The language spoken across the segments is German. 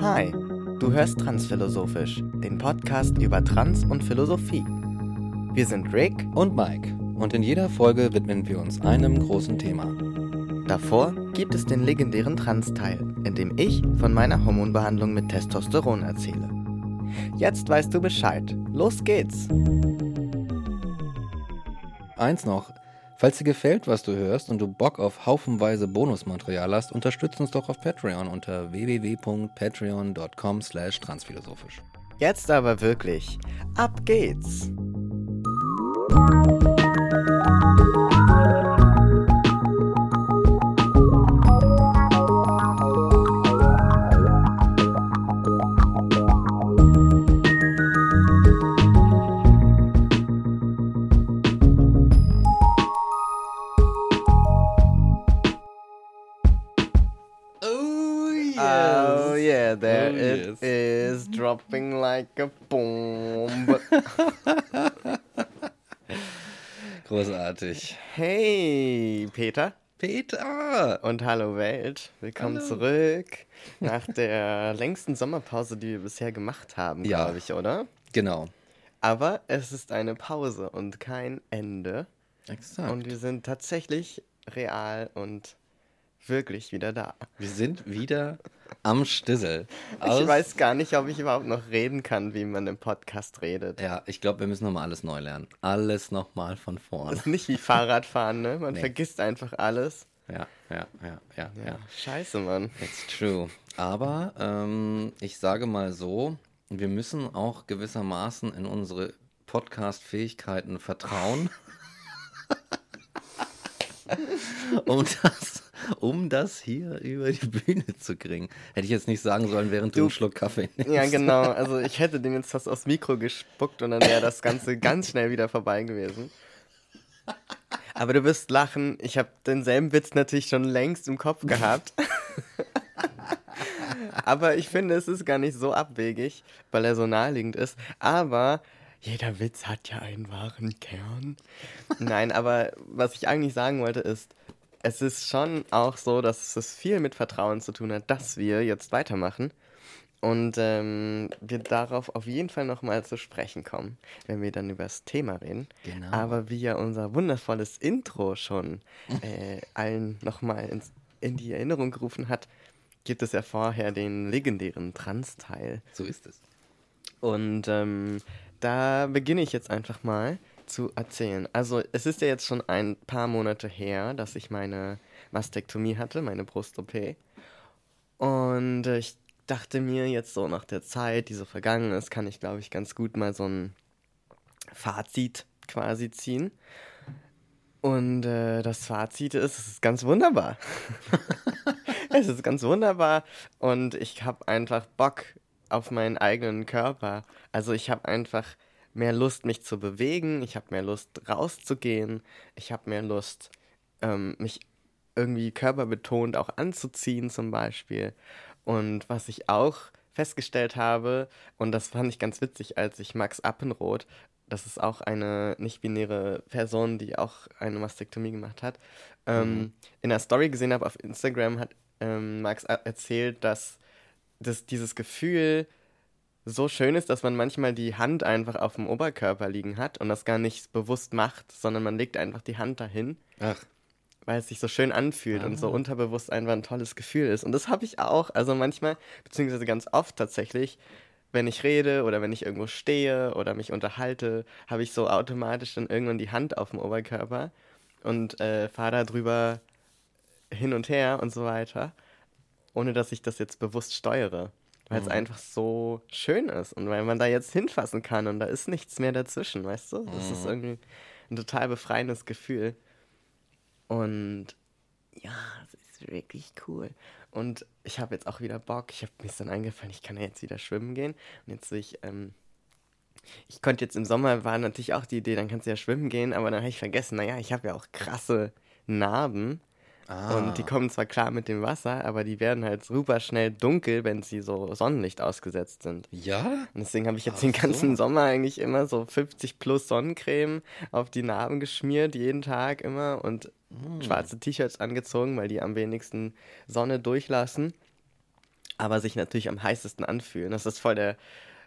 Hi, du hörst Transphilosophisch, den Podcast über Trans und Philosophie. Wir sind Rick und Mike und in jeder Folge widmen wir uns einem großen Thema. Davor gibt es den legendären Trans-Teil, in dem ich von meiner Hormonbehandlung mit Testosteron erzähle. Jetzt weißt du Bescheid. Los geht's! Eins noch, falls dir gefällt, was du hörst und du Bock auf haufenweise Bonusmaterial hast, unterstützt uns doch auf Patreon unter www.patreon.com slash transphilosophisch. Jetzt aber wirklich, ab geht's! Großartig. Hey, Peter. Peter! Und hallo Welt. Willkommen hallo. zurück nach der längsten Sommerpause, die wir bisher gemacht haben, ja. glaube ich, oder? Genau. Aber es ist eine Pause und kein Ende. Exakt. Und wir sind tatsächlich real und wirklich wieder da. Wir sind wieder am Stissel. ich weiß gar nicht, ob ich überhaupt noch reden kann, wie man im Podcast redet. Ja, ich glaube, wir müssen nochmal alles neu lernen. Alles nochmal von vorne. Das ist nicht wie Fahrradfahren, ne? Man nee. vergisst einfach alles. Ja, ja, ja, ja, ja. Scheiße, Mann. It's true. Aber ähm, ich sage mal so, wir müssen auch gewissermaßen in unsere Podcast-Fähigkeiten vertrauen. um das um das hier über die Bühne zu kriegen. Hätte ich jetzt nicht sagen sollen, während du, du einen Schluck Kaffee nimmst. Ja, genau. Also ich hätte dem jetzt fast aufs Mikro gespuckt und dann wäre das Ganze ganz schnell wieder vorbei gewesen. Aber du wirst lachen, ich habe denselben Witz natürlich schon längst im Kopf gehabt. Aber ich finde, es ist gar nicht so abwegig, weil er so naheliegend ist. Aber jeder Witz hat ja einen wahren Kern. Nein, aber was ich eigentlich sagen wollte ist, es ist schon auch so, dass es viel mit Vertrauen zu tun hat, dass wir jetzt weitermachen. Und ähm, wir darauf auf jeden Fall nochmal zu sprechen kommen, wenn wir dann über das Thema reden. Genau. Aber wie ja unser wundervolles Intro schon äh, allen nochmal in die Erinnerung gerufen hat, gibt es ja vorher den legendären Trans-Teil. So ist es. Und ähm, da beginne ich jetzt einfach mal zu erzählen. Also es ist ja jetzt schon ein paar Monate her, dass ich meine Mastektomie hatte, meine Brust-OP. Und ich dachte mir jetzt so nach der Zeit, die so vergangen ist, kann ich glaube ich ganz gut mal so ein Fazit quasi ziehen. Und äh, das Fazit ist, es ist ganz wunderbar. es ist ganz wunderbar und ich habe einfach Bock auf meinen eigenen Körper. Also ich habe einfach mehr Lust, mich zu bewegen, ich habe mehr Lust, rauszugehen, ich habe mehr Lust, ähm, mich irgendwie körperbetont auch anzuziehen zum Beispiel. Und was ich auch festgestellt habe, und das fand ich ganz witzig, als ich Max Appenroth, das ist auch eine nicht-binäre Person, die auch eine Mastektomie gemacht hat, ähm, mhm. in der Story gesehen habe auf Instagram, hat ähm, Max erzählt, dass, dass dieses Gefühl, so schön ist, dass man manchmal die Hand einfach auf dem Oberkörper liegen hat und das gar nicht bewusst macht, sondern man legt einfach die Hand dahin. Ach. Weil es sich so schön anfühlt ah. und so ah. unterbewusst einfach ein tolles Gefühl ist. Und das habe ich auch. Also manchmal, beziehungsweise ganz oft tatsächlich, wenn ich rede oder wenn ich irgendwo stehe oder mich unterhalte, habe ich so automatisch dann irgendwann die Hand auf dem Oberkörper und äh, fahre da drüber hin und her und so weiter, ohne dass ich das jetzt bewusst steuere weil es mhm. einfach so schön ist und weil man da jetzt hinfassen kann und da ist nichts mehr dazwischen, weißt du? Das mhm. ist irgendwie ein total befreiendes Gefühl. Und ja, es ist wirklich cool. Und ich habe jetzt auch wieder Bock. Ich habe mir dann eingefallen, ich kann ja jetzt wieder schwimmen gehen. Und jetzt will ich, ähm, ich konnte jetzt im Sommer, war natürlich auch die Idee, dann kannst du ja schwimmen gehen, aber dann habe ich vergessen, naja, ich habe ja auch krasse Narben Ah. Und die kommen zwar klar mit dem Wasser, aber die werden halt super schnell dunkel, wenn sie so Sonnenlicht ausgesetzt sind. Ja? Und deswegen habe ich jetzt Ach den ganzen so. Sommer eigentlich immer so 50 plus Sonnencreme auf die Narben geschmiert, jeden Tag immer und hm. schwarze T-Shirts angezogen, weil die am wenigsten Sonne durchlassen. aber sich natürlich am heißesten anfühlen. Das ist voll der,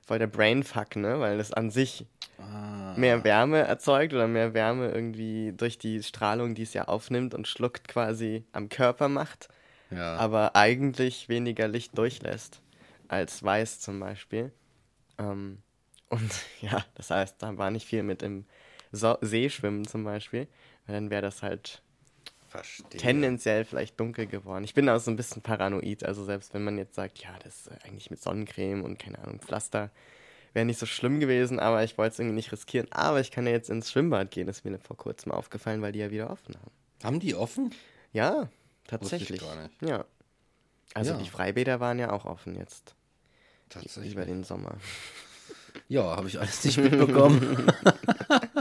voll der Brainfuck, ne? Weil es an sich Ah. mehr Wärme erzeugt oder mehr Wärme irgendwie durch die Strahlung, die es ja aufnimmt und schluckt quasi am Körper macht, Ja. aber eigentlich weniger Licht durchlässt als weiß zum Beispiel. Ähm, und ja, das heißt, da war nicht viel mit im so Seeschwimmen zum Beispiel, weil dann wäre das halt Verstehe. tendenziell vielleicht dunkel geworden. Ich bin auch so ein bisschen paranoid, also selbst wenn man jetzt sagt, ja, das ist eigentlich mit Sonnencreme und keine Ahnung, Pflaster, wäre nicht so schlimm gewesen, aber ich wollte es irgendwie nicht riskieren. Aber ich kann ja jetzt ins Schwimmbad gehen, ist mir vor kurzem aufgefallen, weil die ja wieder offen haben. Haben die offen? Ja, tatsächlich. gar nicht. Ja. Also Ja. die Freibäder waren ja auch offen jetzt Tatsächlich. über den Sommer. Ja, habe ich alles nicht mitbekommen.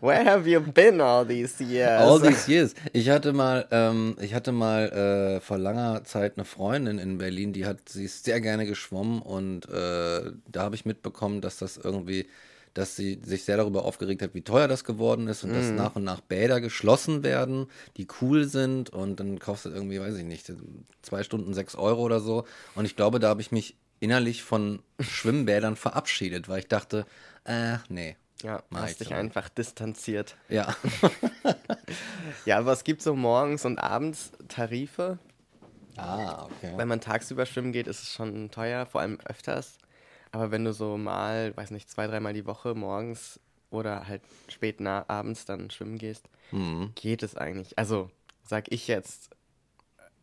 Where have you been all these years? All these years. Ich hatte mal, ähm, ich hatte mal äh, vor langer Zeit eine Freundin in Berlin, die hat, sie ist sehr gerne geschwommen und äh, da habe ich mitbekommen, dass das irgendwie, dass sie sich sehr darüber aufgeregt hat, wie teuer das geworden ist und dass nach und nach Bäder geschlossen werden, die cool sind und dann kostet irgendwie, weiß ich nicht, zwei Stunden sechs Euro oder so. Und ich glaube, da habe ich mich innerlich von Schwimmbädern verabschiedet, weil ich dachte, äh, nee. Ja, Mach hast dich so. einfach distanziert. Ja. Ja, aber es gibt so morgens und abends Tarife. ah, okay. Wenn man tagsüber schwimmen geht, ist es schon teuer, vor allem öfters. Aber wenn du so mal, weiß nicht, zwei, dreimal die Woche morgens oder halt spät na abends dann schwimmen gehst, Mhm. geht es eigentlich. Also, sag ich jetzt.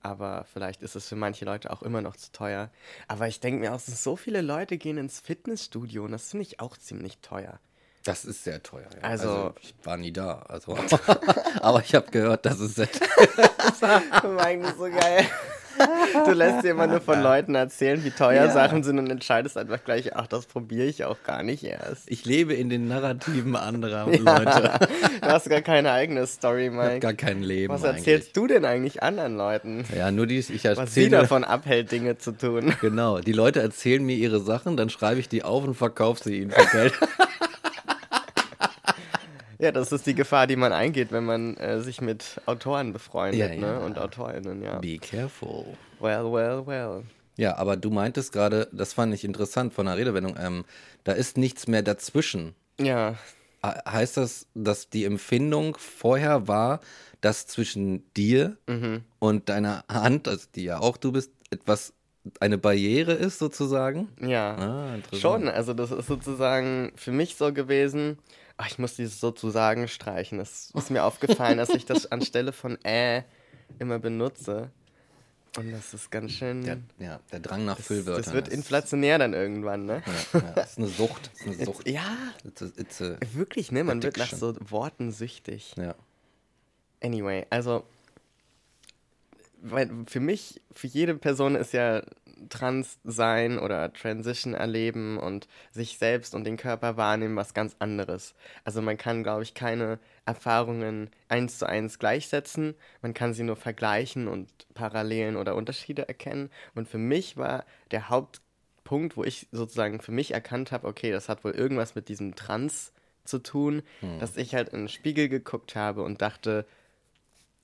Aber vielleicht ist es für manche Leute auch immer noch zu teuer. Aber ich denke mir auch, so viele Leute gehen ins Fitnessstudio und das finde ich auch ziemlich teuer. Das ist sehr teuer. Ja. Also- ich war nie da. Also, aber ich habe gehört, dass es sehr war eigentlich so geil. Du lässt dir immer nur von Leuten erzählen, wie teuer Ja. Sachen sind und entscheidest einfach gleich, ach, das probiere ich auch gar nicht erst. Ich lebe in den Narrativen anderer Leute. Du hast gar keine eigene Story, Ich habe Mike. gar kein Leben Was eigentlich. erzählst du denn eigentlich anderen Leuten? Ja, nur dies, ich Was sie erzähle. davon abhält, Dinge zu tun. Genau, die Leute erzählen mir ihre Sachen, dann schreibe ich die auf und verkaufe sie ihnen für Geld. Ja, das ist die Gefahr, die man eingeht, wenn man äh, sich mit Autoren befreundet Ja, ne? und Autorinnen, ja. Be careful. Well, well, well. Ja, aber du meintest gerade, das fand ich interessant von der Redewendung, ähm, da ist nichts mehr dazwischen. Ja, He- Heißt das, dass die Empfindung vorher war, dass zwischen dir Mhm. und deiner Hand, also die ja auch du bist, etwas eine Barriere ist sozusagen? ja. Ah, interessant. Schon, also das ist sozusagen für mich so gewesen, ach, ich muss dieses sozusagen streichen. Es ist mir aufgefallen, dass ich das anstelle von äh immer benutze. Und das ist ganz schön. Der, ja, der Drang nach das, Füllwörtern. das wird inflationär dann irgendwann, ne? Ja, ja, das ist eine Sucht. Ist eine Sucht. Ja, It's a, it's a, wirklich, ne? Man wird nach Addiction. so Worten süchtig. ja. Anyway, also weil für mich, für jede Person ist ja Trans sein oder Transition erleben und sich selbst und den Körper wahrnehmen was ganz anderes. Also man kann, glaube ich, keine Erfahrungen eins zu eins gleichsetzen. Man kann sie nur vergleichen und Parallelen oder Unterschiede erkennen. Und für mich war der Hauptpunkt, wo ich sozusagen für mich erkannt habe, okay, das hat wohl irgendwas mit diesem Trans zu tun, dass ich halt in den Spiegel geguckt habe und dachte,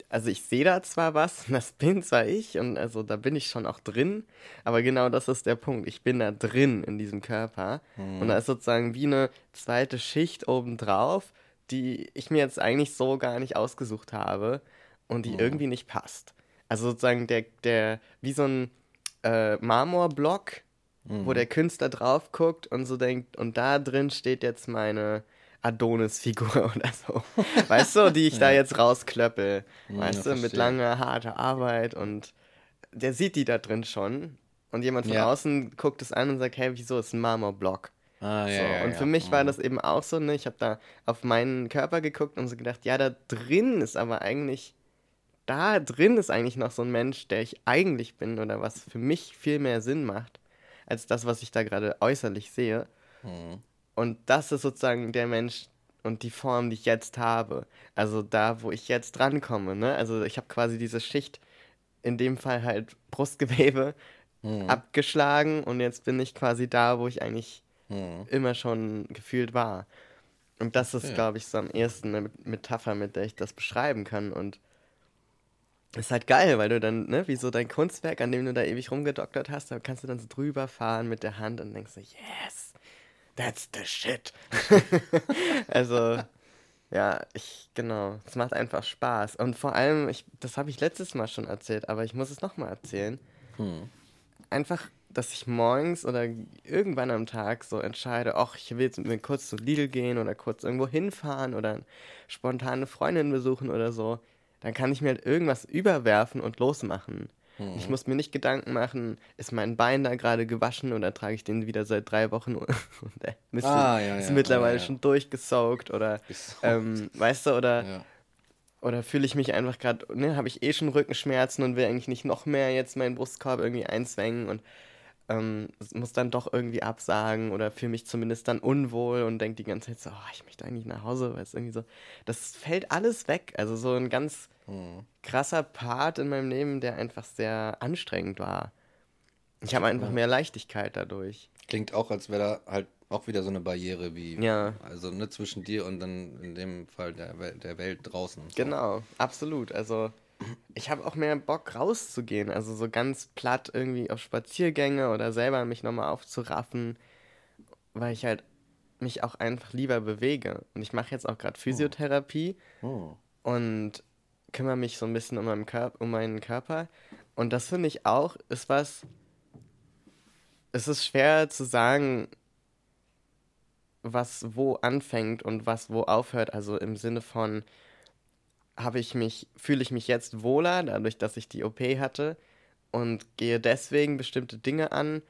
also ich sehe da zwar was, das bin zwar ich und also da bin ich schon auch drin, aber genau das ist der Punkt. Ich bin da drin in diesem Körper und da ist sozusagen wie eine zweite Schicht obendrauf, die ich mir jetzt eigentlich so gar nicht ausgesucht habe und die irgendwie nicht passt. Also sozusagen der, der, wie so ein äh, Marmorblock, wo der Künstler drauf guckt und so denkt, und da drin steht jetzt meine Adonis-Figur oder so. Weißt du, die ich da jetzt rausklöppel. Weißt du, mit langer, harter Arbeit und der sieht die da drin schon. Und jemand von Ja. außen guckt es an und sagt, hey, wieso ist ein Marmorblock? Ah, So, ja, ja, und ja. für mich war Mhm. das eben auch so, ne? Ich habe da auf meinen Körper geguckt und so gedacht, ja, da drin ist aber eigentlich, da drin ist eigentlich noch so ein Mensch, der ich eigentlich bin oder was für mich viel mehr Sinn macht, als das, was ich da gerade äußerlich sehe. Mhm. Und das ist sozusagen der Mensch und die Form, die ich jetzt habe. Also da, wo ich jetzt drankomme, ne? Also ich habe quasi diese Schicht, in dem Fall halt Brustgewebe, Mhm. abgeschlagen und jetzt bin ich quasi da, wo ich eigentlich Mhm. immer schon gefühlt war. Und das ist, Ja. glaube ich, so am ehesten eine Metapher, mit der ich das beschreiben kann. Und ist halt geil, weil du dann, ne, wie so dein Kunstwerk, an dem du da ewig rumgedoktert hast, da kannst du dann so drüber fahren mit der Hand und denkst so, yes, that's the shit. also, ja, ich, genau, es macht einfach Spaß. Und vor allem, ich, das habe ich letztes Mal schon erzählt, aber ich muss es nochmal erzählen. Hm. Einfach, dass ich morgens oder irgendwann am Tag so entscheide, ach, ich will jetzt mit mir kurz zu Lidl gehen oder kurz irgendwo hinfahren oder spontane Freundin besuchen oder so dann kann ich mir halt irgendwas überwerfen und losmachen. Mhm. Ich muss mir nicht Gedanken machen, ist mein Bein da gerade gewaschen oder trage ich den wieder seit drei Wochen? Und der Mist ah, ja, ist ja, mittlerweile ja, schon durchgesaugt oder ähm, weißt du, oder oder fühle ich mich einfach gerade, ne, habe ich eh schon Rückenschmerzen und will eigentlich nicht noch mehr jetzt meinen Brustkorb irgendwie einzwängen und ähm, muss dann doch irgendwie absagen oder fühle mich zumindest dann unwohl und denke die ganze Zeit so, oh, ich möchte eigentlich nach Hause, weil es irgendwie so, das fällt alles weg. Also so ein ganz mhm. krasser Part in meinem Leben, der einfach sehr anstrengend war. Ich habe einfach mehr Leichtigkeit dadurch. Klingt auch, als wäre da halt auch wieder so eine Barriere wie, ja. also ne, zwischen dir und dann in dem Fall der, der Welt draußen. Genau, absolut. Also ich habe auch mehr Bock rauszugehen, also so ganz platt irgendwie auf Spaziergänge oder selber mich nochmal aufzuraffen, weil ich halt mich auch einfach lieber bewege. Und ich mache jetzt auch gerade Physiotherapie oh. Oh. und kümmere mich so ein bisschen um, meinen Körper, um meinen Körper. Und das finde ich auch, ist was, es ist schwer zu sagen, was wo anfängt und was wo aufhört. Also im Sinne von, habe ich mich, fühle ich mich jetzt wohler, dadurch, dass ich die OP hatte und gehe deswegen bestimmte Dinge an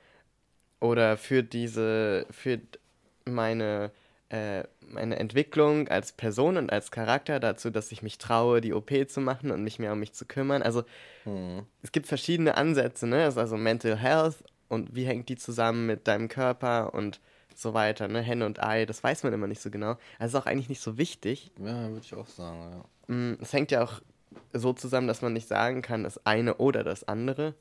oder führt diese, führt meine, äh, meine Entwicklung als Person und als Charakter dazu, dass ich mich traue, die OP zu machen und mich mehr um mich zu kümmern. Also hm. es gibt verschiedene Ansätze, ne? Also Mental Health und wie hängt die zusammen mit deinem Körper und so weiter, ne? Henne und Ei, das weiß man immer nicht so genau. Also ist auch eigentlich nicht so wichtig. Ja, würde ich auch sagen, ja. Mm, es hängt ja auch so zusammen, dass man nicht sagen kann, das eine oder das andere.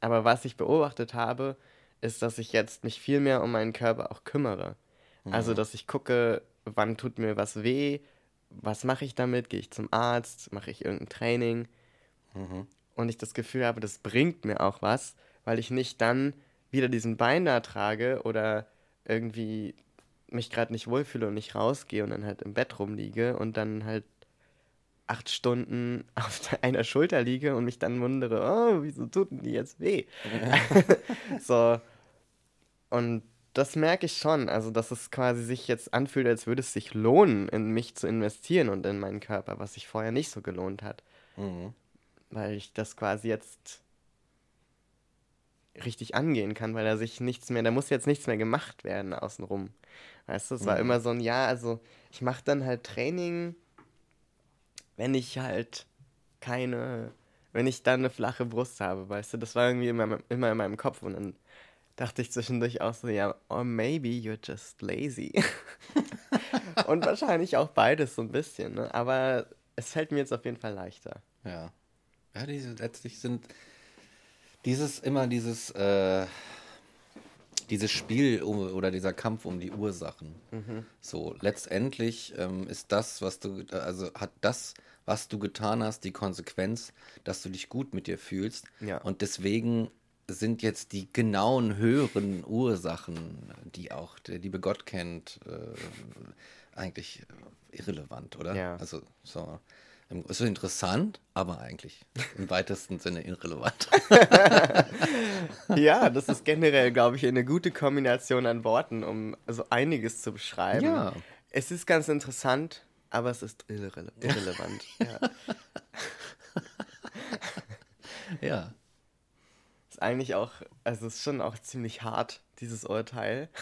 Aber was ich beobachtet habe, ist, dass ich jetzt mich viel mehr um meinen Körper auch kümmere. Mhm. Also, dass ich gucke, wann tut mir was weh, was mache ich damit, gehe ich zum Arzt, mache ich irgendein Training. Mhm. Und ich das Gefühl habe, das bringt mir auch was, weil ich nicht dann wieder diesen Bein da trage oder irgendwie mich gerade nicht wohlfühle und nicht rausgehe und dann halt im Bett rumliege und dann halt acht Stunden auf einer Schulter liege und mich dann wundere, oh, wieso tut denn die jetzt weh? so. Und das merke ich schon, also dass es quasi sich jetzt anfühlt, als würde es sich lohnen, in mich zu investieren und in meinen Körper, was sich vorher nicht so gelohnt hat. Mhm. Weil ich das quasi jetzt richtig angehen kann, weil da sich nichts mehr, da muss jetzt nichts mehr gemacht werden außenrum. Weißt du, es war mhm. immer so ein Ja, also ich mache dann halt Training wenn ich halt keine, wenn ich dann eine flache Brust habe, weißt du, das war irgendwie immer, immer in meinem Kopf und dann dachte ich zwischendurch auch so, ja, or maybe you're just lazy. und wahrscheinlich auch beides so ein bisschen, ne? aber es fällt mir jetzt auf jeden Fall leichter. Ja. Ja, diese letztlich sind dieses immer dieses äh, dieses Spiel um, oder dieser Kampf um die Ursachen. Mhm. So, letztendlich ähm, ist das, was du, also hat das, was du getan hast, die Konsequenz, dass du dich gut mit dir fühlst. Ja. Und deswegen sind jetzt die genauen höheren Ursachen, die auch der liebe Gott kennt, äh, eigentlich irrelevant, oder? Ja. Also so. Ist interessant, aber eigentlich im weitesten Sinne irrelevant. ja, das ist generell, glaube ich, eine gute Kombination an Worten, um so einiges zu beschreiben. Ja. Es ist ganz interessant, aber es ist irrele irrelevant. ja. ja. Ist eigentlich auch, also es ist schon auch ziemlich hart, dieses Urteil.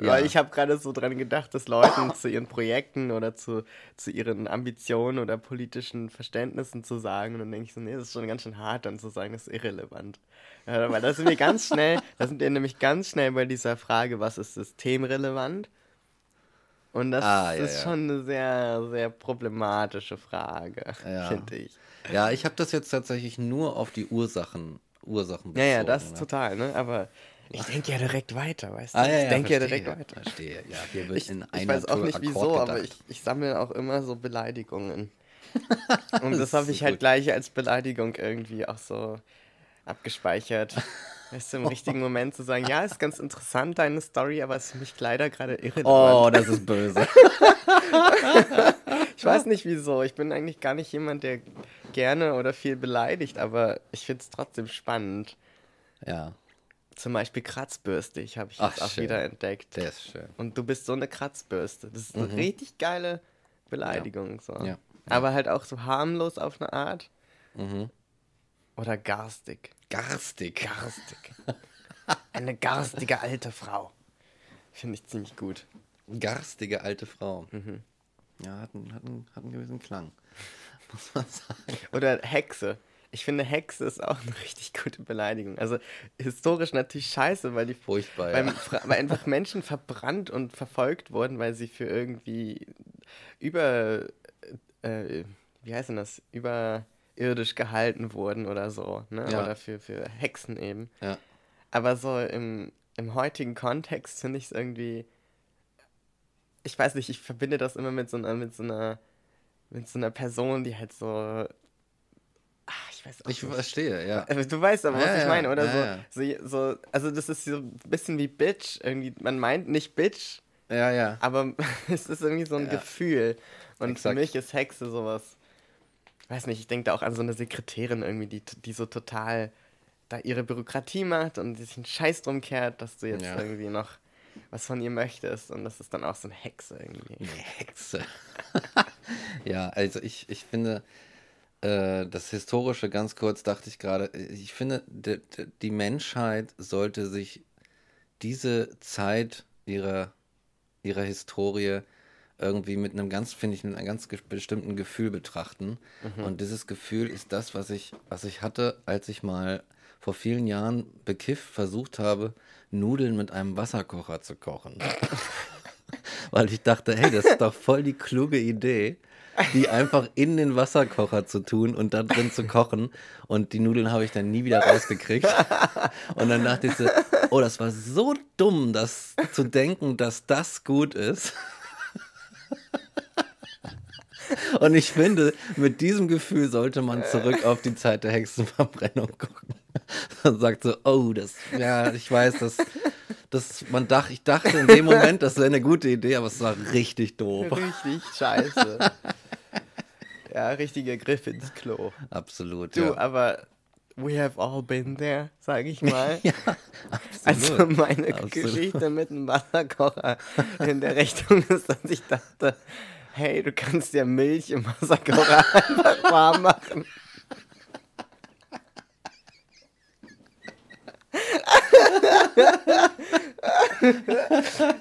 Ja. Weil ich habe gerade so dran gedacht, dass Leuten zu ihren Projekten oder zu, zu ihren Ambitionen oder politischen Verständnissen zu sagen, und dann denke ich so, nee, das ist schon ganz schön hart, dann zu sagen, das ist irrelevant. Ja, weil da sind wir ganz schnell, da sind wir nämlich ganz schnell bei dieser Frage, was ist systemrelevant? Und das ah, ja, ist schon eine sehr, sehr problematische Frage, finde ich. Ja, ich habe das jetzt tatsächlich nur auf die Ursachen, Ursachen bezogen. Ja, ja, das ne? total, ne? Aber ich denke ja direkt weiter, weißt du? Ah, ja, ich denke ja, direkt weiter. Verstehe, ja. Hier wird ich, in einer ich weiß auch nicht wieso, aber ich, ich sammle auch immer so Beleidigungen. Und das, Das habe ich halt gut. gleich als Beleidigung irgendwie auch so abgespeichert. Weißt du, im richtigen Moment zu sagen, ja, ist ganz interessant, deine Story, aber ist für mich leider gerade irrelevant. Oh, das ist böse. Ich weiß nicht wieso. Ich bin eigentlich gar nicht jemand, der gerne oder viel beleidigt, aber ich finde es trotzdem spannend. Ja, Zum Beispiel Kratzbürste, habe ich Ach, jetzt auch schön. wieder entdeckt. der ist schön. Und du bist so eine Kratzbürste. Das ist eine richtig geile Beleidigung. So. Mhm. Ja. Aber halt auch so harmlos auf eine Art. Mhm. Oder garstig. Garstig. Garstig. eine garstige alte Frau. Finde ich ziemlich gut. Garstige alte Frau. Mhm. Ja, hat einen, hat, einen, hat einen gewissen Klang. Muss man sagen. Oder Hexe. Ich finde, Hexe ist auch eine richtig gute Beleidigung. Also historisch natürlich scheiße, weil die Furchtbar, weil, ja. Weil einfach Menschen verbrannt und verfolgt wurden, weil sie für irgendwie über äh, wie heißt denn das? Überirdisch gehalten wurden oder so, ne? Ja. Oder für, für Hexen eben. Ja. Aber so im, im heutigen Kontext finde ich es irgendwie. Ich weiß nicht, ich verbinde das immer mit so einer, mit so einer, mit so einer Person, die halt so. Ah, ich weiß auch Ich nicht. verstehe, ja. Also, Du weißt aber, was Ja, ich ja, meine, oder so, so, so. Also, das ist so ein bisschen wie Bitch. Irgendwie, man meint nicht Bitch, Ja, ja. aber es ist irgendwie so ein. Gefühl. Und Exakt. für mich ist Hexe sowas. Weiß nicht, ich denke da auch an so eine Sekretärin irgendwie, die, die so total da ihre Bürokratie macht und die sich einen Scheiß drum kehrt, dass du jetzt Ja. irgendwie noch was von ihr möchtest. Und das ist dann auch so eine Hexe irgendwie. Eine Hexe. ja, also ich, ich finde, äh, das Historische, ganz kurz dachte ich gerade, ich finde, de, de, die Menschheit sollte sich diese Zeit ihrer, ihrer Historie irgendwie mit einem ganz, finde ich, einem ganz bestimmten Gefühl betrachten. Und dieses Gefühl ist das, was ich, was ich hatte, als ich mal vor vielen Jahren bekifft versucht habe, Nudeln mit einem Wasserkocher zu kochen. Weil ich dachte, hey, das ist doch voll die kluge Idee, die einfach in den Wasserkocher zu tun und da drin zu kochen. Und die Nudeln habe ich dann nie wieder rausgekriegt. Und dann dachte ich so, oh, das war so dumm, das zu denken, dass das gut ist. Und ich finde, mit diesem Gefühl sollte man zurück auf die Zeit der Hexenverbrennung gucken. Und sagt so, oh, das, ja, ich weiß, das, das, man dachte, ich dachte in dem Moment, das wäre eine gute Idee, aber es war richtig doof. Richtig scheiße. ja, richtiger Griff ins Klo. Absolut. Du, ja. aber we have all been there, sage ich mal. ja, Also absolut. meine Absolut. Geschichte mit dem Wasserkocher in der Richtung ist, dass ich dachte, hey, du kannst ja Milch im Wasserkocher einfach warm machen.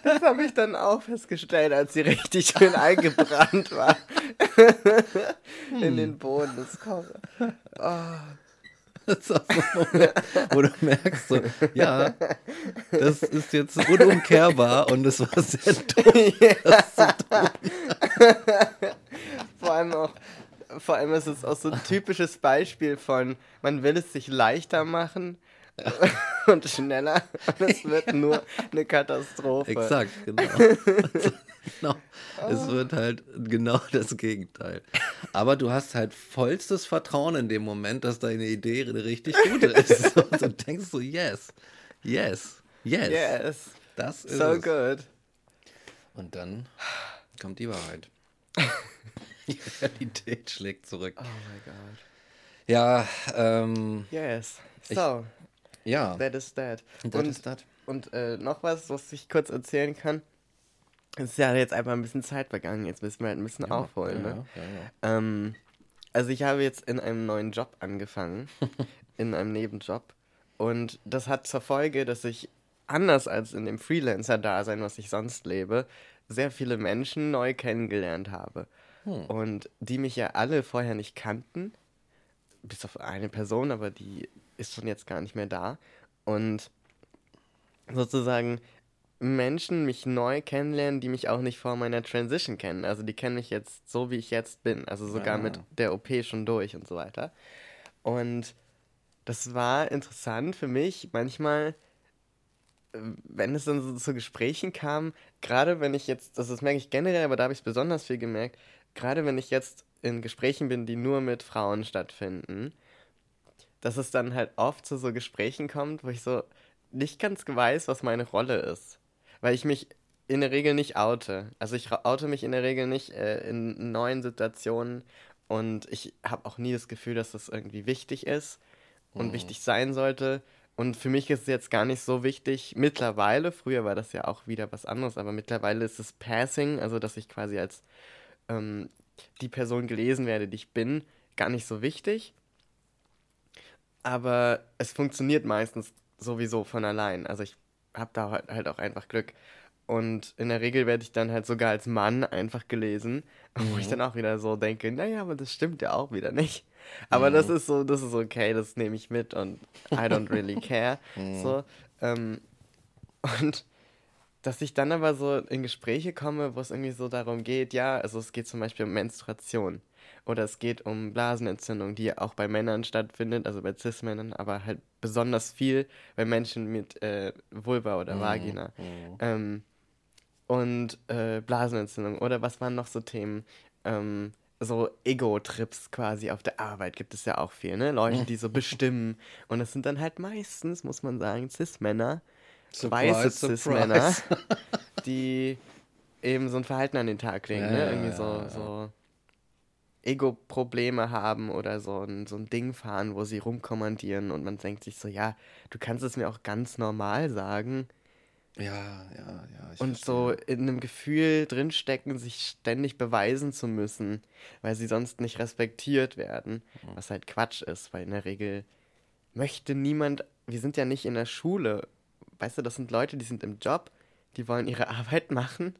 Das habe ich dann auch festgestellt, als sie richtig schön eingebrannt war. In den Boden des Kochers. Das ist auch so ein Moment, wo du merkst, so, ja, das ist jetzt unumkehrbar und es war sehr dumm. Vor allem auch, vor allem ist es auch so ein typisches Beispiel von, man will es sich leichter machen und schneller und es wird nur eine Katastrophe. Exakt, genau. Also, genau. Es wird halt genau das Gegenteil. Aber du hast halt vollstes Vertrauen in dem Moment, dass deine Idee eine richtig gute ist. So, du denkst so, yes, yes, yes. Yes, Das ist so es. good. Und dann kommt die Wahrheit. Die Realität schlägt zurück. Oh my god. Ja, ähm, Yes. So, ja. that is that. Das Und, ist das. und äh, noch was, was ich kurz erzählen kann. Es ist ja jetzt einfach ein bisschen Zeit vergangen. Jetzt müssen wir halt ein bisschen aufholen. ja, ne? ja, ja. Ähm, also ich habe jetzt in einem neuen Job angefangen, in einem Nebenjob. Und das hat zur Folge, dass ich anders als in dem Freelancer-Dasein, was ich sonst lebe, sehr viele Menschen neu kennengelernt habe. Und die mich ja alle vorher nicht kannten, bis auf eine Person, aber die ist schon jetzt gar nicht mehr da. Und sozusagen Menschen mich neu kennenlernen, die mich auch nicht vor meiner Transition kennen. Also die kennen mich jetzt so, wie ich jetzt bin. Also sogar Ah. mit der OP schon durch und so weiter. Und das war interessant für mich manchmal, wenn es dann so zu Gesprächen kam, gerade wenn ich jetzt, das, das merke ich generell, aber da habe ich es besonders viel gemerkt, gerade wenn ich jetzt in Gesprächen bin, die nur mit Frauen stattfinden, dass es dann halt oft zu so Gesprächen kommt, wo ich so nicht ganz weiß, was meine Rolle ist. Weil ich mich in der Regel nicht oute. Also ich oute mich in der Regel nicht äh, in neuen Situationen und ich habe auch nie das Gefühl, dass das irgendwie wichtig ist und mhm. wichtig sein sollte. Und für mich ist es jetzt gar nicht so wichtig. Mittlerweile, früher war das ja auch wieder was anderes, aber mittlerweile ist es Passing, also dass ich quasi als ähm, die Person gelesen werde, die ich bin, gar nicht so wichtig. Aber es funktioniert meistens sowieso von allein. Also ich habe da halt auch einfach Glück. Und in der Regel werde ich dann halt sogar als Mann einfach gelesen, mhm. wo ich mhm. dann auch wieder so denke, naja, aber das stimmt ja auch wieder nicht. Aber mhm. das ist so, das ist okay, das nehme ich mit und I don't really care. Mhm. So, ähm, und dass ich dann aber so in Gespräche komme, wo es irgendwie so darum geht, ja, also es geht zum Beispiel um Menstruation oder es geht um Blasenentzündung, die auch bei Männern stattfindet, also bei Cis-Männern, aber halt besonders viel bei Menschen mit äh, Vulva oder mhm. Vagina. Mhm. Ähm, und äh, Blasenentzündung. Oder was waren noch so Themen? Ähm, so Ego-Trips quasi auf der Arbeit gibt es ja auch viel, ne? Leute, die so bestimmen. Und das sind dann halt meistens, muss man sagen, Cis-Männer, weiße Cis-Männer, die eben so ein Verhalten an den Tag legen, ja, ne? Irgendwie so, so Ego-Probleme haben oder so ein, so ein Ding fahren, wo sie rumkommandieren und man denkt sich so, ja, du kannst es mir auch ganz normal sagen. Ja, ja, ja. und verstehe. so in einem Gefühl drinstecken, sich ständig beweisen zu müssen, weil sie sonst nicht respektiert werden. Mhm. Was halt Quatsch ist, weil in der Regel möchte niemand, wir sind ja nicht in der Schule. Weißt du, das sind Leute, die sind im Job, die wollen ihre Arbeit machen.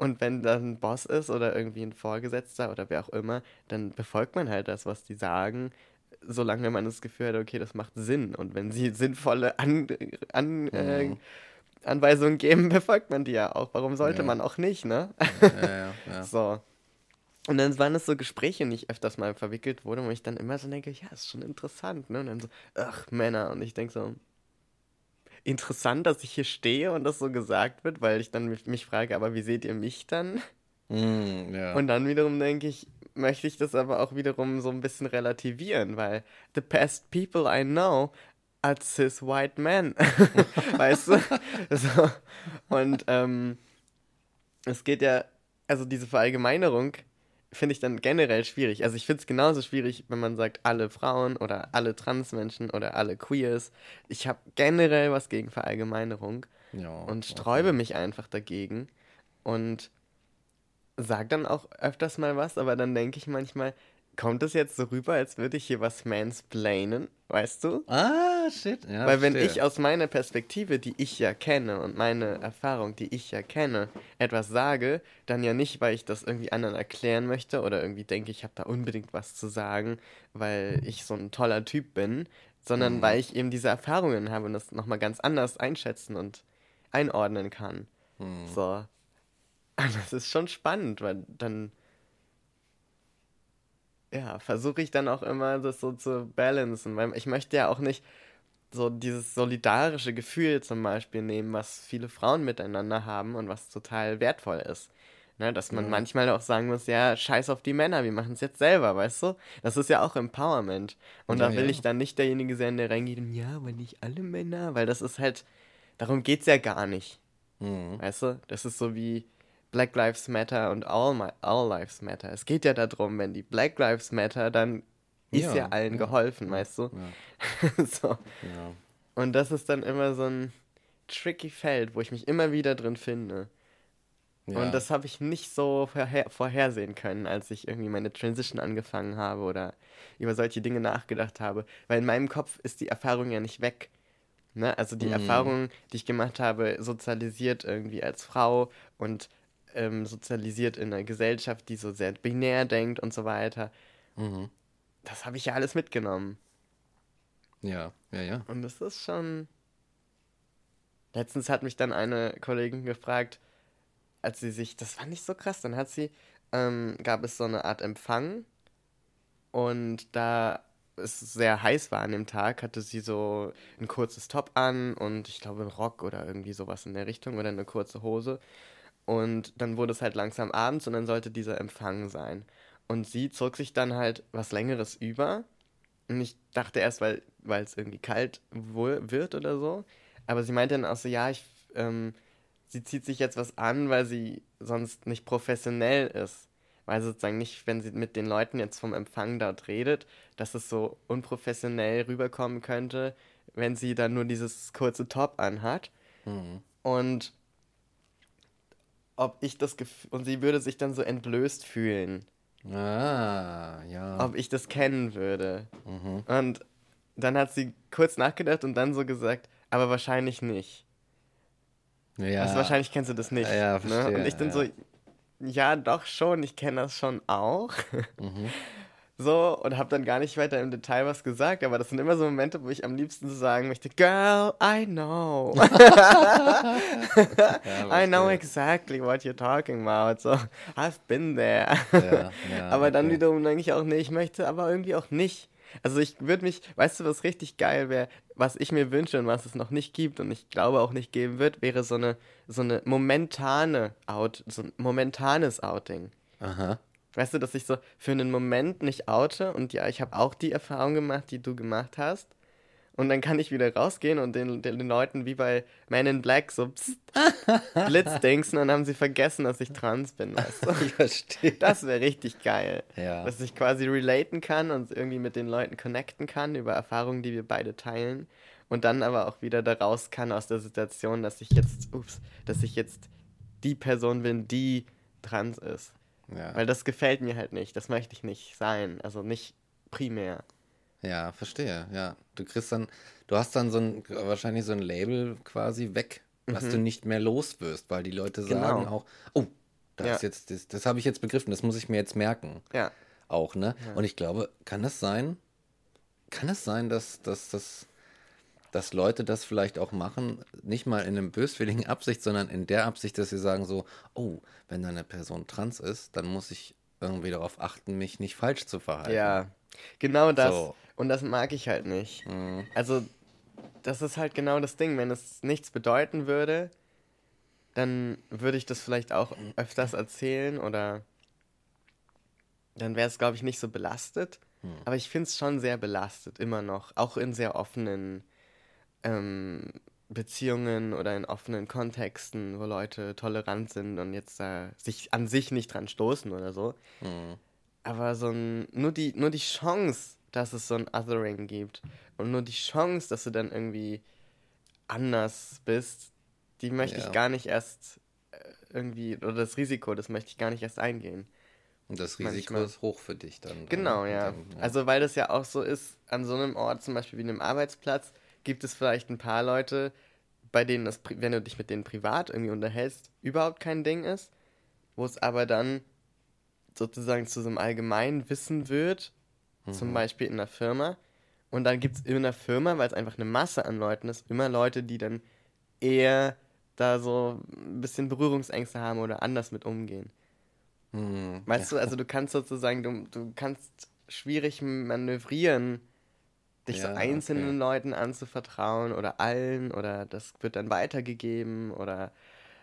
Und wenn dann ein Boss ist oder irgendwie ein Vorgesetzter oder wer auch immer, dann befolgt man halt das, was die sagen solange man das Gefühl hat, okay, das macht Sinn. Und wenn sie sinnvolle an, an, äh, mhm. äh, Anweisungen geben, befolgt man die ja auch. Warum sollte ja. man auch nicht, ne? Ja, ja, so. Und dann waren es so Gespräche, in die ich öfters mal verwickelt wurde, wo ich dann immer so denke, ja, ist schon interessant, ne? Und dann so, ach, Männer. Und ich denke so, interessant, dass ich hier stehe und das so gesagt wird, weil ich dann mich, mich frage, aber wie seht ihr mich dann? Mm, ja. Und dann wiederum denke ich, möchte ich das aber auch wiederum so ein bisschen relativieren, weil the best people I know als cis white man. weißt du? So. Und ähm, es geht ja, also diese Verallgemeinerung finde ich dann generell schwierig. Also ich finde es genauso schwierig, wenn man sagt, alle Frauen oder alle Transmenschen oder alle Queers. Ich habe generell was gegen Verallgemeinerung ja, und sträube okay. mich einfach dagegen und sage dann auch öfters mal was, aber dann denke ich manchmal, kommt es jetzt so rüber, als würde ich hier was mansplainen, weißt du? Ah, shit. Ja, Weil wenn ich aus meiner Perspektive, die ich ja kenne und meine Erfahrung, die ich ja kenne, etwas sage, dann ja nicht, weil ich das irgendwie anderen erklären möchte oder irgendwie denke, ich habe da unbedingt was zu sagen, weil ich so ein toller Typ bin, sondern mhm. weil ich eben diese Erfahrungen habe und das nochmal ganz anders einschätzen und einordnen kann. Mhm. So. Das ist schon spannend, weil dann ja, versuche ich dann auch immer, das so zu balancen, weil ich möchte ja auch nicht so dieses solidarische Gefühl zum Beispiel nehmen, was viele Frauen miteinander haben und was total wertvoll ist. Ne, dass man ja. manchmal auch sagen muss, ja, scheiß auf die Männer, wir machen es jetzt selber, weißt du? Das ist ja auch Empowerment. Und ja, da will ja. ich dann nicht derjenige sein, der reingeht und ja, aber nicht alle Männer, weil das ist halt, darum geht es ja gar nicht. Mhm. Weißt du? Das ist so wie, Black Lives Matter und All, My, All Lives Matter. Es geht ja darum, wenn die Black Lives Matter, dann ist ja, ja allen ja. geholfen, weißt du? Ja. so. Und das ist dann immer so ein tricky Feld, wo ich mich immer wieder drin finde. Und das habe ich nicht so vorher vorhersehen können, als ich irgendwie meine Transition angefangen habe oder über solche Dinge nachgedacht habe. Weil in meinem Kopf ist die Erfahrung ja nicht weg. Ne? Also die mhm. Erfahrung, die ich gemacht habe, sozialisiert irgendwie als Frau und ähm, sozialisiert in einer Gesellschaft, die so sehr binär denkt und so weiter. Mhm. Das habe ich ja alles mitgenommen. Ja, ja, ja. Und das ist schon. Letztens hat mich dann eine Kollegin gefragt, als sie sich, das war nicht so krass, dann hat sie, ähm, gab es so eine Art Empfang und da es sehr heiß war an dem Tag, hatte sie so ein kurzes Top an und ich glaube einen Rock oder irgendwie sowas in der Richtung oder eine kurze Hose. Und dann wurde es halt langsam abends und dann sollte dieser Empfang sein. Und sie zog sich dann halt was Längeres über. Und ich dachte erst, weil es irgendwie kalt wird oder so. Aber sie meinte dann auch so, ja, ich, ähm, sie zieht sich jetzt was an, weil sie sonst nicht professionell ist. Weil sozusagen nicht, wenn sie mit den Leuten jetzt vom Empfang dort redet, dass es so unprofessionell rüberkommen könnte, wenn sie dann nur dieses kurze Top anhat. Mhm. Und ob ich das Gefühl, und sie würde sich dann so entblößt fühlen. Ah, ja. Ob ich das kennen würde. Mhm. Und dann hat sie kurz nachgedacht und dann so gesagt, aber wahrscheinlich nicht. Ja. Also wahrscheinlich kennst du das nicht. Ja, verstehe, ne? Und ich dann ja. so, ja, doch schon, ich kenne das schon auch. Mhm. So, und habe dann gar nicht weiter im Detail was gesagt, aber das sind immer so Momente, wo ich am liebsten so sagen möchte, Girl, I know. I know exactly what you're talking about. So, I've been there. Ja, ja, aber okay. dann wiederum denke ich auch, nee, ich möchte aber irgendwie auch nicht. Also ich würde mich, weißt du, was richtig geil wäre, was ich mir wünsche und was es noch nicht gibt und ich glaube auch nicht geben wird, wäre so eine, so eine momentane Out, so ein momentanes Outing. Aha. Weißt du, dass ich so für einen Moment nicht oute und ja, ich habe auch die Erfahrung gemacht, die du gemacht hast. Und dann kann ich wieder rausgehen und den, den, den Leuten wie bei Men in Black so pst, blitzdingsen und dann haben sie vergessen, dass ich trans bin. Weißt du? Ich verstehe. Das wäre richtig geil. Ja. Dass ich quasi relaten kann und irgendwie mit den Leuten connecten kann über Erfahrungen, die wir beide teilen. Und dann aber auch wieder da raus kann aus der Situation, dass ich jetzt, ups, dass ich jetzt die Person bin, die trans ist. Ja. Weil das gefällt mir halt nicht. Das möchte ich nicht sein. Also nicht primär. Ja, verstehe. Ja, du kriegst dann, du hast dann so ein, wahrscheinlich so ein Label quasi weg, was mhm. du nicht mehr los wirst, weil die Leute genau. sagen auch, oh, das ja. ist jetzt, das, das habe ich jetzt begriffen, das muss ich mir jetzt merken. Ja. Auch, ne? Ja. Und ich glaube, kann das sein? Kann es sein, dass, dass, dass, dass Leute das vielleicht auch machen, nicht mal in einem böswilligen Absicht, sondern in der Absicht, dass sie sagen so, oh, wenn da eine Person trans ist, dann muss ich irgendwie darauf achten, mich nicht falsch zu verhalten. Ja, genau das. So. Und das mag ich halt nicht. Mhm. Also, das ist halt genau das Ding. Wenn es nichts bedeuten würde, dann würde ich das vielleicht auch öfters erzählen oder dann wäre es, glaube ich, nicht so belastet. Mhm. Aber ich finde es schon sehr belastet, immer noch. Auch in sehr offenen ähm, Beziehungen oder in offenen Kontexten, wo Leute tolerant sind und jetzt da äh, sich an sich nicht dran stoßen oder so. Mhm. Aber so ein, nur die, nur die Chance, dass es so ein Othering gibt und nur die Chance, dass du dann irgendwie anders bist, die möchte ja. ich gar nicht erst äh, irgendwie, oder das Risiko, das möchte ich gar nicht erst eingehen. Und das Risiko Manchmal. ist hoch für dich dann. Genau, ja. Dann, ja. Also weil das ja auch so ist, an so einem Ort, zum Beispiel wie einem Arbeitsplatz, gibt es vielleicht ein paar Leute, bei denen das, wenn du dich mit denen privat irgendwie unterhältst, überhaupt kein Ding ist, wo es aber dann sozusagen zu so einem allgemeinen Wissen wird, mhm. zum Beispiel in einer Firma. Und dann gibt es in einer Firma, weil es einfach eine Masse an Leuten ist, immer Leute, die dann eher da so ein bisschen Berührungsängste haben oder anders mit umgehen. Mhm. Weißt ja. du, also du kannst sozusagen, du, du kannst schwierig manövrieren, dich ja, so einzelnen okay. Leuten anzuvertrauen oder allen oder das wird dann weitergegeben oder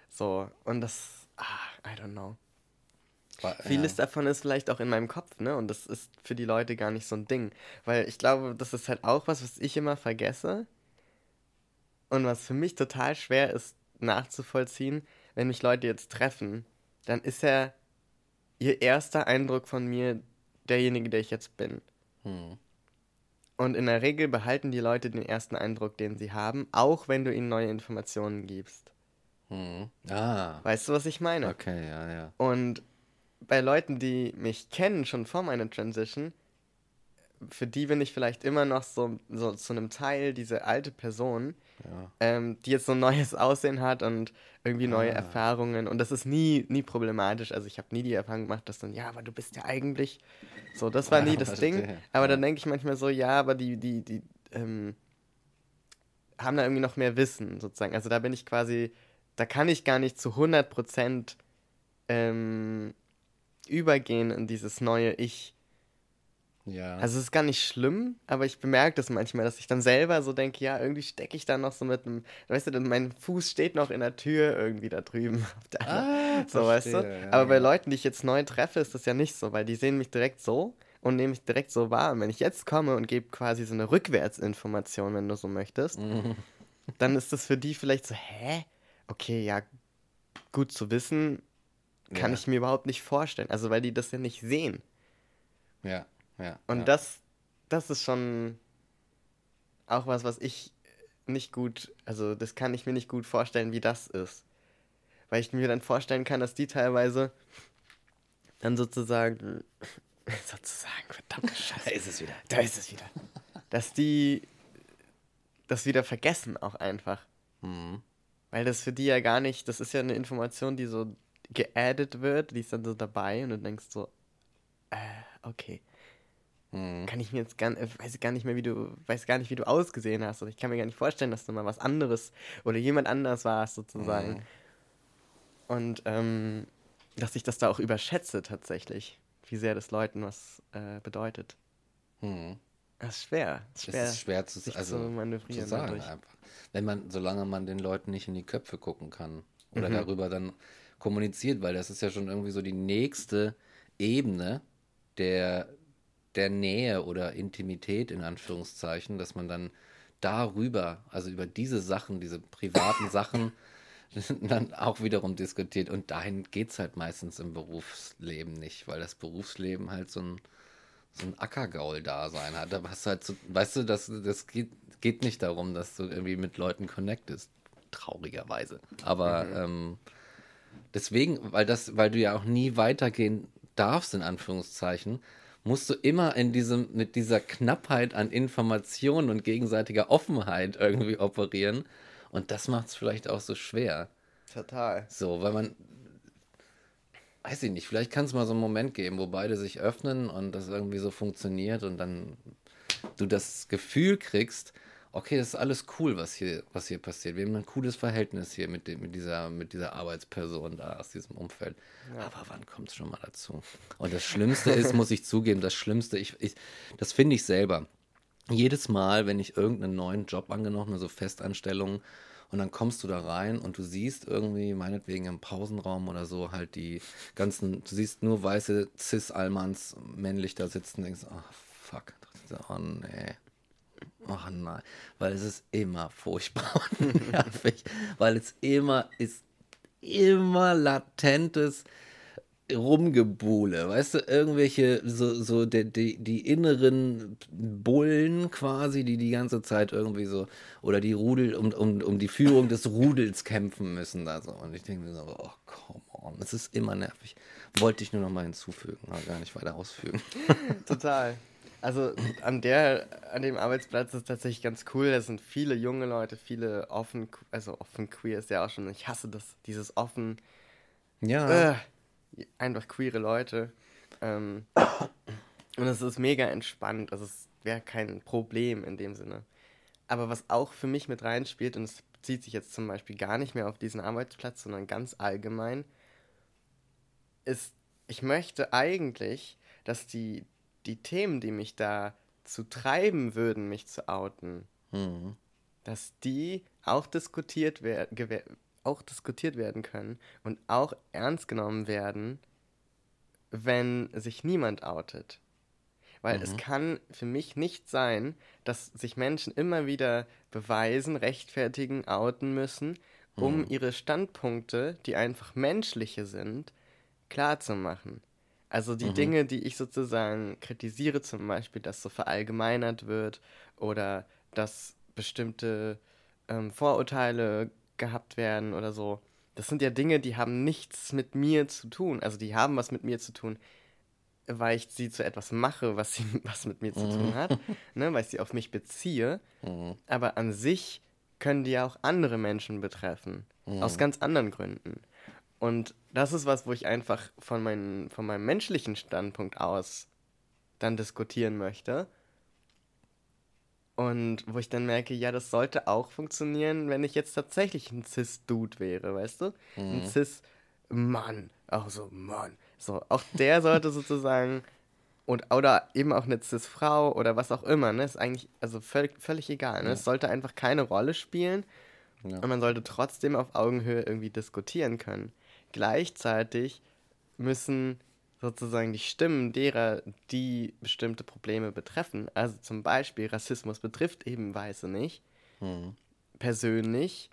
so. Und das, ah, I don't know. War, Vieles ja. davon ist vielleicht auch in meinem Kopf, ne? Und das ist für die Leute gar nicht so ein Ding. Weil ich glaube, das ist halt auch was, was ich immer vergesse. Und was für mich total schwer ist nachzuvollziehen, wenn mich Leute jetzt treffen, dann ist ja ihr erster Eindruck von mir derjenige, der ich jetzt bin. Hm. Und in der Regel behalten die Leute den ersten Eindruck, den sie haben, auch wenn du ihnen neue Informationen gibst. Hm. Ah. Weißt du, was ich meine? Okay, ja, ja. Und bei Leuten, die mich kennen, schon vor meiner Transition, für die bin ich vielleicht immer noch so, so zu einem Teil diese alte Person, ja. ähm, die jetzt so ein neues Aussehen hat und irgendwie neue ah. Erfahrungen. Und das ist nie, nie problematisch. Also ich habe nie die Erfahrung gemacht, dass dann, ja, aber du bist ja eigentlich. So, das war nie das Ding. Aber ja. dann denke ich manchmal so, ja, aber die, die, die ähm, haben da irgendwie noch mehr Wissen, sozusagen. Also da bin ich quasi, da kann ich gar nicht zu 100 Prozent ähm, übergehen in dieses neue Ich. Ja. Also es ist gar nicht schlimm, aber ich bemerke das manchmal, dass ich dann selber so denke, ja, irgendwie stecke ich da noch so mit einem, weißt du, mein Fuß steht noch in der Tür irgendwie da drüben. Ah, so, weißt du? ja, aber bei. Leuten, die ich jetzt neu treffe, ist das ja nicht so, weil die sehen mich direkt so und nehmen mich direkt so wahr. Und wenn ich jetzt komme und gebe quasi so eine Rückwärtsinformation, wenn du so möchtest, Mhm. dann ist das für die vielleicht so, hä? Okay, ja, gut zu wissen, kann Ja. ich mir überhaupt nicht vorstellen. Also weil die das ja nicht sehen. Ja, ja. Und ja. das, das ist schon auch was, was ich nicht gut, also das kann ich mir nicht gut vorstellen, wie das ist. Weil ich mir dann vorstellen kann, dass die teilweise dann sozusagen, sozusagen, verdammte Scheiße, Da ist es wieder. da ist es wieder, dass die das wieder vergessen auch einfach. Mhm. Weil das für die ja gar nicht, das ist ja eine Information, die so geaddet wird, die ist dann so dabei und du denkst so, äh, okay. Mhm. Kann ich mir jetzt gar, äh, weiß gar nicht mehr, wie du, weiß gar nicht, wie du ausgesehen hast. Und ich kann mir gar nicht vorstellen, dass du mal was anderes oder jemand anders warst, sozusagen. Mhm. Und ähm, dass ich das da auch überschätze tatsächlich, wie sehr das Leuten was äh, bedeutet. Mhm. Das ist schwer. Das ist Es schwer, ist schwer zu, sich also, zu zu manövrieren sagen einfach. Wenn man, solange man den Leuten nicht in die Köpfe gucken kann oder Mhm. darüber dann kommuniziert, weil das ist ja schon irgendwie so die nächste Ebene der, der Nähe oder Intimität in Anführungszeichen, dass man dann darüber, also über diese Sachen, diese privaten Sachen, dann auch wiederum diskutiert. Und dahin geht es halt meistens im Berufsleben nicht, weil das Berufsleben halt so ein, so ein Ackergaul-Dasein hat. Da hast du halt so, weißt du, das, das geht, geht nicht darum, dass du irgendwie mit Leuten connectest. Traurigerweise. Aber ähm, deswegen, weil das, weil du ja auch nie weitergehen darfst, in Anführungszeichen, musst du immer in diesem, mit dieser Knappheit an Informationen und gegenseitiger Offenheit irgendwie operieren. Und das macht es vielleicht auch so schwer. Total. So, weil man, weiß ich nicht, vielleicht kann es mal so einen Moment geben, wo beide sich öffnen und das irgendwie so funktioniert und dann du das Gefühl kriegst, okay, das ist alles cool, was hier, was hier passiert. Wir haben ein cooles Verhältnis hier mit, dem, mit, dieser, mit dieser Arbeitsperson da aus diesem Umfeld. Aber wann kommt es schon mal dazu? Und das Schlimmste ist, muss ich zugeben, das Schlimmste, ich, ich, das finde ich selber. Jedes Mal, wenn ich irgendeinen neuen Job angenommen habe, so Festanstellungen, und dann kommst du da rein und du siehst irgendwie, meinetwegen im Pausenraum oder so, halt die ganzen, du siehst nur weiße Cis-Almans männlich da sitzen, denkst, oh fuck, oh nee. Oh nein, weil es ist immer furchtbar und nervig, weil es immer ist, immer latentes Rumgebuhle, weißt du, irgendwelche, so, so die, die, die inneren Bullen quasi, die die ganze Zeit irgendwie so, oder die Rudel, um, um, um die Führung des Rudels kämpfen müssen da so. Und ich denke mir so, oh, come on, es ist immer nervig. Wollte ich nur noch mal hinzufügen, aber gar nicht weiter ausfügen. Total. Also an der, an dem Arbeitsplatz ist tatsächlich ganz cool. Da sind viele junge Leute, viele offen, also offen queer ist ja auch schon. Ich hasse das, dieses offen, Ja, äh, einfach queere Leute. Ähm, und es ist mega entspannt. Also es wäre kein Problem in dem Sinne. Aber was auch für mich mit reinspielt, und es bezieht sich jetzt zum Beispiel gar nicht mehr auf diesen Arbeitsplatz, sondern ganz allgemein, ist, ich möchte eigentlich, dass die, die Themen, die mich da zu treiben würden, mich zu outen, mhm. dass die auch diskutiert, wer auch diskutiert werden können und auch ernst genommen werden, wenn sich niemand outet. Weil es kann für mich nicht sein, dass sich Menschen immer wieder beweisen, rechtfertigen, outen müssen, um ihre Standpunkte, die einfach menschliche sind, klarzumachen. Also die Dinge, die ich sozusagen kritisiere, zum Beispiel, dass so verallgemeinert wird oder dass bestimmte ähm, Vorurteile gehabt werden oder so. Das sind ja Dinge, die haben nichts mit mir zu tun. Also die haben was mit mir zu tun, weil ich sie zu etwas mache, was, sie, was mit mir zu tun hat, ne, weil ich sie auf mich beziehe. Aber an sich können die ja auch andere Menschen betreffen. Aus ganz anderen Gründen. Und das ist was, wo ich einfach von, meinen, von meinem menschlichen Standpunkt aus dann diskutieren möchte. Und wo ich dann merke, ja, das sollte auch funktionieren, wenn ich jetzt tatsächlich ein Cis-Dude wäre, weißt du? Mhm. Ein Cis-Mann. Auch so, Mann. So, auch der sollte sozusagen und, oder eben auch eine Cis-Frau oder was auch immer, ne? Ist eigentlich also völlig, völlig egal. Ne? Ja. Es sollte einfach keine Rolle spielen ja. und man sollte trotzdem auf Augenhöhe irgendwie diskutieren können. Gleichzeitig müssen sozusagen die Stimmen derer, die bestimmte Probleme betreffen, also zum Beispiel Rassismus betrifft eben Weiße nicht, mhm. persönlich,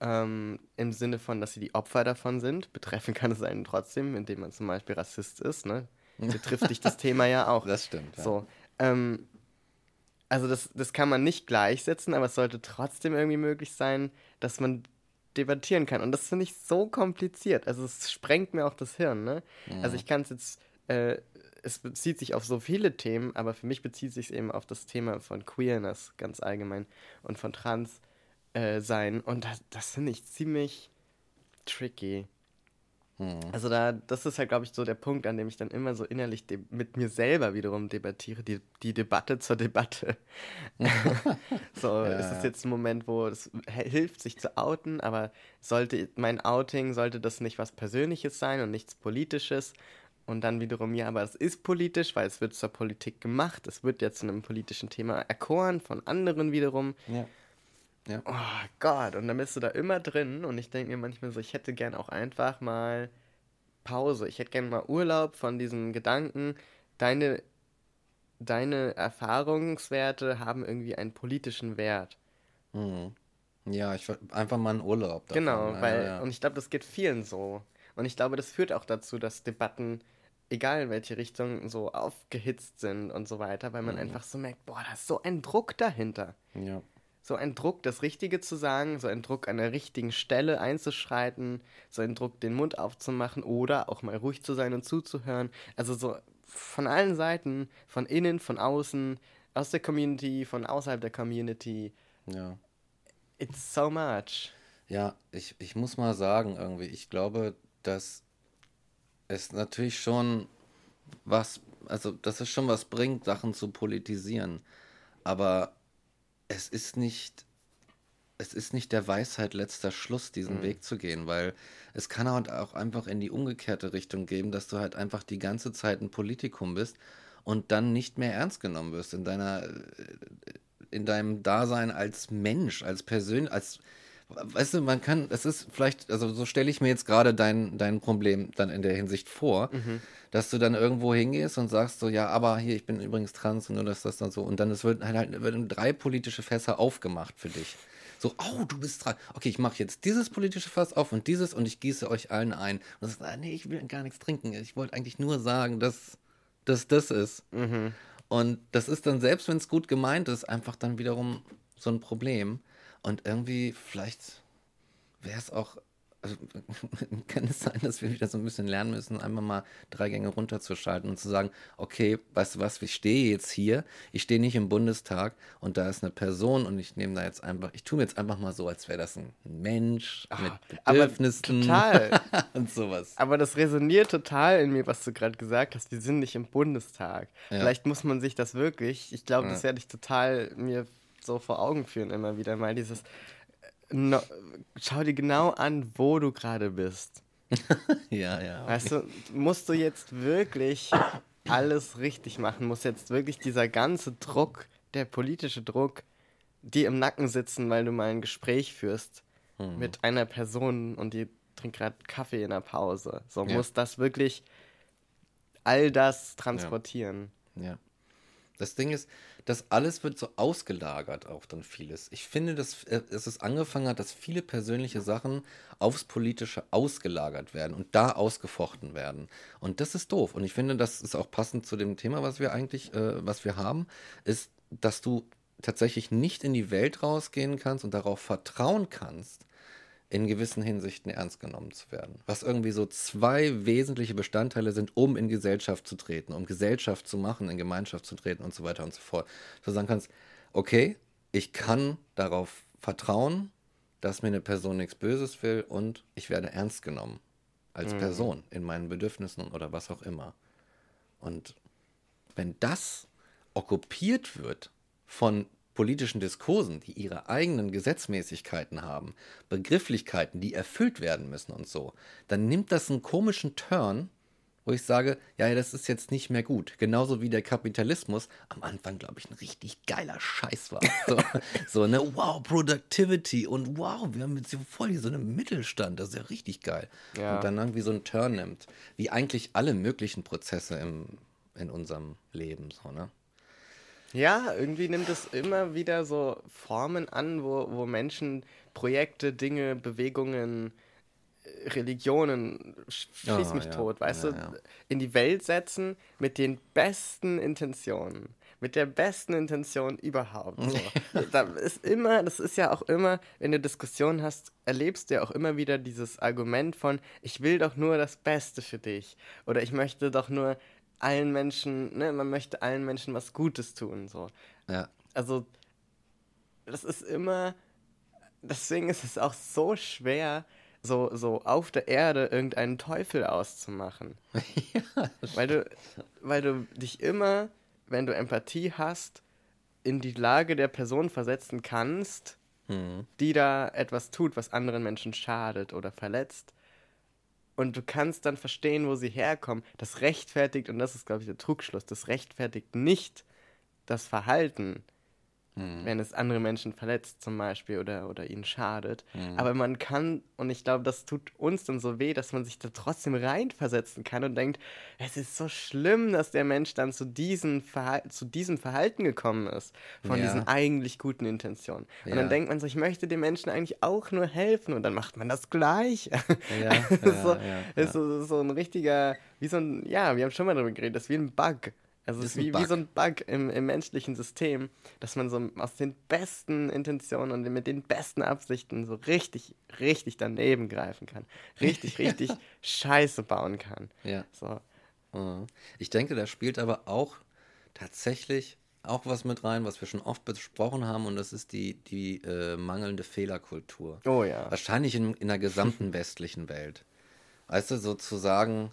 ähm, im Sinne von, dass sie die Opfer davon sind. Betreffen kann es einen trotzdem, indem man zum Beispiel Rassist ist, ne? Betrifft dich das Thema ja auch. Das stimmt. Ja. So, ähm, also das, das kann man nicht gleichsetzen, aber es sollte trotzdem irgendwie möglich sein, dass man debattieren kann. Und das finde ich so kompliziert. Also es sprengt mir auch das Hirn, ne? Ja. Also ich kann es jetzt, äh, es bezieht sich auf so viele Themen, aber für mich bezieht sich eben auf das Thema von Queerness ganz allgemein und von Trans äh, sein. Und das, das finde ich ziemlich tricky. Hm. Also da, das ist halt, glaube ich, so der Punkt, an dem ich dann immer so innerlich mit mir selber wiederum debattiere, die, die Debatte zur Debatte. so, ja, ist es jetzt ein Moment, wo es hilft, sich zu outen, aber sollte mein Outing, sollte das nicht was Persönliches sein und nichts Politisches? Und dann wiederum, ja, aber es ist politisch, weil es wird zur Politik gemacht, es wird jetzt zu einem politischen Thema erkoren von anderen wiederum. Ja. Ja. Oh Gott, und dann bist du da immer drin und ich denke mir manchmal so, ich hätte gern auch einfach mal Pause. Ich hätte gern mal Urlaub von diesem Gedanken, deine, deine Erfahrungswerte haben irgendwie einen politischen Wert. Mhm. Ja, ich einfach mal einen Urlaub. Davon. Genau, weil, ja, ja. und ich glaube, das geht vielen so. Und ich glaube, das führt auch dazu, dass Debatten, egal in welche Richtung, so aufgehitzt sind und so weiter, weil man mhm. einfach so merkt, boah, da ist so ein Druck dahinter. Ja so ein Druck, das Richtige zu sagen, so ein Druck, an der richtigen Stelle einzuschreiten, so ein Druck, den Mund aufzumachen oder auch mal ruhig zu sein und zuzuhören. Also so von allen Seiten, von innen, von außen, aus der Community, von außerhalb der Community. Ja. It's so much. Ja, ich, ich muss mal sagen, irgendwie, ich glaube, dass es natürlich schon was, also dass es schon was bringt, Sachen zu politisieren. Aber es ist nicht, es ist nicht der Weisheit letzter Schluss, diesen mhm. Weg zu gehen, weil es kann halt auch einfach in die umgekehrte Richtung geben, dass du halt einfach die ganze Zeit ein Politikum bist und dann nicht mehr ernst genommen wirst in deiner, in deinem Dasein als Mensch, als Persön, als weißt du, man kann, es ist vielleicht, also so stelle ich mir jetzt gerade dein, dein Problem dann in der Hinsicht vor, mhm. dass du dann irgendwo hingehst und sagst so, ja, aber hier, ich bin übrigens trans und nur dass das dann so, und dann es wird halt, halt werden drei politische Fässer aufgemacht für dich. So, oh, du bist dran. Okay, ich mache jetzt dieses politische Fass auf und dieses und ich gieße euch allen ein. Und du sagst, ah, nee, ich will gar nichts trinken. Ich wollte eigentlich nur sagen, dass das das ist. Mhm. Und das ist dann, selbst wenn es gut gemeint ist, einfach dann wiederum so ein Problem. Und irgendwie, vielleicht wäre es auch, also kann es sein, dass wir wieder so ein bisschen lernen müssen, einmal mal drei Gänge runterzuschalten und zu sagen, okay, weißt du was, ich stehe jetzt hier, ich stehe nicht im Bundestag und da ist eine Person und ich nehme da jetzt einfach, ich tue mir jetzt einfach mal so, als wäre das ein Mensch Ach, mit Bedürfnissen total. und sowas. Aber das resoniert total in mir, was du gerade gesagt hast, wir sind nicht im Bundestag. Ja. Vielleicht muss man sich das wirklich, ich glaube, ja. das werde ich total mir so vor Augen führen immer wieder mal dieses no, schau dir genau an, wo du gerade bist. ja, ja. Okay. Weißt du, musst du jetzt wirklich alles richtig machen, muss jetzt wirklich dieser ganze Druck, der politische Druck, dir im Nacken sitzen, weil du mal ein Gespräch führst mhm. mit einer Person und die trinkt gerade Kaffee in der Pause. So ja. muss das wirklich all das transportieren. Ja. ja. Das Ding ist, das alles wird so ausgelagert, auch dann vieles. Ich finde, dass äh, es ist angefangen hat, dass viele persönliche Sachen aufs Politische ausgelagert werden und da ausgefochten werden. Und das ist doof. Und ich finde, das ist auch passend zu dem Thema, was wir eigentlich, äh, was wir haben, ist, dass du tatsächlich nicht in die Welt rausgehen kannst und darauf vertrauen kannst, in gewissen Hinsichten ernst genommen zu werden. Was irgendwie so zwei wesentliche Bestandteile sind, um in Gesellschaft zu treten, um Gesellschaft zu machen, in Gemeinschaft zu treten und so weiter und so fort. Du sagen kannst, okay, ich kann darauf vertrauen, dass mir eine Person nichts Böses will und ich werde ernst genommen als mhm. Person in meinen Bedürfnissen oder was auch immer. Und wenn das okkupiert wird von politischen Diskursen, die ihre eigenen Gesetzmäßigkeiten haben, Begrifflichkeiten, die erfüllt werden müssen und so, dann nimmt das einen komischen Turn, wo ich sage, ja, das ist jetzt nicht mehr gut. Genauso wie der Kapitalismus am Anfang, glaube ich, ein richtig geiler Scheiß war. So, so ne, wow, Productivity und wow, wir haben jetzt hier voll hier so einen Mittelstand, das ist ja richtig geil. Ja. Und dann irgendwie so einen Turn nimmt, wie eigentlich alle möglichen Prozesse im, in unserem Leben, so, ne? Ja, irgendwie nimmt es immer wieder so Formen an, wo, wo Menschen Projekte, Dinge, Bewegungen, Religionen, sch- schieß Ah, mich ja. tot, weißt Ja, du, ja. in die Welt setzen mit den besten Intentionen. Mit der besten Intention überhaupt. So. da ist immer, das ist ja auch immer, wenn du Diskussionen hast, erlebst du ja auch immer wieder dieses Argument von, ich will doch nur das Beste für dich. Oder ich möchte doch nur allen Menschen, ne, man möchte allen Menschen was Gutes tun. So. Ja. Also, das ist immer, deswegen ist es auch so schwer, so, so auf der Erde irgendeinen Teufel auszumachen. Weil du, weil du dich immer, wenn du Empathie hast, in die Lage der Person versetzen kannst, Hm. die da etwas tut, was anderen Menschen schadet oder verletzt. Und du kannst dann verstehen, wo sie herkommen. Das rechtfertigt, und das ist, glaube ich, der Trugschluss, das rechtfertigt nicht das Verhalten, wenn es andere Menschen verletzt zum Beispiel oder, oder ihnen schadet. Aber man kann, und ich glaube, das tut uns dann so weh, dass man sich da trotzdem reinversetzen kann und denkt, es ist so schlimm, dass der Mensch dann zu, diesen Verhal zu diesem Verhalten gekommen ist, von Ja. diesen eigentlich guten Intentionen. Und Ja. dann denkt man so, ich möchte dem Menschen eigentlich auch nur helfen und dann macht man das gleich. Ja, so, ist so, so ein richtiger, wie so ein, ja, wir haben schon mal darüber geredet, das ist wie ein Bug. Also es Ist wie, wie so ein Bug im, im menschlichen System, dass man so aus den besten Intentionen und mit den besten Absichten so richtig, richtig daneben greifen kann. Richtig, richtig Scheiße bauen kann. Ja. So. Mhm. Ich denke, da spielt aber auch tatsächlich auch was mit rein, was wir schon oft besprochen haben, und das ist die, die äh, mangelnde Fehlerkultur. Oh ja. Wahrscheinlich in, in der gesamten westlichen Welt. Weißt du, sozusagen,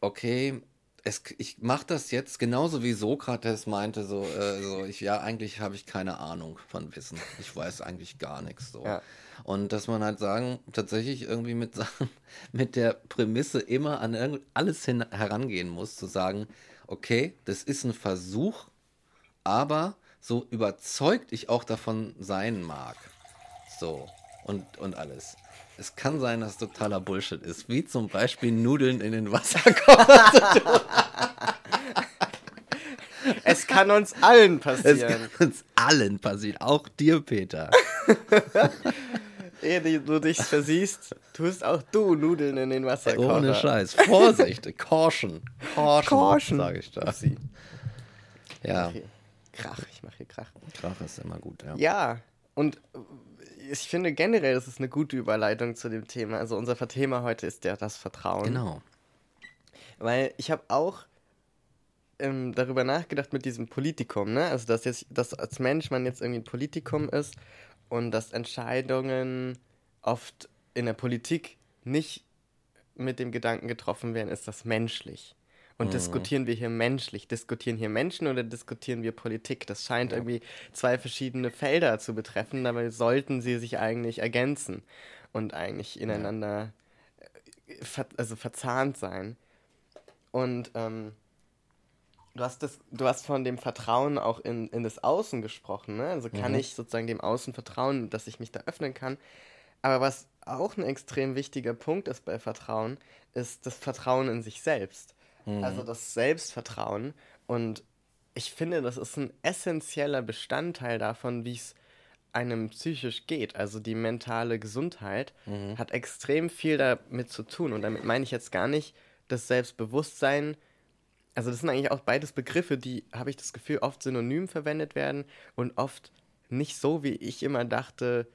okay, es, ich mache das jetzt genauso wie Sokrates meinte, so, äh, so ich, ja, eigentlich habe ich keine Ahnung von Wissen. Ich weiß eigentlich gar nichts. So. Ja. Und dass man halt sagen, tatsächlich irgendwie mit Sachen, mit der Prämisse immer an alles hin, herangehen muss, zu sagen, okay, das ist ein Versuch, aber so überzeugt ich auch davon sein mag. So, und, und alles. Es kann sein, dass totaler Bullshit ist, wie zum Beispiel Nudeln in den Wasserkocher. Es kann uns allen Es passieren. kann uns allen passieren, auch dir, Peter. Ehe du dich versiehst, tust auch du Nudeln in den Wasserkocher. Ohne Scheiß. Vorsicht, Caution. Caution, Caution. sage ich da. Ja, Okay. Krach, ich mache hier Krach. Krach ist immer gut, ja. Ja, und ich finde generell, das ist eine gute Überleitung zu dem Thema. Also unser Thema heute ist ja das Vertrauen. Genau. Weil ich habe auch ähm, darüber nachgedacht mit diesem Politikum, ne? Also dass jetzt, dass als Mensch man jetzt irgendwie ein Politikum ist und dass Entscheidungen oft in der Politik nicht mit dem Gedanken getroffen werden, ist das menschlich. Und diskutieren wir hier menschlich? Diskutieren hier Menschen oder diskutieren wir Politik? Das scheint irgendwie zwei verschiedene Felder zu betreffen, dabei sollten sie sich eigentlich ergänzen und eigentlich ineinander äh, ver also verzahnt sein. Und ähm, du, hast das, du hast von dem Vertrauen auch in, in das Außen gesprochen. Ne? Also kann ich sozusagen dem Außen vertrauen, dass ich mich da öffnen kann. Aber was auch ein extrem wichtiger Punkt ist bei Vertrauen, ist das Vertrauen in sich selbst. Also das Selbstvertrauen. Und ich finde, das ist ein essentieller Bestandteil davon, wie es einem psychisch geht. Also die mentale Gesundheit hat extrem viel damit zu tun. Und damit meine ich jetzt gar nicht das Selbstbewusstsein. Also das sind eigentlich auch beides Begriffe, die, habe ich das Gefühl, oft synonym verwendet werden und oft nicht so, wie ich immer dachte,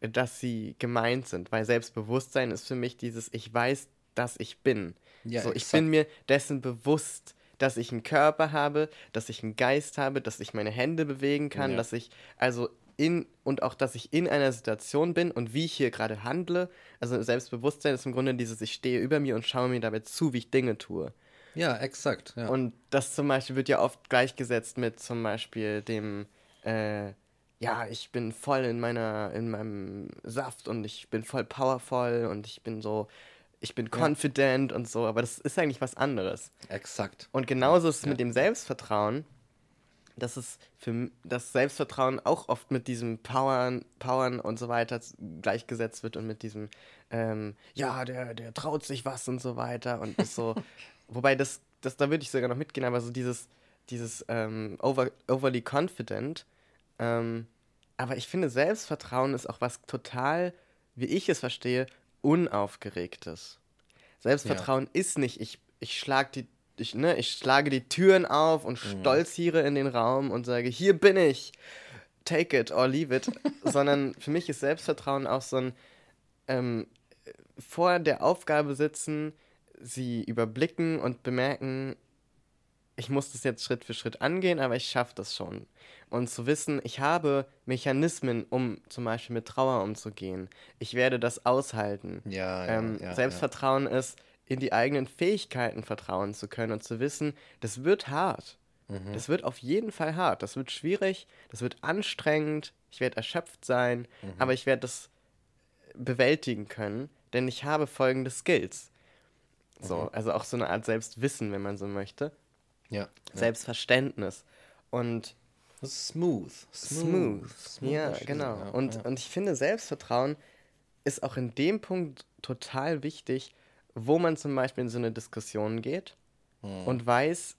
dass sie gemeint sind. Weil Selbstbewusstsein ist für mich dieses, ich weiß, dass ich bin. Ja, so, ich exakt. bin mir dessen bewusst, dass ich einen Körper habe, dass ich einen Geist habe, dass ich meine Hände bewegen kann, Ja. dass ich also in und auch, dass ich in einer Situation bin und wie ich hier gerade handle. Also Selbstbewusstsein ist im Grunde dieses, ich stehe über mir und schaue mir dabei zu, wie ich Dinge tue. Ja, exakt. Ja. Und das zum Beispiel wird ja oft gleichgesetzt mit zum Beispiel dem, äh, ja, ich bin voll in meiner, in meinem Saft und ich bin voll powervoll und ich bin so, ich bin confident und so, aber das ist eigentlich was anderes. Exakt. Und genauso ist es mit dem Selbstvertrauen, dass es für das Selbstvertrauen auch oft mit diesem Powern, Powern und so weiter gleichgesetzt wird und mit diesem, ähm, ja, der, der traut sich was und so weiter und ist so, wobei das, das, da würde ich sogar noch mitgehen, aber so dieses, dieses ähm, over, overly confident, ähm, aber ich finde, Selbstvertrauen ist auch was total, wie ich es verstehe, unaufgeregtes. Selbstvertrauen ja. ist nicht, ich, ich schlag die ich, ne, ich schlage die Türen auf und mhm. stolziere in den Raum und sage, hier bin ich, take it or leave it, sondern für mich ist Selbstvertrauen auch so ein ähm, vor der Aufgabe sitzen, sie überblicken und bemerken, ich muss das jetzt Schritt für Schritt angehen, aber ich schaffe das schon. Und zu wissen, ich habe Mechanismen, um zum Beispiel mit Trauer umzugehen. Ich werde das aushalten. Ja, ja, ähm, ja Selbstvertrauen ja. ist, in die eigenen Fähigkeiten vertrauen zu können und zu wissen, das wird hart. Mhm. Das wird auf jeden Fall hart. Das wird schwierig, das wird anstrengend, ich werde erschöpft sein, mhm. aber ich werde das bewältigen können, denn ich habe folgende Skills. So, mhm. also auch so eine Art Selbstwissen, wenn man so möchte. Ja. Selbstverständnis. Und smooth. Smooth. smooth. Ja, genau. Ja, und, ja. und ich finde, Selbstvertrauen ist auch in dem Punkt total wichtig, wo man zum Beispiel in so eine Diskussion geht hm. und weiß,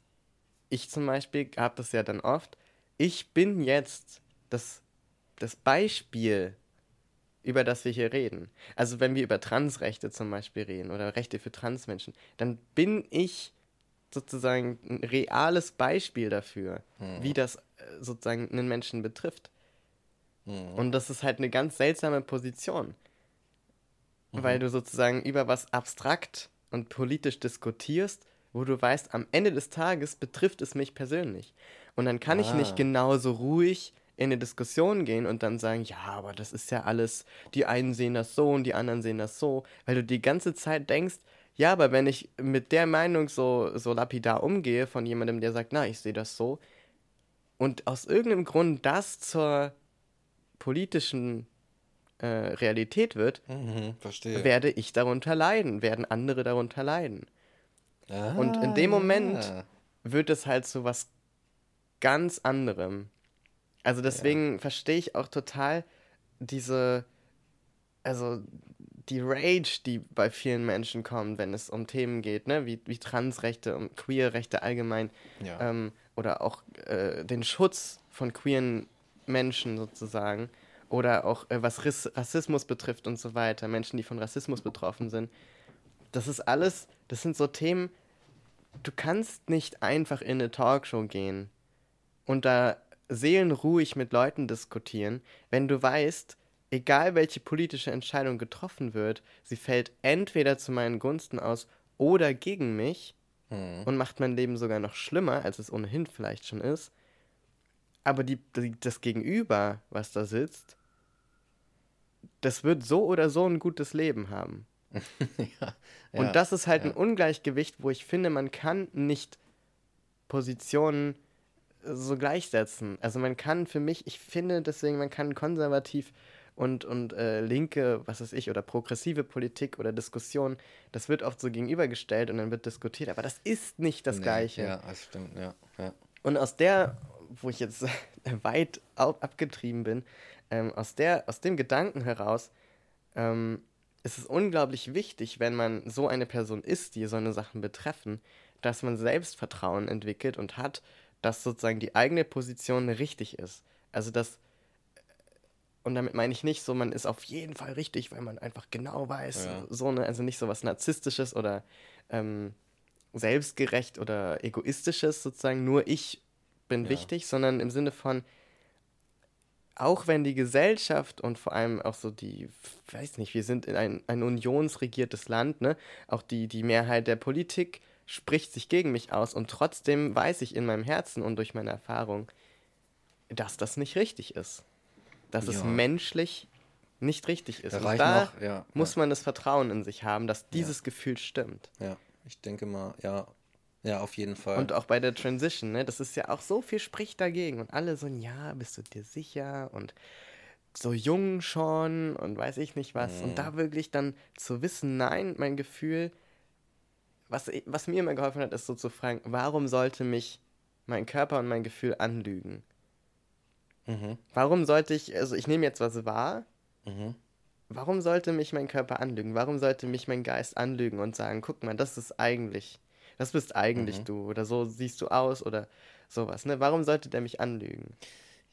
ich zum Beispiel habe das ja dann oft, ich bin jetzt das, das Beispiel, über das wir hier reden. Also wenn wir über Transrechte zum Beispiel reden oder Rechte für Transmenschen, dann bin ich sozusagen ein reales Beispiel dafür, hm. wie das äh, sozusagen einen Menschen betrifft. Hm. Und das ist halt eine ganz seltsame Position mhm. weil du sozusagen über was abstrakt und politisch diskutierst, wo du weißt, am Ende des Tages betrifft es mich persönlich. Und dann kann ah. ich nicht ah. genauso ruhig in eine Diskussion gehen und dann sagen, ja, aber das ist ja alles, die einen sehen das so und die anderen sehen das so, weil du die ganze Zeit denkst, ja, aber wenn ich mit der Meinung so, so lapidar umgehe von jemandem, der sagt, na, ich sehe das so, und aus irgendeinem Grund das zur politischen äh, Realität wird, mhm, werde ich darunter leiden, werden andere darunter leiden. Ah, und in dem Moment ja. wird es halt zu was ganz anderem. Also deswegen ja. verstehe ich auch total diese, also die Rage, die bei vielen Menschen kommt, wenn es um Themen geht, ne, wie, wie Transrechte und Queerrechte allgemein, ja. ähm, oder auch äh, den Schutz von queeren Menschen sozusagen oder auch äh, was Riss Rassismus betrifft und so weiter, Menschen, die von Rassismus betroffen sind. Das ist alles, das sind so Themen, du kannst nicht einfach in eine Talkshow gehen und da seelenruhig mit Leuten diskutieren, wenn du weißt, egal welche politische Entscheidung getroffen wird, sie fällt entweder zu meinen Gunsten aus oder gegen mich hm. und macht mein Leben sogar noch schlimmer, als es ohnehin vielleicht schon ist. Aber die, die, das Gegenüber, was da sitzt, das wird so oder so ein gutes Leben haben. ja, und ja, das ist halt ja. ein Ungleichgewicht, wo ich finde, man kann nicht Positionen so gleichsetzen. Also man kann für mich, ich finde deswegen, man kann konservativ und, und äh, linke, was weiß ich, oder progressive Politik oder Diskussion, das wird oft so gegenübergestellt und dann wird diskutiert, aber das ist nicht das nee, Gleiche. Ja, das stimmt, ja, ja. Und aus der, wo ich jetzt weit abgetrieben bin, ähm, aus, der, aus dem Gedanken heraus ähm, ist es unglaublich wichtig, wenn man so eine Person ist, die so eine Sachen betreffen, dass man Selbstvertrauen entwickelt und hat, dass sozusagen die eigene Position richtig ist. Also dass und damit meine ich nicht so, man ist auf jeden Fall richtig, weil man einfach genau weiß, ja. so eine, also nicht so was Narzisstisches oder ähm, selbstgerecht oder egoistisches, sozusagen, nur ich bin ja. wichtig, sondern im Sinne von, auch wenn die Gesellschaft und vor allem auch so die, weiß nicht, wir sind in ein, ein unionsregiertes Land, ne? Auch die, die Mehrheit der Politik spricht sich gegen mich aus und trotzdem weiß ich in meinem Herzen und durch meine Erfahrung, dass das nicht richtig ist. Dass ja. es menschlich nicht richtig ist. Da, da noch, ja, muss man das Vertrauen in sich haben, dass dieses Gefühl stimmt. Ja, ich denke mal, ja, ja, auf jeden Fall. Und auch bei der Transition, ne? Das ist ja auch so viel spricht dagegen. Und alle so, ja, bist du dir sicher? Und so jung schon und weiß ich nicht was. Und da wirklich dann zu wissen, nein, mein Gefühl, was, was mir immer geholfen hat, ist so zu fragen, warum sollte mich mein Körper und mein Gefühl anlügen? Warum sollte ich, also ich nehme jetzt was wahr, warum sollte mich mein Körper anlügen? Warum sollte mich mein Geist anlügen und sagen, guck mal, das ist eigentlich, das bist eigentlich du oder so siehst du aus oder sowas, ne? Warum sollte der mich anlügen?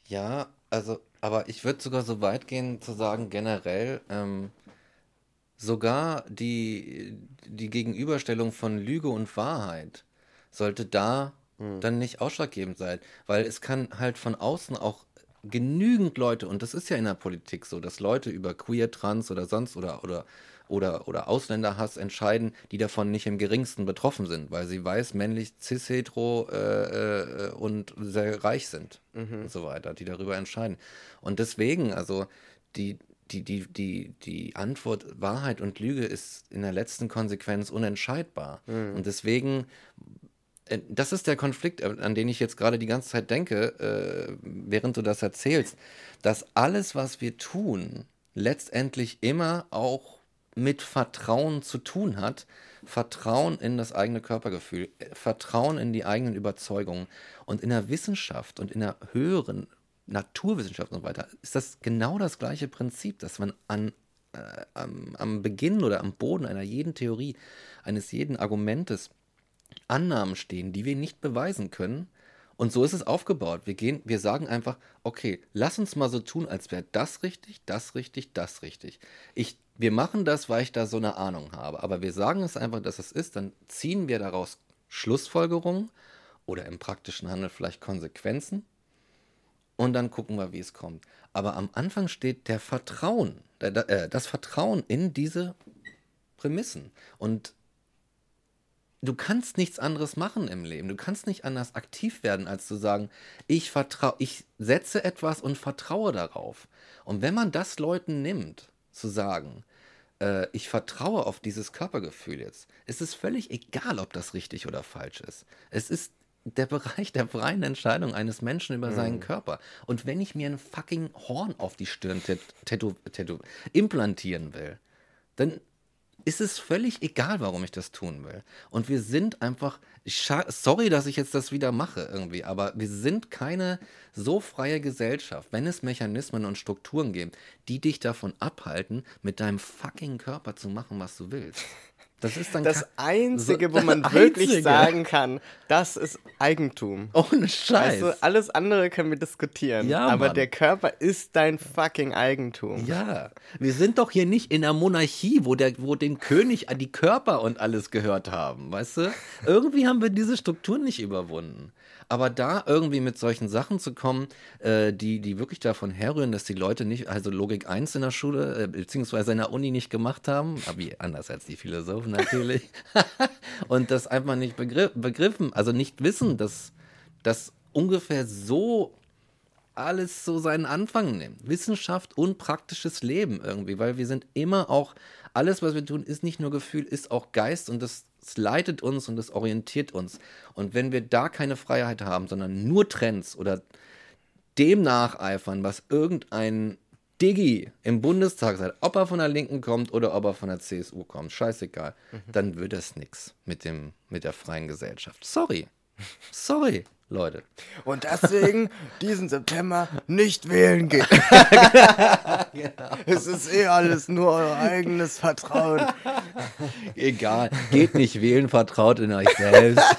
Ja, also, aber ich würde sogar so weit gehen zu sagen, generell, ähm, sogar die, die Gegenüberstellung von Lüge und Wahrheit sollte da dann nicht ausschlaggebend sein, weil es kann halt von außen auch genügend Leute, und das ist ja in der Politik so, dass Leute über Queer, Trans oder sonst oder, oder, oder, oder Ausländerhass entscheiden, die davon nicht im geringsten betroffen sind, weil sie weiß, männlich, cis, hetero äh, äh, und sehr reich sind und so weiter, die darüber entscheiden. Und deswegen, also die, die, die, die, die Antwort Wahrheit und Lüge ist in der letzten Konsequenz unentscheidbar. Und deswegen das ist der Konflikt, äh, an den ich jetzt gerade die ganze Zeit denke, äh, während du das erzählst, dass alles, was wir tun, letztendlich immer auch mit Vertrauen zu tun hat. Vertrauen in das eigene Körpergefühl, äh, Vertrauen in die eigenen Überzeugungen. Und in der Wissenschaft und in der höheren Naturwissenschaft und so weiter ist das genau das gleiche Prinzip, dass man an äh, am, am Beginn oder am Boden einer jeden Theorie, eines jeden Argumentes Annahmen stehen, die wir nicht beweisen können. Und so ist es aufgebaut. Wir gehen, wir sagen einfach, okay, lass uns mal so tun, als wäre das richtig, das richtig, das richtig. Ich, wir machen das, weil ich da so eine Ahnung habe. Aber wir sagen es einfach, dass es ist, dann ziehen wir daraus Schlussfolgerungen oder im praktischen Handel vielleicht Konsequenzen und dann gucken wir, wie es kommt. Aber am Anfang steht der Vertrauen, äh, das Vertrauen in diese Prämissen. Und du kannst nichts anderes machen im Leben. Du kannst nicht anders aktiv werden, als zu sagen, ich vertraue, ich setze etwas und vertraue darauf. Und wenn man das Leuten nimmt, zu sagen, äh, ich vertraue auf dieses Körpergefühl jetzt, ist es völlig egal, ob das richtig oder falsch ist. Es ist der Bereich der freien Entscheidung eines Menschen über seinen Körper. Und wenn ich mir ein fucking Horn auf die Stirn tätow tätow implantieren will, dann ist es völlig egal, warum ich das tun will. Und wir sind einfach, sorry, dass ich jetzt das wieder mache irgendwie, aber wir sind keine so freie Gesellschaft, wenn es Mechanismen und Strukturen gibt, die dich davon abhalten, mit deinem fucking Körper zu machen, was du willst. Das ist dann Das Einzige, wo man wirklich Einzige. sagen kann, das ist Eigentum. Ohne Scheiß. Weißt du, alles andere können wir diskutieren. Ja, aber Mann. der Körper ist dein fucking Eigentum. Ja, wir sind doch hier nicht in einer Monarchie, wo, der, wo dem König die Körper und alles gehört haben, weißt du? Irgendwie haben wir diese Strukturen nicht überwunden. Aber da irgendwie mit solchen Sachen zu kommen, äh, die, die wirklich davon herrühren, dass die Leute nicht, also Logik 1 in der Schule, äh, beziehungsweise in der Uni nicht gemacht haben, aber anders als die Philosophen natürlich, und das einfach nicht begriff, begriffen, also nicht wissen, dass das ungefähr so alles so seinen Anfang nimmt. Wissenschaft und praktisches Leben irgendwie, weil wir sind immer auch, alles, was wir tun, ist nicht nur Gefühl, ist auch Geist und das, das leitet uns und das orientiert uns. Und wenn wir da keine Freiheit haben, sondern nur Trends oder dem nacheifern, was irgendein Diggi im Bundestag sagt, ob er von der Linken kommt oder ob er von der CSU kommt, scheißegal, dann wird das nix mit, dem, mit der freien Gesellschaft. Sorry. Sorry, Leute. Und deswegen diesen September nicht wählen gehen. Es ist eh alles nur euer eigenes Vertrauen. Egal, geht nicht wählen, vertraut in euch selbst.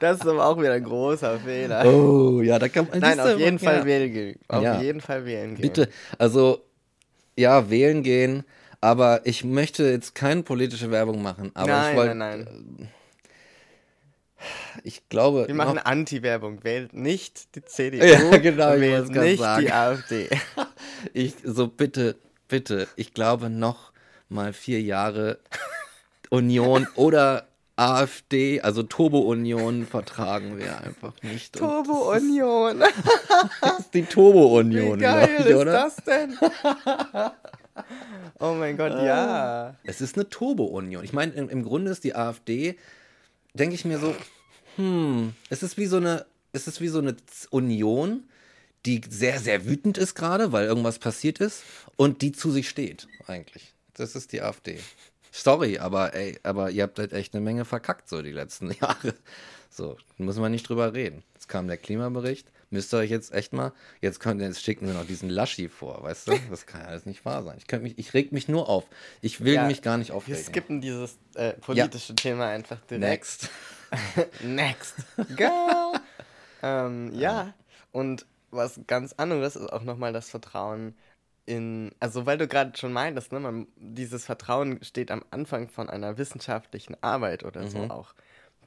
Das ist aber auch wieder ein großer Fehler. Oh, ja, da kann man. Nein, auf jeden ja. Fall wählen gehen. Auf Ja. jeden Fall wählen gehen. Bitte, also, ja, wählen gehen, aber ich möchte jetzt keine politische Werbung machen. Aber nein, ich wollte. nein, nein. Ich glaube. Wir machen Anti-Werbung. Wählt nicht die CDU. Ja, genau, wählt nicht sagen. die AfD. Ich, so bitte, bitte, ich glaube noch mal vier Jahre Union oder AfD, also Turbo-Union, vertragen wir einfach nicht. Turbo-Union. Das ist die Turbo-Union, Wie geil ich, ist oder? das denn? oh mein Gott, ja. Es ist eine Turbo-Union. Ich meine, im, im Grunde ist die AfD, denke ich mir so, hm, es ist wie so eine, es ist wie so eine Union, die sehr, sehr wütend ist gerade, weil irgendwas passiert ist und die zu sich steht, eigentlich. Das ist die AfD. Sorry, aber ey, aber ihr habt halt echt eine Menge verkackt, so die letzten Jahre. So, muss man nicht drüber reden. Jetzt kam der Klimabericht. Müsst ihr euch jetzt echt mal, jetzt könnt jetzt schicken wir noch diesen Laschi vor, weißt du? Das kann ja alles nicht wahr sein. Ich, könnt mich, ich reg mich nur auf. Ich will Ja, mich gar nicht Wir aufregen. skippen dieses äh, politische Thema einfach direkt. Next. Next. Girl. ähm, ja, und was ganz anderes ist auch nochmal das Vertrauen in, also weil du gerade schon meintest, ne, man, dieses Vertrauen steht am Anfang von einer wissenschaftlichen Arbeit oder so Mhm. auch.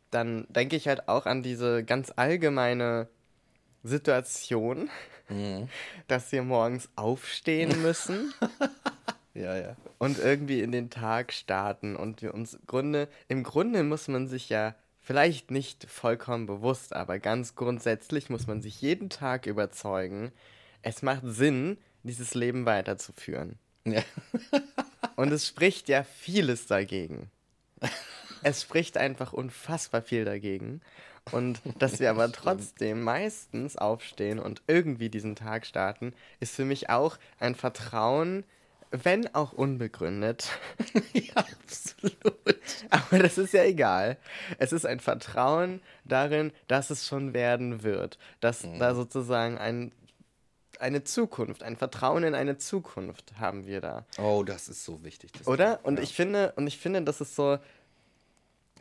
Dann denke ich halt auch an diese ganz allgemeine Situation, Mhm. dass wir morgens aufstehen müssen Ja, ja. und irgendwie in den Tag starten und wir uns Grunde, im Grunde muss man sich ja vielleicht nicht vollkommen bewusst, aber ganz grundsätzlich muss man sich jeden Tag überzeugen, es macht Sinn, dieses Leben weiterzuführen. ja. Und es spricht ja vieles dagegen. Es spricht einfach unfassbar viel dagegen. Und dass wir aber trotzdem meistens aufstehen und irgendwie diesen Tag starten, ist für mich auch ein Vertrauen, wenn auch unbegründet. ja, absolut. Aber das ist ja egal. Es ist ein Vertrauen darin, dass es schon werden wird. Dass da sozusagen ein, eine Zukunft, ein Vertrauen in eine Zukunft haben wir da. Oh, das ist so wichtig. das Oder? Thema. Und ja. ich finde, und ich finde, das ist so,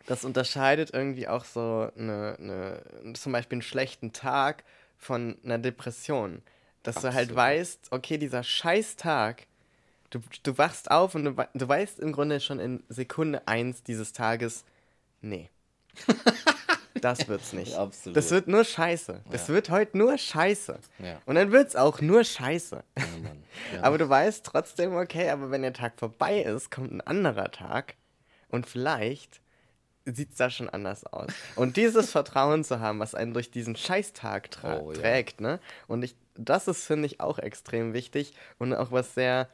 das unterscheidet irgendwie auch so eine, eine, zum Beispiel einen schlechten Tag von einer Depression. Dass du halt Absolut. weißt, okay, dieser scheiß Tag, du, du wachst auf und du, du weißt im Grunde schon in Sekunde eins dieses Tages, nee. Das wird's nicht. Absolut. Das wird nur scheiße. Das Ja. wird heute nur scheiße. Ja. Und dann wird's auch nur scheiße. Ja. Aber du weißt trotzdem, okay, aber wenn der Tag vorbei ist, kommt ein anderer Tag und vielleicht sieht es da schon anders aus. Und dieses Vertrauen zu haben, was einen durch diesen Scheißtag tra Oh, ja. trägt, ne? Und ich, das ist, finde ich, auch extrem wichtig und auch was sehr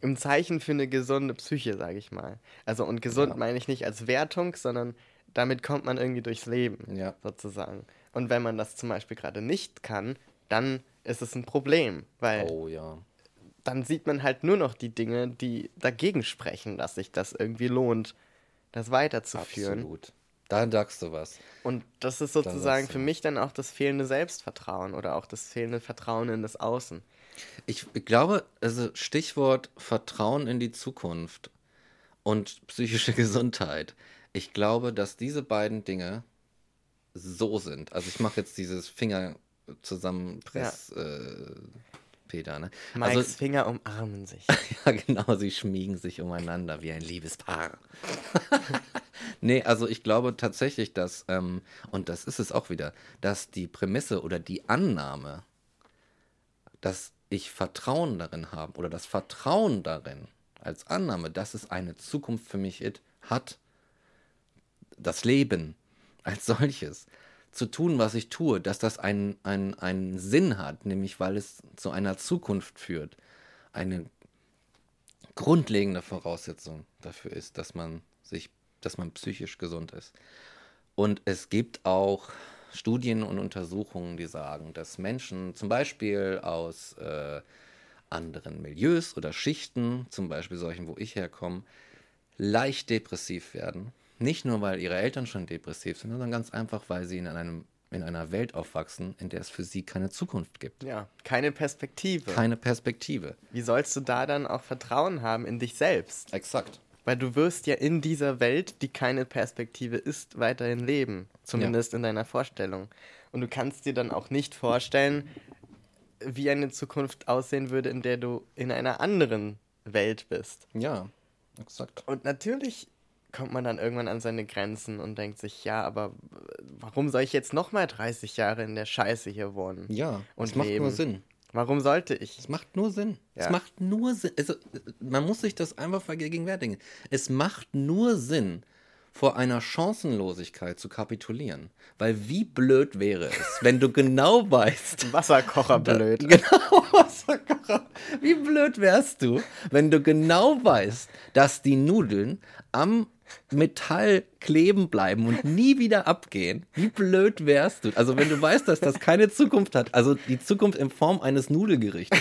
im Zeichen für eine gesunde Psyche, sage ich mal. Also und gesund Ja. meine ich nicht als Wertung, sondern damit kommt man irgendwie durchs Leben, Ja. sozusagen. Und wenn man das zum Beispiel gerade nicht kann, dann ist es ein Problem, weil oh ja. dann sieht man halt nur noch die Dinge, die dagegen sprechen, dass sich das irgendwie lohnt, das weiterzuführen. Absolut. Da sagst du was. Und das ist sozusagen für mich dann auch das fehlende Selbstvertrauen oder auch das fehlende Vertrauen in das Außen. Ich glaube, also Stichwort Vertrauen in die Zukunft und psychische Gesundheit. Ich glaube, dass diese beiden Dinge so sind. Also ich mache jetzt dieses Finger zusammenpress äh, Peter, ne? Mikes Also Finger umarmen sich. ja, genau, sie schmiegen sich umeinander wie ein Liebespaar. nee, also ich glaube tatsächlich, dass, ähm, und das ist es auch wieder, dass die Prämisse oder die Annahme, dass ich Vertrauen darin habe oder das Vertrauen darin als Annahme, dass es eine Zukunft für mich hat, das Leben als solches, zu tun, was ich tue, dass das einen, einen, Sinn hat, nämlich weil es zu einer Zukunft führt, eine grundlegende Voraussetzung dafür ist, dass man sich, dass man psychisch gesund ist. Und es gibt auch Studien und Untersuchungen, die sagen, dass Menschen zum Beispiel aus äh, anderen Milieus oder Schichten, zum Beispiel solchen, wo ich herkomme, leicht depressiv werden. Nicht nur, weil ihre Eltern schon depressiv sind, sondern ganz einfach, weil sie in, einem, in einer Welt aufwachsen, in der es für sie keine Zukunft gibt. Ja, keine Perspektive. Keine Perspektive. Wie sollst du da dann auch Vertrauen haben in dich selbst? Exakt. Weil du wirst ja in dieser Welt, die keine Perspektive ist, weiterhin leben. Zumindest in deiner Vorstellung. Und du kannst dir dann auch nicht vorstellen, wie eine Zukunft aussehen würde, in der du in einer anderen Welt bist. Ja, exakt. Und natürlich kommt man dann irgendwann an seine Grenzen und denkt sich, ja, aber warum soll ich jetzt nochmal 30 Jahre in der Scheiße hier wohnen? Ja, Und es macht leben. nur Sinn. Warum sollte ich? Es macht nur Sinn. Ja. Es macht nur Sinn. Also, man muss sich das einfach vergegenwärtigen. Es macht nur Sinn, vor einer Chancenlosigkeit zu kapitulieren. Weil wie blöd wäre es, wenn du genau weißt, Wasserkocher blöd. Genau, Wasserkocher. Wie blöd wärst du, wenn du genau weißt, dass die Nudeln am Metall kleben bleiben und nie wieder abgehen. Wie blöd wärst du? Also wenn du weißt, dass das keine Zukunft hat, also die Zukunft in Form eines Nudelgerichtes.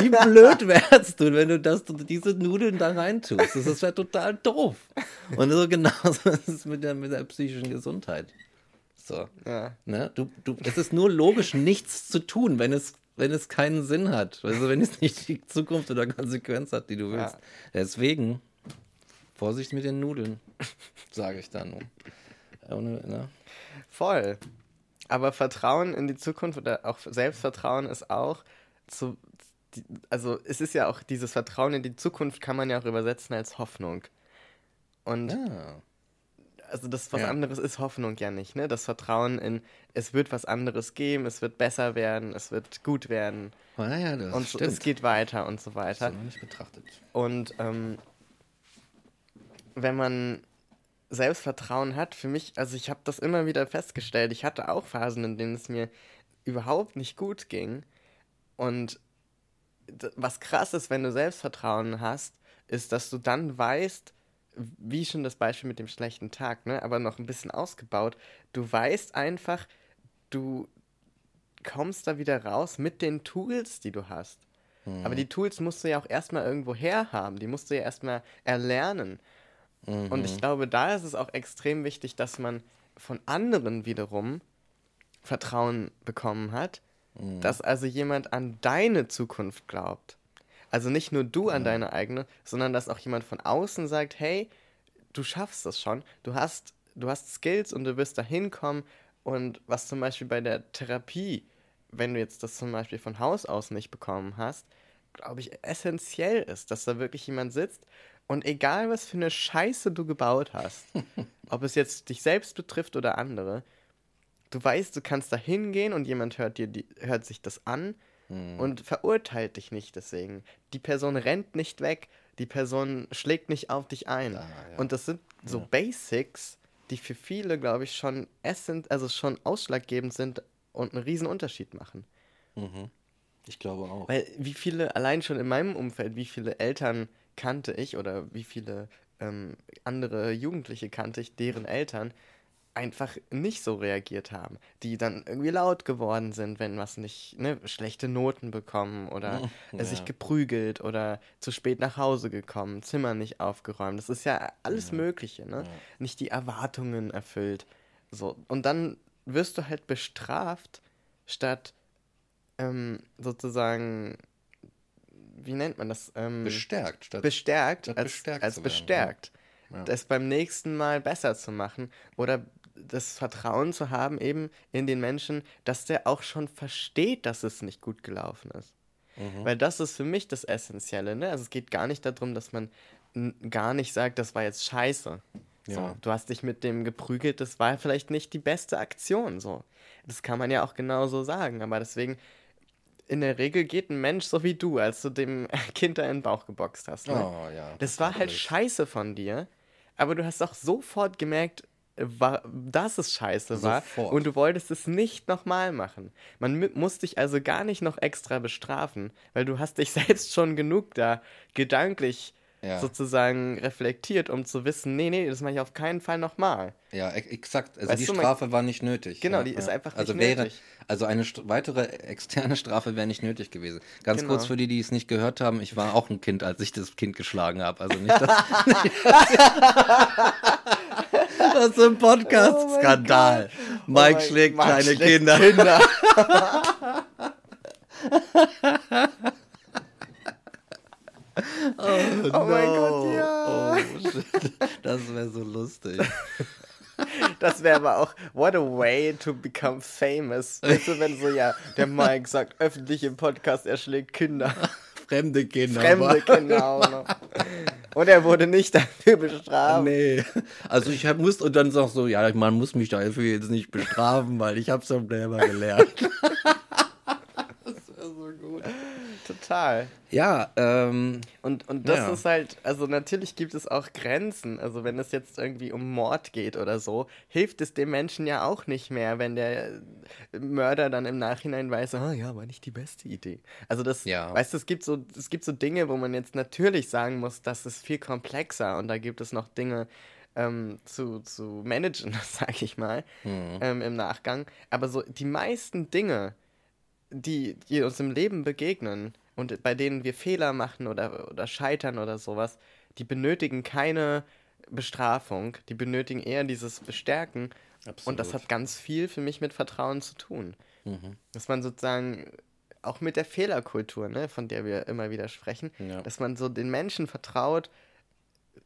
Wie blöd wärst du, wenn du das, diese Nudeln da reintust? Das wäre total doof. Und so genauso ist es mit der, mit der psychischen Gesundheit. So. Ja. Ne? Du, du, es ist nur logisch, nichts zu tun, wenn es, wenn es keinen Sinn hat. Also wenn es nicht die Zukunft oder Konsequenz hat, die du willst. Ja. Deswegen, Vorsicht mit den Nudeln, sage ich dann. Ohne, ne? Voll. Aber Vertrauen in die Zukunft oder auch Selbstvertrauen ist auch zu. Also, es ist ja auch dieses Vertrauen in die Zukunft, kann man ja auch übersetzen als Hoffnung. Und Ja. also das was Ja. anderes ist Hoffnung ja nicht, ne? Das Vertrauen in es wird was anderes geben, es wird besser werden, es wird gut werden Naja, das und stimmt. es geht weiter und so Das weiter. noch nicht betrachtet. Und ähm, wenn man Selbstvertrauen hat, für mich, also ich habe das immer wieder festgestellt, ich hatte auch Phasen, in denen es mir überhaupt nicht gut ging. Und was krass ist, wenn du Selbstvertrauen hast, ist, dass du dann weißt, wie schon das Beispiel mit dem schlechten Tag, ne, aber noch ein bisschen ausgebaut, du weißt einfach, du kommst da wieder raus mit den Tools, die du hast. Aber die Tools musst du ja auch erstmal irgendwo herhaben, die musst du ja erstmal erlernen. Und ich glaube, da ist es auch extrem wichtig, dass man von anderen wiederum Vertrauen bekommen hat, dass also jemand an deine Zukunft glaubt. Also nicht nur du an deine eigene, sondern dass auch jemand von außen sagt, hey, du schaffst das schon, du hast, du hast Skills und du wirst da hinkommen. Und was zum Beispiel bei der Therapie, wenn du jetzt das zum Beispiel von Haus aus nicht bekommen hast, glaube ich, essentiell ist, dass da wirklich jemand sitzt und egal was für eine Scheiße du gebaut hast, ob es jetzt dich selbst betrifft oder andere, du weißt, du kannst da hingehen und jemand hört dir die, hört sich das an und verurteilt dich nicht deswegen. Die Person rennt nicht weg, die Person schlägt nicht auf dich ein. Ah, ja. Und das sind so Basics, die für viele, glaube ich, schon essent, also schon ausschlaggebend sind und einen riesen Unterschied machen. Ich glaube auch. Weil wie viele, allein schon in meinem Umfeld, wie viele Eltern kannte ich oder wie viele ähm, andere Jugendliche kannte ich, deren Eltern einfach nicht so reagiert haben. Die dann irgendwie laut geworden sind, wenn was nicht, ne, schlechte Noten bekommen oder äh, sich Ja. geprügelt oder zu spät nach Hause gekommen, Zimmer nicht aufgeräumt. Das ist ja alles Mögliche, ne? Nicht die Erwartungen erfüllt. So. Und dann wirst du halt bestraft, statt ähm, sozusagen, wie nennt man das? Ähm, bestärkt. Statt bestärkt, statt als, bestärkt als werden, bestärkt, Ja. das beim nächsten Mal besser zu machen oder das Vertrauen zu haben eben in den Menschen, dass der auch schon versteht, dass es nicht gut gelaufen ist. Mhm. Weil das ist für mich das Essentielle. Ne? Also es geht gar nicht darum, dass man gar nicht sagt, das war jetzt scheiße. So, Ja. du hast dich mit dem geprügelt, das war vielleicht nicht die beste Aktion. So. Das kann man ja auch genauso sagen. Aber deswegen, in der Regel geht ein Mensch so wie du, als du dem Kind da in den Bauch geboxt hast. Ne? Oh, ja. Das war halt scheiße von dir, aber du hast auch sofort gemerkt, wa- dass es scheiße war Sofort. und du wolltest es nicht nochmal machen. Man muss dich also gar nicht noch extra bestrafen, weil du hast dich selbst schon genug da gedanklich Ja. sozusagen reflektiert, um zu wissen, nee, nee, das mache ich auf keinen Fall nochmal. Ja, e exakt. Also Weißt die du, man- Strafe war nicht nötig. Genau, ja, die ist ja. einfach also nicht wäre, nötig. Also eine weitere externe Strafe wäre nicht nötig gewesen. Ganz Genau. kurz für die, die es nicht gehört haben, ich war auch ein Kind, als ich das Kind geschlagen habe. Also nicht, dass... Was ist ein Podcast? Oh. Gott. Mike Oh schlägt Mike kleine schlägt Kinder. Kinder. Oh, mein Gott, ja. Oh, shit. Das wäre so lustig. Das wäre aber auch, what a way to become famous. Weißt du, wenn so, ja, der Mike sagt öffentlich im Podcast, er schlägt Kinder. Fremde Kinder. Fremde Kinder auch noch. Und er wurde nicht dafür bestraft. Nee. Also ich hab, muss und dann sag so, ja, man muss mich dafür jetzt nicht bestrafen, weil ich hab's ja selber gelernt. das wäre so gut. Total. Ja, ähm, Und, und das Ja. ist halt, also natürlich gibt es auch Grenzen. Also wenn es jetzt irgendwie um Mord geht oder so, hilft es dem Menschen ja auch nicht mehr, wenn der Mörder dann im Nachhinein weiß, ah ja, war nicht die beste Idee. Also das, Ja. weißt du, es gibt so, es gibt so Dinge, wo man jetzt natürlich sagen muss, das ist viel komplexer und da gibt es noch Dinge, ähm, zu, zu managen, sag ich mal, mhm. ähm, im Nachgang. Aber so die meisten Dinge, die, die uns im Leben begegnen und bei denen wir Fehler machen oder, oder scheitern oder sowas, die benötigen keine Bestrafung, die benötigen eher dieses Bestärken. Absolut. Und das hat ganz viel für mich mit Vertrauen zu tun. Mhm. Dass man sozusagen auch mit der Fehlerkultur, ne, von der wir immer wieder sprechen, ja. dass man so den Menschen vertraut,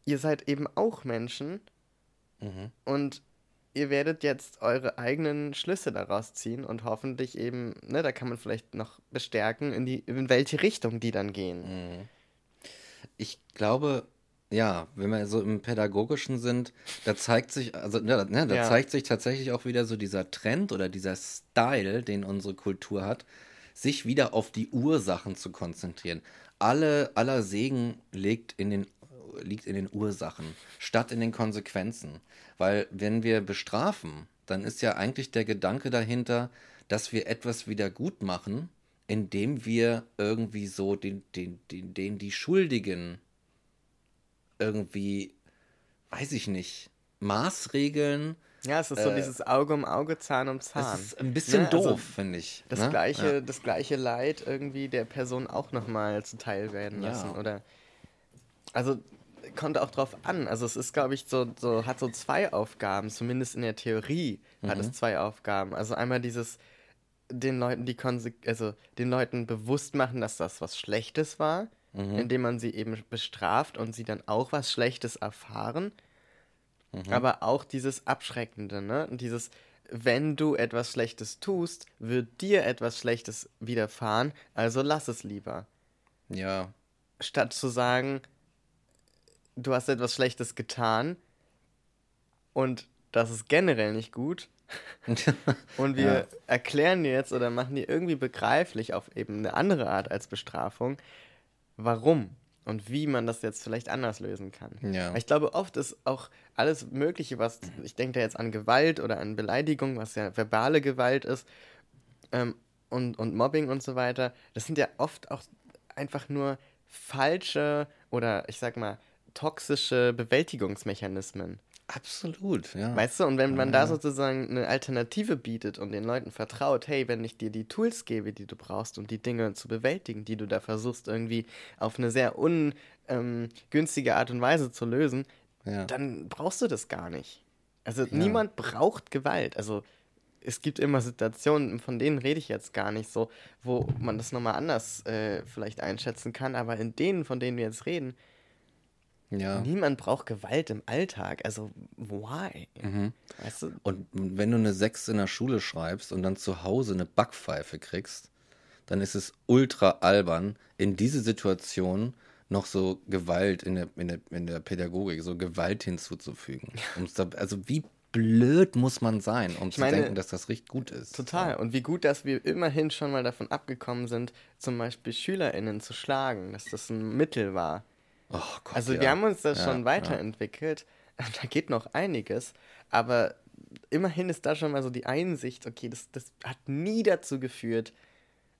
ihr seid eben auch Menschen mhm. und ihr werdet jetzt eure eigenen Schlüsse daraus ziehen und hoffentlich eben, ne, da kann man vielleicht noch bestärken, in, die, in welche Richtung die dann gehen. Mhm. Ich glaube, ja, wenn wir so im Pädagogischen sind, da zeigt sich, also ne, da ja. zeigt sich tatsächlich auch wieder so dieser Trend oder dieser Style, den unsere Kultur hat, sich wieder auf die Ursachen zu konzentrieren. Alle, aller Segen liegt in den, liegt in den Ursachen, statt in den Konsequenzen. Weil wenn wir bestrafen, dann ist ja eigentlich der Gedanke dahinter, dass wir etwas wieder gut machen, indem wir irgendwie so den, den, den, den die Schuldigen irgendwie, weiß ich nicht, Maßregeln. Ja, es ist so äh, dieses Auge um Auge, Zahn um Zahn. Das ist ein bisschen ne? doof, also, finde ich. Das, ne? gleiche, ja. das gleiche Leid irgendwie der Person auch nochmal zuteil werden lassen. Ja. Oder also kommt auch drauf an. Also es ist, glaube ich, so, so, hat so zwei Aufgaben, zumindest in der Theorie mhm. hat es mhm. zwei Aufgaben. Also einmal dieses den Leuten die Konse also den Leuten bewusst machen, dass das was Schlechtes war mhm. indem man sie eben bestraft und sie dann auch was Schlechtes erfahren. Mhm. Aber auch dieses Abschreckende, ne? Und dieses, wenn du etwas Schlechtes tust, wird dir etwas Schlechtes widerfahren, also lass es lieber. Ja. Statt zu sagen, du hast etwas Schlechtes getan und das ist generell nicht gut. und wir ja. erklären dir jetzt oder machen dir irgendwie begreiflich auf eben eine andere Art als Bestrafung, warum und wie man das jetzt vielleicht anders lösen kann. Ja. ich glaube, oft ist auch alles Mögliche, was, ich denke da jetzt an Gewalt oder an Beleidigung, was ja verbale Gewalt ist, ähm, und, und Mobbing und so weiter, das sind ja oft auch einfach nur falsche oder ich sag mal toxische Bewältigungsmechanismen. Absolut, ja. Weißt du, und wenn man ja. da sozusagen eine Alternative bietet und den Leuten vertraut, hey, wenn ich dir die Tools gebe, die du brauchst, um die Dinge zu bewältigen, die du da versuchst irgendwie auf eine sehr ungünstige ähm, Art und Weise zu lösen, ja. dann brauchst du das gar nicht. Also ja. niemand braucht Gewalt. Also es gibt immer Situationen, von denen rede ich jetzt gar nicht so, wo man das nochmal anders äh, vielleicht einschätzen kann, aber in denen, von denen wir jetzt reden, ja. Niemand braucht Gewalt im Alltag. Also, why? Mhm. Weißt du? Und wenn du eine 6 in der Schule schreibst und dann zu Hause eine Backpfeife kriegst, dann ist es ultra albern, in diese Situation noch so Gewalt in der, in der, in der Pädagogik, so Gewalt hinzuzufügen. Da, also, wie blöd muss man sein, um ich zu meine, denken, dass das richtig gut ist. Total. Ja. Und wie gut, dass wir immerhin schon mal davon abgekommen sind, zum Beispiel SchülerInnen zu schlagen, dass das ein Mittel war. Oh Gott, also ja. wir haben uns da ja, schon weiterentwickelt. Ja. Da geht noch einiges. Aber immerhin ist da schon mal so die Einsicht, okay, das, das hat nie dazu geführt,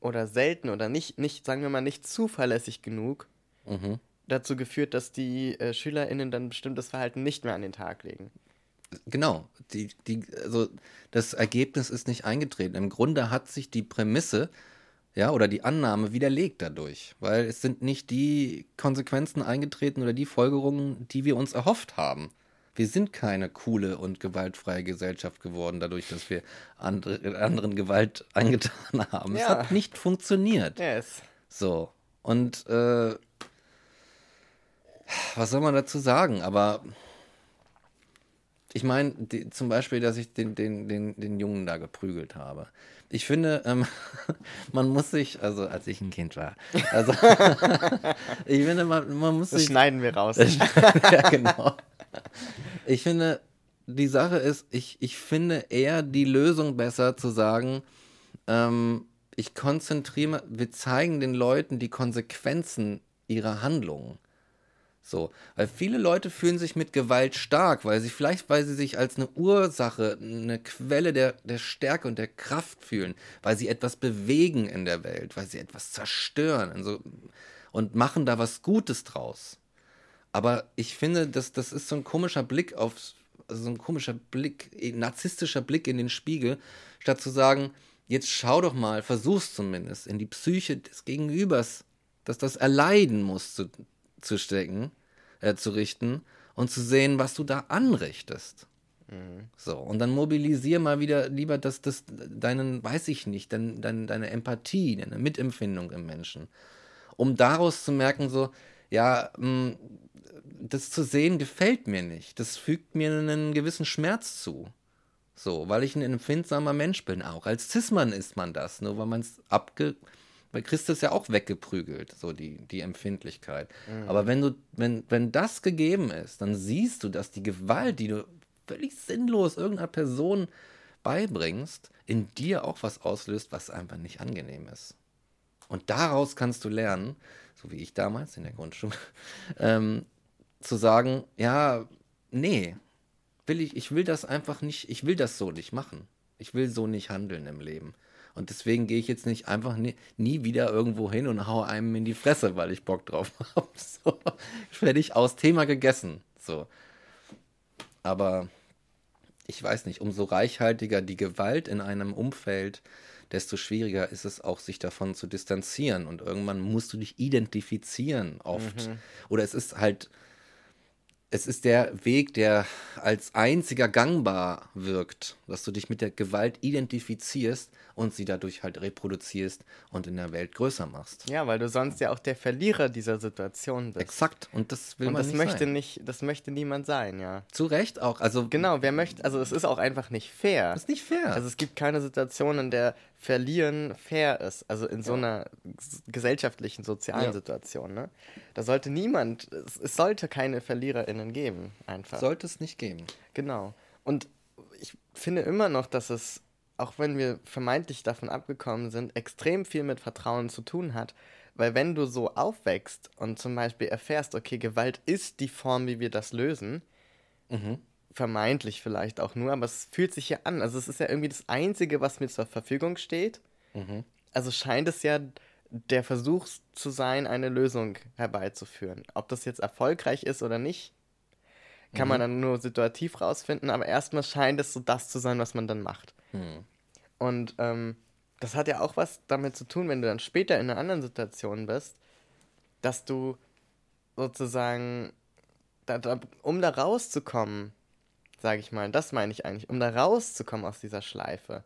oder selten oder nicht, nicht, sagen wir mal, nicht zuverlässig genug mhm. dazu geführt, dass die äh, SchülerInnen dann bestimmtes Verhalten nicht mehr an den Tag legen. Genau, die, die, also das Ergebnis ist nicht eingetreten. Im Grunde hat sich die Prämisse ja, oder die Annahme widerlegt dadurch, weil es sind nicht die Konsequenzen eingetreten oder die Folgerungen, die wir uns erhofft haben. Wir sind keine coole und gewaltfreie Gesellschaft geworden, dadurch, dass wir andere, anderen Gewalt angetan haben. Ja. Es hat nicht funktioniert. Yes. So. Und äh, was soll man dazu sagen? Aber ich meine, zum Beispiel, dass ich den, den, den, den Jungen da geprügelt habe. Ich finde, ähm, man muss sich, also als ich ein Kind war, also ich finde, man, man muss das sich. Das schneiden wir raus. ja, genau. Ich finde, die Sache ist, ich, ich finde eher die Lösung besser zu sagen, ähm, ich konzentriere, wir zeigen den Leuten die Konsequenzen ihrer Handlungen. So, weil viele Leute fühlen sich mit Gewalt stark, weil sie vielleicht, weil sie sich als eine Ursache, eine Quelle der, der Stärke und der Kraft fühlen, weil sie etwas bewegen in der Welt, weil sie etwas zerstören und, so, und machen da was Gutes draus. Aber ich finde, das, das ist so ein komischer Blick auf, also so ein komischer Blick, narzisstischer Blick in den Spiegel, statt zu sagen, jetzt schau doch mal, versuch's zumindest, in die Psyche des Gegenübers, dass das erleiden muss, zu, zu stecken, äh, zu richten und zu sehen, was du da anrichtest. Mhm. So, und dann mobilisier mal wieder lieber das, das, deinen, weiß ich nicht, dein, dein, deine Empathie, deine Mitempfindung im Menschen. Um daraus zu merken, so, ja, mh, mm, das zu sehen gefällt mir nicht. Das fügt mir einen gewissen Schmerz zu. So, weil ich ein empfindsamer Mensch bin auch. Als Cis-Mann ist man das, nur weil man es abge... Weil Christus ja auch weggeprügelt, so die, die Empfindlichkeit. Mhm. Aber wenn du, wenn, wenn das gegeben ist, dann siehst du, dass die Gewalt, die du völlig sinnlos irgendeiner Person beibringst, in dir auch was auslöst, was einfach nicht angenehm ist. Und daraus kannst du lernen, so wie ich damals in der Grundschule, ähm, zu sagen, ja, nee, will ich, ich will das einfach nicht, ich will das so nicht machen. Ich will so nicht handeln im Leben. Und deswegen gehe ich jetzt nicht einfach nie, nie, wieder irgendwo hin und haue einem in die Fresse, weil ich Bock drauf habe. So, fertig aus Thema gegessen. So. Aber ich weiß nicht, umso reichhaltiger die Gewalt in einem Umfeld, desto schwieriger ist es auch, sich davon zu distanzieren. Und irgendwann musst du dich identifizieren oft. Mhm. Oder es ist halt es ist der Weg, der als einziger gangbar wirkt, dass du dich mit der Gewalt identifizierst und sie dadurch halt reproduzierst und in der Welt größer machst. Ja, weil du sonst ja auch der Verlierer dieser Situation bist. Exakt, und das will und man das nicht möchte sein. nicht, das möchte niemand sein, ja. Zu Recht auch, also genau, wer möchte, also es ist auch einfach nicht fair. Das ist nicht fair. Also es gibt keine Situation, in der Verlieren fair ist, also in so einer gesellschaftlichen, sozialen ja. Situation. Ne? Da sollte niemand, es, es, sollte keine VerliererInnen geben, einfach. Sollte es nicht geben. Genau. Und ich finde immer noch, dass es, auch wenn wir vermeintlich davon abgekommen sind, extrem viel mit Vertrauen zu tun hat. Weil wenn du so aufwächst und zum Beispiel erfährst, okay, Gewalt ist die Form, wie wir das lösen, mhm vermeintlich vielleicht auch nur, aber es fühlt sich ja an. Also es ist ja irgendwie das Einzige, was mir zur Verfügung steht. Mhm. Also scheint es ja der Versuch zu sein, eine Lösung herbeizuführen. Ob das jetzt erfolgreich ist oder nicht, kann mhm. man dann nur situativ rausfinden, aber erstmal scheint es so das zu sein, was man dann macht. Mhm. Und ähm, das hat ja auch was damit zu tun, wenn du dann später in einer anderen Situation bist, dass du sozusagen, da, da, um da rauszukommen, sage ich mal. Das meine ich eigentlich, um da rauszukommen aus dieser Schleife.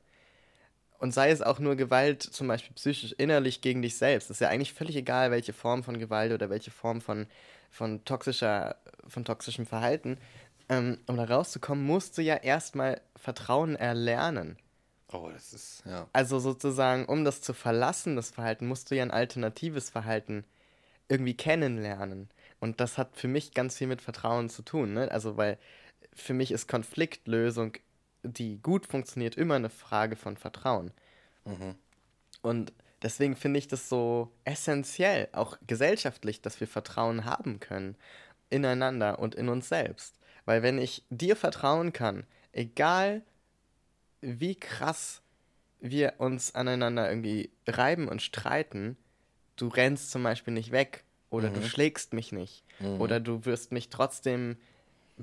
Und sei es auch nur Gewalt, zum Beispiel psychisch innerlich gegen dich selbst. Das ist ja eigentlich völlig egal, welche Form von Gewalt oder welche Form von, von, toxischer, von toxischem Verhalten. Ähm, um da rauszukommen, musst du ja erstmal Vertrauen erlernen. Oh, das ist, ja. Also sozusagen, um das zu verlassen, das Verhalten, musst du ja ein alternatives Verhalten irgendwie kennenlernen. Und das hat für mich ganz viel mit Vertrauen zu tun. Ne? Also, weil für mich ist Konfliktlösung, die gut funktioniert, immer eine Frage von Vertrauen. Mhm. Und deswegen finde ich das so essentiell, auch gesellschaftlich, dass wir Vertrauen haben können ineinander und in uns selbst. Weil wenn ich dir vertrauen kann, egal wie krass wir uns aneinander irgendwie reiben und streiten, du rennst zum Beispiel nicht weg oder mhm. du schlägst mich nicht mhm. oder du wirst mich trotzdem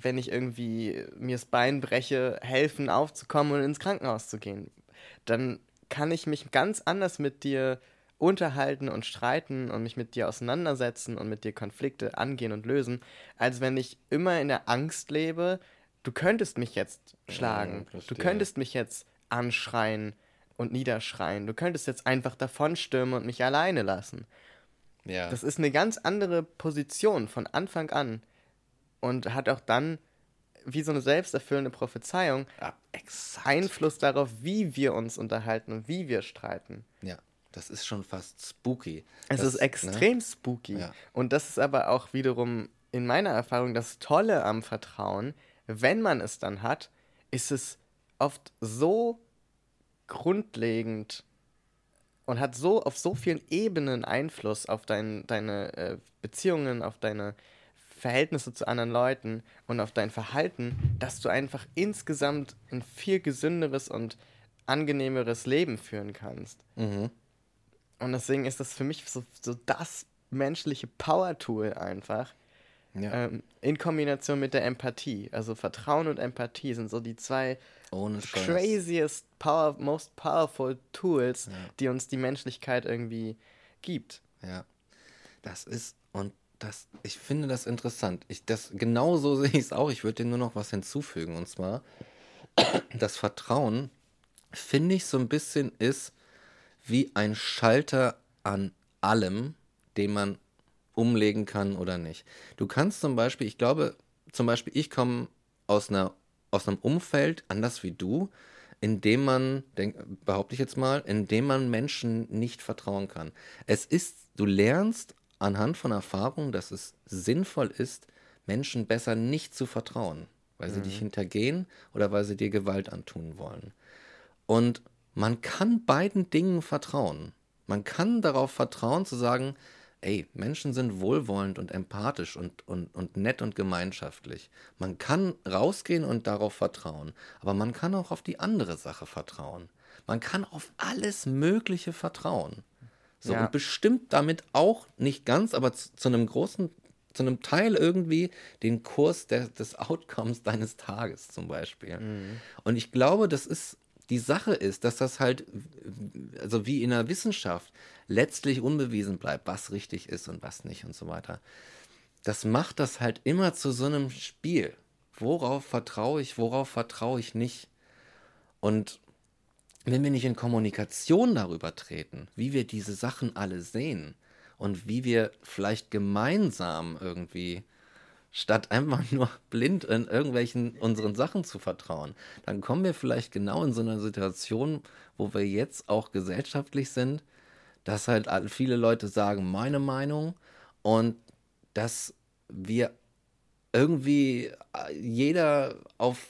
wenn ich irgendwie mir das Bein breche, helfen aufzukommen und ins Krankenhaus zu gehen. Dann kann ich mich ganz anders mit dir unterhalten und streiten und mich mit dir auseinandersetzen und mit dir Konflikte angehen und lösen, als wenn ich immer in der Angst lebe, du könntest mich jetzt schlagen, ja, du könntest mich jetzt anschreien und niederschreien, du könntest jetzt einfach davonstürmen und mich alleine lassen. Ja. Das ist eine ganz andere Position von Anfang an und hat auch dann wie so eine selbsterfüllende Prophezeiung ja, Einfluss darauf, wie wir uns unterhalten und wie wir streiten. Ja, das ist schon fast spooky. Es das, ist extrem ne? spooky. Ja. Und das ist aber auch wiederum in meiner Erfahrung das Tolle am Vertrauen. Wenn man es dann hat, ist es oft so grundlegend und hat so auf so vielen Ebenen Einfluss auf dein, deine äh, Beziehungen, auf deine Verhältnisse zu anderen Leuten und auf dein Verhalten, dass du einfach insgesamt ein viel gesünderes und angenehmeres Leben führen kannst. Mhm. Und deswegen ist das für mich so, so das menschliche Power-Tool einfach, Ja. Ähm, in Kombination mit der Empathie. Also Vertrauen und Empathie sind so die zwei craziest, power, most powerful Tools, ja. die uns die Menschlichkeit irgendwie gibt. Ja. Das ist, und das, ich finde das interessant. Ich, das, genau so sehe ich es auch. Ich würde dir nur noch was hinzufügen. Und zwar, das Vertrauen, finde ich, so ein bisschen ist wie ein Schalter an allem, den man umlegen kann oder nicht. Du kannst zum Beispiel, ich glaube, zum Beispiel, ich komme aus aus einem Umfeld, anders wie du, in dem man, denk, behaupte ich jetzt mal, in dem man Menschen nicht vertrauen kann. Es ist, du lernst anhand von Erfahrung, dass es sinnvoll ist, Menschen besser nicht zu vertrauen, weil sie mhm. dich hintergehen oder weil sie dir Gewalt antun wollen. Und man kann beiden Dingen vertrauen. Man kann darauf vertrauen zu sagen, ey, Menschen sind wohlwollend und empathisch und, und, und nett und gemeinschaftlich. Man kann rausgehen und darauf vertrauen, aber man kann auch auf die andere Sache vertrauen. Man kann auf alles Mögliche vertrauen. So, ja. und bestimmt damit auch nicht ganz, aber zu, zu, einem großen, zu einem Teil irgendwie den Kurs der, des Outcomes deines Tages zum Beispiel. Mhm. Und ich glaube, das ist die Sache ist, dass das halt, also wie in der Wissenschaft, letztlich unbewiesen bleibt, was richtig ist und was nicht und so weiter. Das macht das halt immer zu so einem Spiel. Worauf vertraue ich, worauf vertraue ich nicht? Und wenn wir nicht in Kommunikation darüber treten, wie wir diese Sachen alle sehen und wie wir vielleicht gemeinsam irgendwie statt einfach nur blind in irgendwelchen unseren Sachen zu vertrauen, dann kommen wir vielleicht genau in so einer Situation, wo wir jetzt auch gesellschaftlich sind, dass halt viele Leute sagen, meine Meinung und dass wir irgendwie äh, jeder auf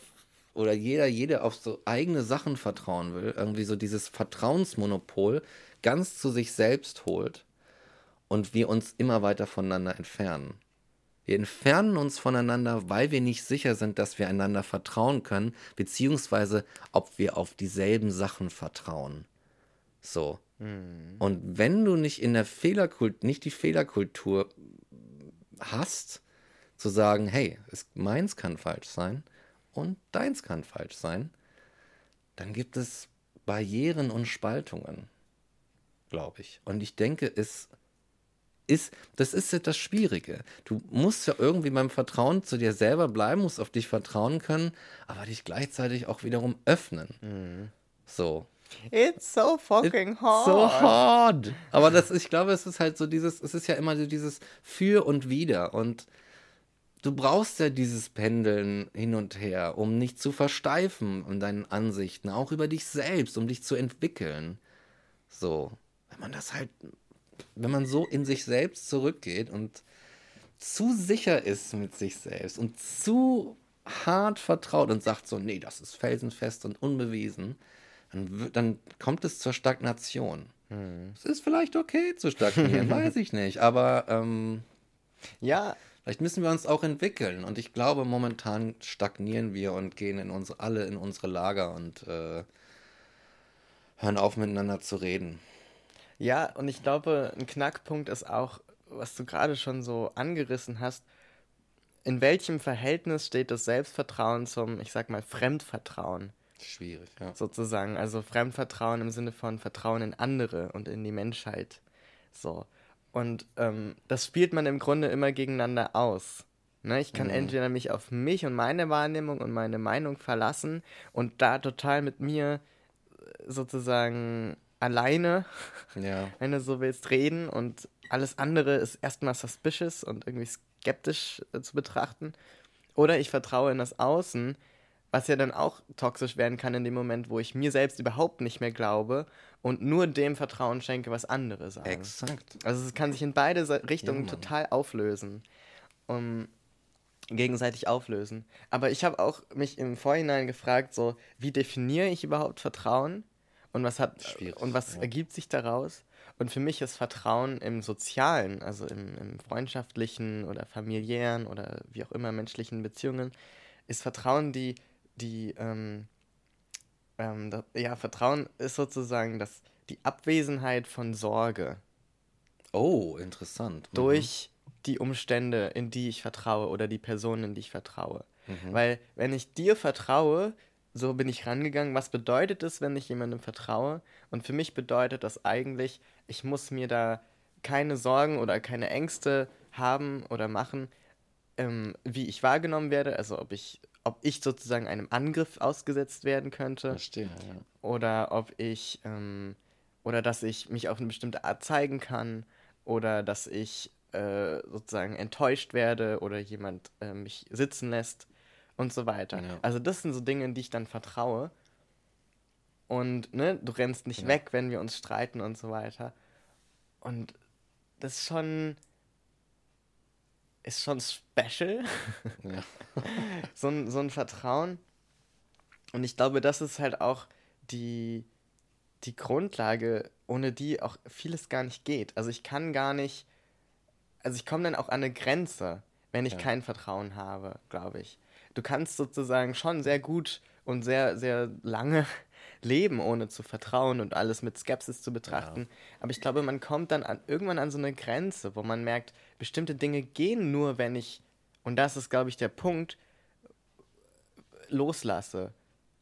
oder jeder, jede auf so eigene Sachen vertrauen will, irgendwie so dieses Vertrauensmonopol ganz zu sich selbst holt und wir uns immer weiter voneinander entfernen. Wir entfernen uns voneinander, weil wir nicht sicher sind, dass wir einander vertrauen können, beziehungsweise ob wir auf dieselben Sachen vertrauen. So. Mhm. Und wenn du nicht in der Fehlerkultur, nicht die Fehlerkultur hast, zu sagen, hey, es, meins kann falsch sein und deins kann falsch sein, dann gibt es Barrieren und Spaltungen, glaube ich. Und ich denke, es ist, das ist ja das Schwierige. Du musst ja irgendwie beim Vertrauen zu dir selber bleiben, musst auf dich vertrauen können, aber dich gleichzeitig auch wiederum öffnen. Mhm. So. It's so fucking It's hard. So hard. Aber das, ich glaube, es ist halt so dieses, es ist ja immer so dieses Für und Wider. Und du brauchst ja dieses Pendeln hin und her, um nicht zu versteifen in deinen Ansichten, auch über dich selbst, um dich zu entwickeln. So. Wenn man das halt wenn man so in sich selbst zurückgeht und zu sicher ist mit sich selbst und zu hart vertraut und sagt so, nee, das ist felsenfest und unbewiesen, dann, dann kommt es zur Stagnation. Hm. Es ist vielleicht okay zu stagnieren, weiß ich nicht, aber ähm, ja, vielleicht müssen wir uns auch entwickeln und ich glaube, momentan stagnieren wir und gehen in unsere, alle in unsere Lager und äh, hören auf miteinander zu reden. Ja, und ich glaube, ein Knackpunkt ist auch, was du gerade schon so angerissen hast, in welchem Verhältnis steht das Selbstvertrauen zum, ich sag mal, Fremdvertrauen? Schwierig, ja. Sozusagen. Also Fremdvertrauen im Sinne von Vertrauen in andere und in die Menschheit. So. Und ähm, das spielt man im Grunde immer gegeneinander aus. Ne, ich kann mhm. entweder mich auf mich und meine Wahrnehmung und meine Meinung verlassen und da total mit mir sozusagen alleine, ja. wenn du so willst, reden und alles andere ist erstmal suspicious und irgendwie skeptisch äh, zu betrachten. Oder ich vertraue in das Außen, was ja dann auch toxisch werden kann in dem Moment, wo ich mir selbst überhaupt nicht mehr glaube und nur dem Vertrauen schenke, was andere sagen. Exakt. Also es kann sich in beide Richtungen ja, total auflösen. Um, gegenseitig auflösen. Aber ich habe auch mich im Vorhinein gefragt, so, wie definiere ich überhaupt Vertrauen? Und was hat Schwierig, und was ja. ergibt sich daraus? Und für mich ist Vertrauen im Sozialen, also im, im, freundschaftlichen oder familiären oder wie auch immer menschlichen Beziehungen, ist Vertrauen die, die, ähm, ähm, das, ja, Vertrauen ist sozusagen das, die Abwesenheit von Sorge. Oh, interessant. Mhm. Durch die Umstände, in die ich vertraue oder die Personen, in die ich vertraue. Mhm. Weil wenn ich dir vertraue, so bin ich rangegangen, was bedeutet es, wenn ich jemandem vertraue? Und für mich bedeutet das eigentlich, ich muss mir da keine Sorgen oder keine Ängste haben oder machen, ähm, wie ich wahrgenommen werde, also ob ich, ob ich sozusagen einem Angriff ausgesetzt werden könnte. Verstehe, ja. Oder ob ich, ähm, oder dass ich mich auf eine bestimmte Art zeigen kann, oder dass ich äh, sozusagen enttäuscht werde oder jemand äh, mich sitzen lässt und so weiter. Ja. Also das sind so Dinge, in die ich dann vertraue. Und ne, du rennst nicht ja. weg, wenn wir uns streiten und so weiter. Und das ist schon ist schon special. Ja. so, ein, so ein Vertrauen. Und ich glaube, das ist halt auch die, die Grundlage, ohne die auch vieles gar nicht geht. Also ich kann gar nicht, also ich komme dann auch an eine Grenze, wenn ich ja. kein Vertrauen habe, glaube ich. Du kannst sozusagen schon sehr gut und sehr, sehr lange leben, ohne zu vertrauen und alles mit Skepsis zu betrachten. Ja. Aber ich glaube, man kommt dann an, irgendwann an so eine Grenze, wo man merkt, bestimmte Dinge gehen nur, wenn ich, und das ist, glaube ich, der Punkt, loslasse.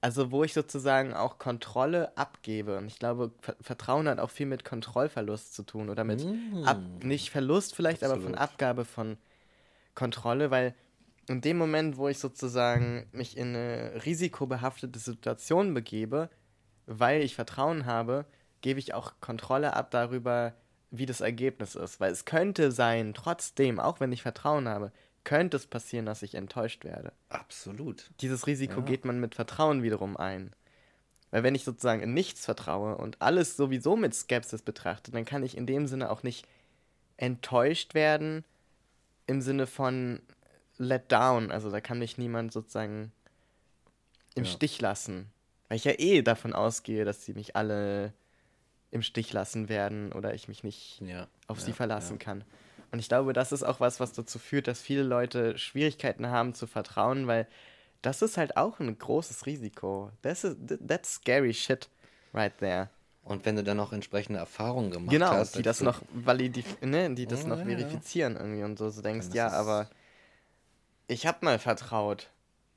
Also wo ich sozusagen auch Kontrolle abgebe. Und ich glaube, Vertrauen hat auch viel mit Kontrollverlust zu tun oder mit, mm. Ab, nicht Verlust vielleicht, Absolut. aber von Abgabe von Kontrolle, weil in dem Moment, wo ich sozusagen mich in eine risikobehaftete Situation begebe, weil ich Vertrauen habe, gebe ich auch Kontrolle ab darüber, wie das Ergebnis ist. Weil es könnte sein, trotzdem, auch wenn ich Vertrauen habe, könnte es passieren, dass ich enttäuscht werde. Absolut. Dieses Risiko ja. geht man mit Vertrauen wiederum ein. Weil wenn ich sozusagen in nichts vertraue und alles sowieso mit Skepsis betrachte, dann kann ich in dem Sinne auch nicht enttäuscht werden im Sinne von let down. Also da kann mich niemand sozusagen im ja. Stich lassen. Weil ich ja eh davon ausgehe, dass sie mich alle im Stich lassen werden oder ich mich nicht ja, auf ja, sie verlassen ja. kann. Und ich glaube, das ist auch was, was dazu führt, dass viele Leute Schwierigkeiten haben zu vertrauen, weil das ist halt auch ein großes Risiko. Das ist, that's scary shit right there. Und wenn du dann noch entsprechende Erfahrungen gemacht genau, hast. Genau, die das noch validif ne, die das oh, noch verifizieren irgendwie und so, so denkst, ja, aber ich hab mal vertraut.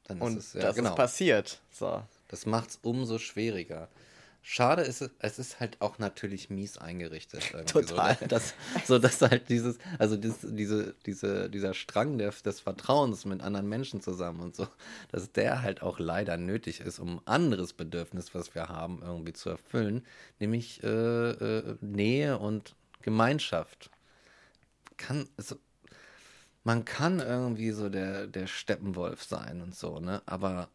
und es, das genau. ist passiert. So. Das macht es umso schwieriger. Schade ist es, es ist halt auch natürlich mies eingerichtet. Total. So, dass, so dass halt dieses, also dieses, diese, diese, dieser Strang der, des Vertrauens mit anderen Menschen zusammen und so, dass der halt auch leider nötig ist, um ein anderes Bedürfnis, was wir haben, irgendwie zu erfüllen, nämlich äh, äh, Nähe und Gemeinschaft. Kann, also, man kann irgendwie so der, der Steppenwolf sein und so, ne? Aber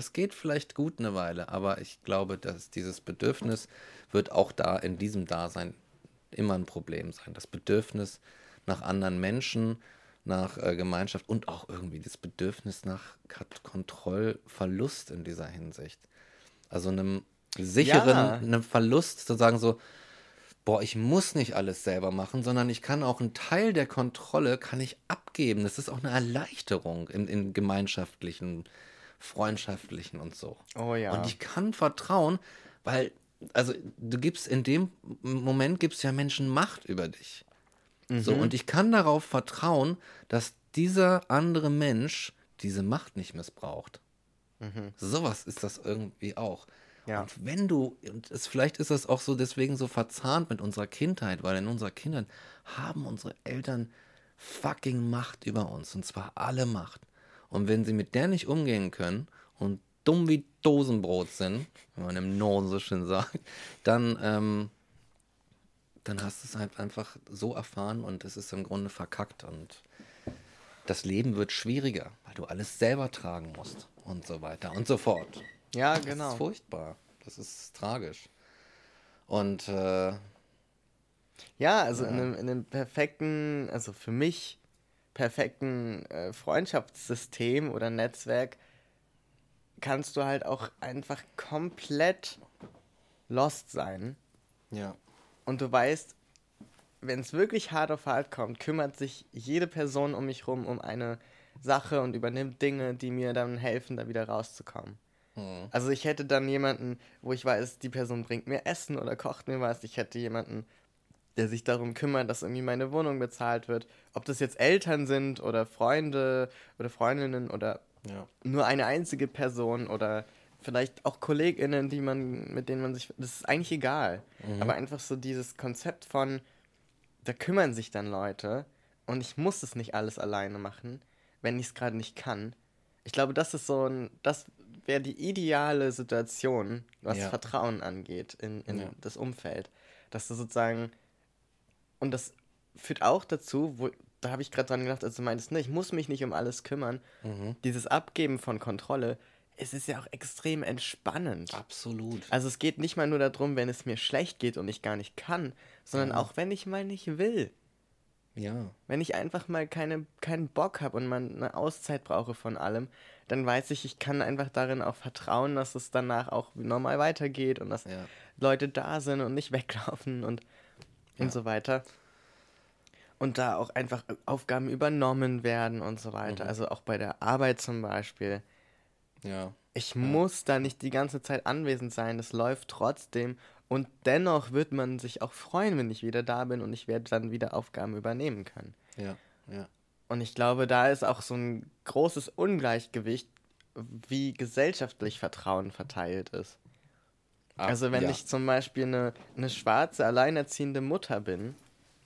das geht vielleicht gut eine Weile, aber ich glaube, dass dieses Bedürfnis wird auch da in diesem Dasein immer ein Problem sein. Das Bedürfnis nach anderen Menschen, nach äh, Gemeinschaft und auch irgendwie das Bedürfnis nach Kontrollverlust in dieser Hinsicht. Also einem sicheren, ja. einem Verlust zu sagen so, boah, ich muss nicht alles selber machen, sondern ich kann auch einen Teil der Kontrolle kann ich abgeben. Das ist auch eine Erleichterung in, in gemeinschaftlichen freundschaftlichen und so. Oh ja. Und ich kann vertrauen, weil, also du gibst in dem Moment gibst ja Menschen Macht über dich. Mhm. So, und ich kann darauf vertrauen, dass dieser andere Mensch diese Macht nicht missbraucht. Mhm. Sowas ist das irgendwie auch. Ja. Und wenn du, und es, vielleicht ist das auch so deswegen so verzahnt mit unserer Kindheit, weil in unserer Kindheit haben unsere Eltern fucking Macht über uns. Und zwar alle Macht. Und wenn sie mit der nicht umgehen können und dumm wie Dosenbrot sind, wenn man im Norden so schön sagt, dann, ähm, dann hast du es halt einfach so erfahren und es ist im Grunde verkackt und das Leben wird schwieriger, weil du alles selber tragen musst und so weiter und so fort. Ja, genau. Das ist furchtbar. Das ist tragisch. Und äh, ja, also ja. In, einem, in einem perfekten, also für mich perfekten äh, Freundschaftssystem oder Netzwerk kannst du halt auch einfach komplett lost sein. Ja. Und du weißt, wenn es wirklich hart auf hart kommt, kümmert sich jede Person um mich rum um eine Sache und übernimmt Dinge, die mir dann helfen, da wieder rauszukommen. Mhm. Also ich hätte dann jemanden, wo ich weiß, die Person bringt mir Essen oder kocht mir was. Ich hätte jemanden, der sich darum kümmert, dass irgendwie meine Wohnung bezahlt wird. Ob das jetzt Eltern sind oder Freunde oder Freundinnen oder Ja. nur eine einzige Person oder vielleicht auch KollegInnen, die man, mit denen man sich. Das ist eigentlich egal. Aber einfach so dieses Konzept von, da kümmern sich dann Leute und ich muss es nicht alles alleine machen, wenn ich es gerade nicht kann. Ich glaube, das ist so ein, das wäre die ideale Situation, was Ja. Vertrauen angeht in, in Ja. das Umfeld. Dass du sozusagen, und das führt auch dazu, wo, da habe ich gerade dran gedacht, als du meintest, ne, ich muss mich nicht um alles kümmern. Mhm. Dieses Abgeben von Kontrolle, es ist ja auch extrem entspannend. Absolut. Also es geht nicht mal nur darum, wenn es mir schlecht geht und ich gar nicht kann, sondern auch wenn ich mal nicht will. Ja. Wenn ich einfach mal keine, keinen Bock habe und mal eine Auszeit brauche von allem, dann weiß ich, ich kann einfach darin auch vertrauen, dass es danach auch normal weitergeht und dass Ja. Leute da sind und nicht weglaufen und, und Ja. so weiter. Und da auch einfach Aufgaben übernommen werden und so weiter. Mhm. Also auch bei der Arbeit zum Beispiel. Ja. Ich muss da nicht die ganze Zeit anwesend sein, das läuft trotzdem. Und dennoch wird man sich auch freuen, wenn ich wieder da bin und ich werde dann wieder Aufgaben übernehmen können. Ja. Ja. Und ich glaube, da ist auch so ein großes Ungleichgewicht, wie gesellschaftlich Vertrauen verteilt ist. Ah, also wenn ja. ich zum Beispiel eine, eine schwarze, alleinerziehende Mutter bin,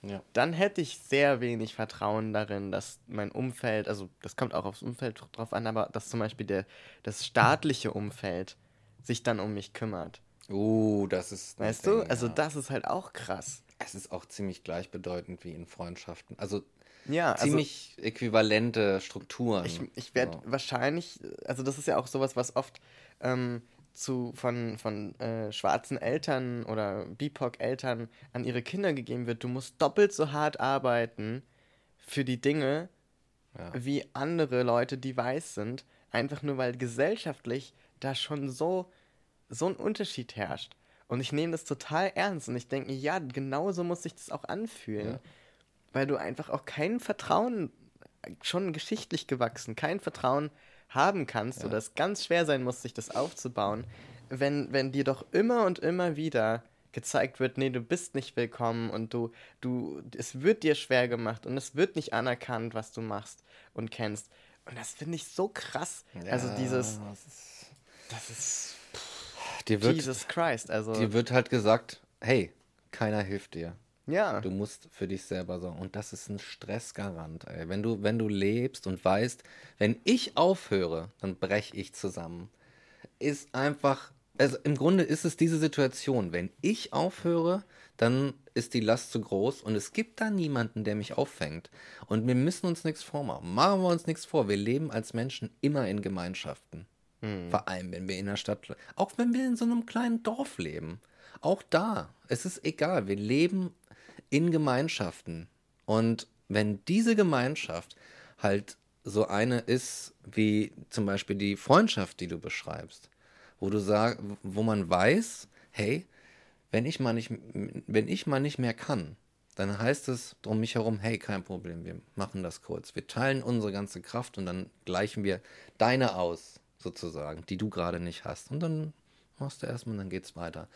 Ja. dann hätte ich sehr wenig Vertrauen darin, dass mein Umfeld, also das kommt auch aufs Umfeld drauf an, aber dass zum Beispiel der, das staatliche Umfeld sich dann um mich kümmert. Uh, das ist. Weißt du? Ding, Also ja. das ist halt auch krass. Es ist auch ziemlich gleichbedeutend wie in Freundschaften. Also Ja, also ziemlich äquivalente Strukturen. ich, ich werde So. wahrscheinlich, also das ist ja auch sowas, was oft ähm, zu, von, von äh, schwarzen Eltern oder BIPOC-Eltern an ihre Kinder gegeben wird. Du musst doppelt so hart arbeiten für die Dinge, Ja. wie andere Leute, die weiß sind, einfach nur weil gesellschaftlich da schon so, so ein Unterschied herrscht. Und ich nehme das total ernst und ich denke, ja, genauso muss sich das auch anfühlen. Ja. Weil du einfach auch kein Vertrauen, schon geschichtlich gewachsen, kein Vertrauen haben kannst Ja. oder es ganz schwer sein muss, sich das aufzubauen, wenn, wenn dir doch immer und immer wieder gezeigt wird, nee, du bist nicht willkommen und du, du, es wird dir schwer gemacht und es wird nicht anerkannt, was du machst und kennst. Und das finde ich so krass. also Ja, dieses, das ist- das ist Dir wird, Jesus Christ. Also, dir wird halt gesagt, hey, keiner hilft dir. Ja. Du musst für dich selber sorgen. Und das ist ein Stressgarant, ey. Wenn du, wenn du lebst und weißt, wenn ich aufhöre, dann breche ich zusammen. Ist einfach, also im Grunde ist es diese Situation. Wenn ich aufhöre, dann ist die Last zu groß und es gibt da niemanden, der mich auffängt. Und wir müssen uns nichts vormachen. Machen wir uns nichts vor. Wir leben als Menschen immer in Gemeinschaften. Vor allem, wenn wir in der Stadt, auch wenn wir in so einem kleinen Dorf leben. Auch da, es ist egal, wir leben in Gemeinschaften. Und wenn diese Gemeinschaft halt so eine ist, wie zum Beispiel die Freundschaft, die du beschreibst, wo du sagst, wo man weiß, hey, wenn ich mal nicht, wenn ich mal nicht mehr kann, dann heißt es drum mich herum, hey, kein Problem, wir machen das kurz. Wir teilen unsere ganze Kraft und dann gleichen wir deine aus, sozusagen, die du gerade nicht hast. Und dann machst du erstmal und dann geht's weiter.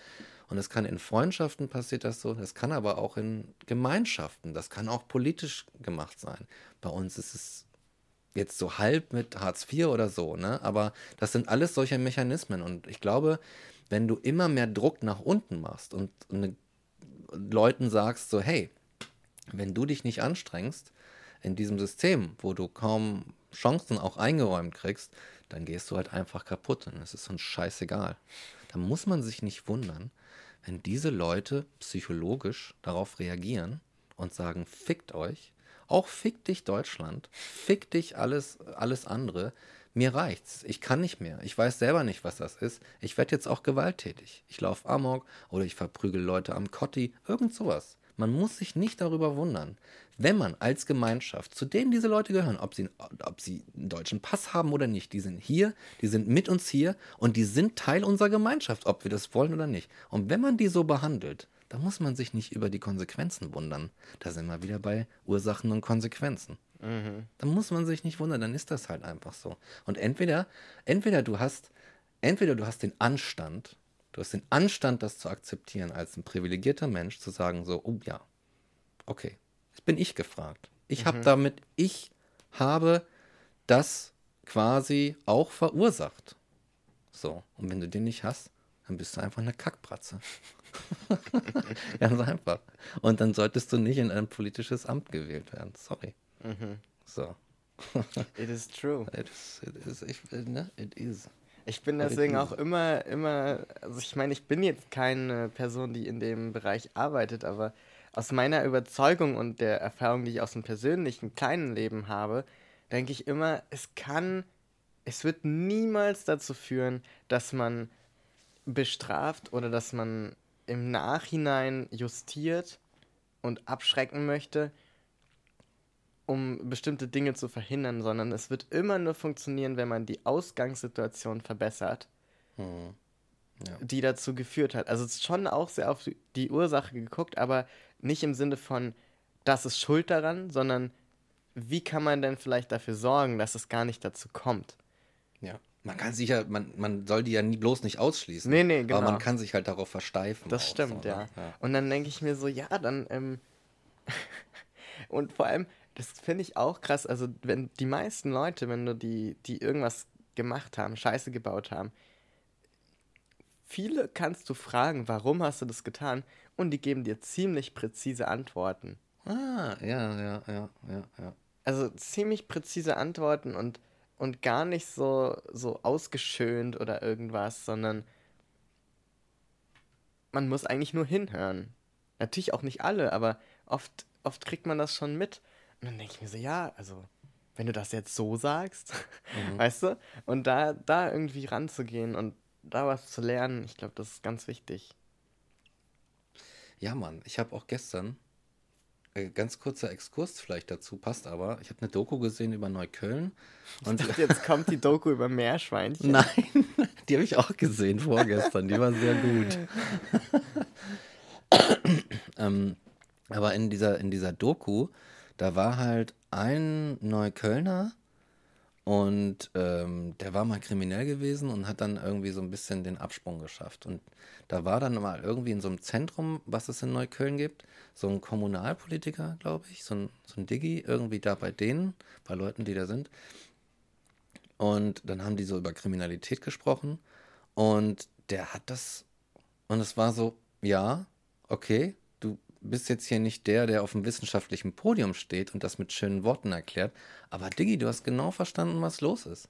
Und es kann in Freundschaften passiert das so, das kann aber auch in Gemeinschaften, das kann auch politisch gemacht sein. Bei uns ist es jetzt so halb mit Hartz IV oder so, ne? Aber das sind alles solche Mechanismen. Und ich glaube, wenn du immer mehr Druck nach unten machst und ne, Leuten sagst, so, hey, wenn du dich nicht anstrengst in diesem System, wo du kaum Chancen auch eingeräumt kriegst, dann gehst du halt einfach kaputt und es ist uns scheißegal. Da muss man sich nicht wundern, wenn diese Leute psychologisch darauf reagieren und sagen, fickt euch, auch fick dich Deutschland, fick dich alles, alles andere, mir reicht's, ich kann nicht mehr, ich weiß selber nicht, was das ist, ich werde jetzt auch gewalttätig, ich laufe amok oder ich verprügel Leute am Kotti, irgend sowas. Man muss sich nicht darüber wundern, wenn man als Gemeinschaft, zu denen diese Leute gehören, ob sie, ob sie einen deutschen Pass haben oder nicht, die sind hier, die sind mit uns hier und die sind Teil unserer Gemeinschaft, ob wir das wollen oder nicht. Und wenn man die so behandelt, dann muss man sich nicht über die Konsequenzen wundern. Da sind wir wieder bei Ursachen und Konsequenzen. Dann muss man sich nicht wundern, dann ist das halt einfach so. Und entweder, entweder du hast, entweder du hast den Anstand, du hast den Anstand, das zu akzeptieren als ein privilegierter Mensch, zu sagen so, oh ja, Okay, jetzt bin ich gefragt. Ich habe damit, ich habe das quasi auch verursacht. So, und wenn du den nicht hast, dann bist du einfach eine Kackbratze. Ganz einfach. Und dann solltest du nicht in ein politisches Amt gewählt werden. Sorry. So. It is true. It is, it is, ich, ne? It is. Ich bin deswegen auch immer, immer, also ich meine, ich bin jetzt keine Person, die in dem Bereich arbeitet, aber aus meiner Überzeugung und der Erfahrung, die ich aus dem persönlichen kleinen Leben habe, denke ich immer, es kann, es wird niemals dazu führen, dass man bestraft oder dass man im Nachhinein justiert und abschrecken möchte, um bestimmte Dinge zu verhindern, sondern es wird immer nur funktionieren, wenn man die Ausgangssituation verbessert, Hm. Ja. die dazu geführt hat. Also es ist schon auch sehr auf die Ursache geguckt, aber nicht im Sinne von, das ist schuld daran, sondern wie kann man denn vielleicht dafür sorgen, dass es gar nicht dazu kommt? Ja. Man kann sich ja, man, man soll die ja nie, bloß nicht ausschließen. Nee, nee, Aber genau. man kann sich halt darauf versteifen. Das auch, stimmt, so, ja. ne? ja. Und dann denke ich mir so, ja, dann, ähm, und vor allem, das finde ich auch krass, also wenn die meisten Leute, wenn du die, die irgendwas gemacht haben, Scheiße gebaut haben, viele kannst du fragen, warum hast du das getan? Und die geben dir ziemlich präzise Antworten. Ah, ja, ja, ja, ja, ja. Also ziemlich präzise Antworten und, und gar nicht so, so ausgeschönt oder irgendwas, sondern man muss eigentlich nur hinhören. Natürlich auch nicht alle, aber oft, oft kriegt man das schon mit. Und dann denke ich mir so, ja, also, wenn du das jetzt so sagst, weißt du? Und da, da irgendwie ranzugehen und da was zu lernen, ich glaube, das ist ganz wichtig. Ja, Mann, ich habe auch gestern, äh, ganz kurzer Exkurs vielleicht dazu, passt aber, ich habe eine Doku gesehen über Neukölln. Und dachte, jetzt kommt die Doku über Meerschweinchen. Nein, die habe ich auch gesehen vorgestern. Die war sehr gut. ähm, aber in dieser, in dieser Doku, da war halt ein Neuköllner und ähm, der war mal kriminell gewesen und hat dann irgendwie so ein bisschen den Absprung geschafft. Und da war dann mal irgendwie in so einem Zentrum, was es in Neukölln gibt, so ein Kommunalpolitiker, glaube ich, so ein, so ein Diggi, irgendwie da bei denen, bei Leuten, die da sind. Und dann haben die so über Kriminalität gesprochen und der hat das, und es war so, ja, okay, bist jetzt hier nicht der, der auf dem wissenschaftlichen Podium steht und das mit schönen Worten erklärt, aber Diggi, du hast genau verstanden, was los ist.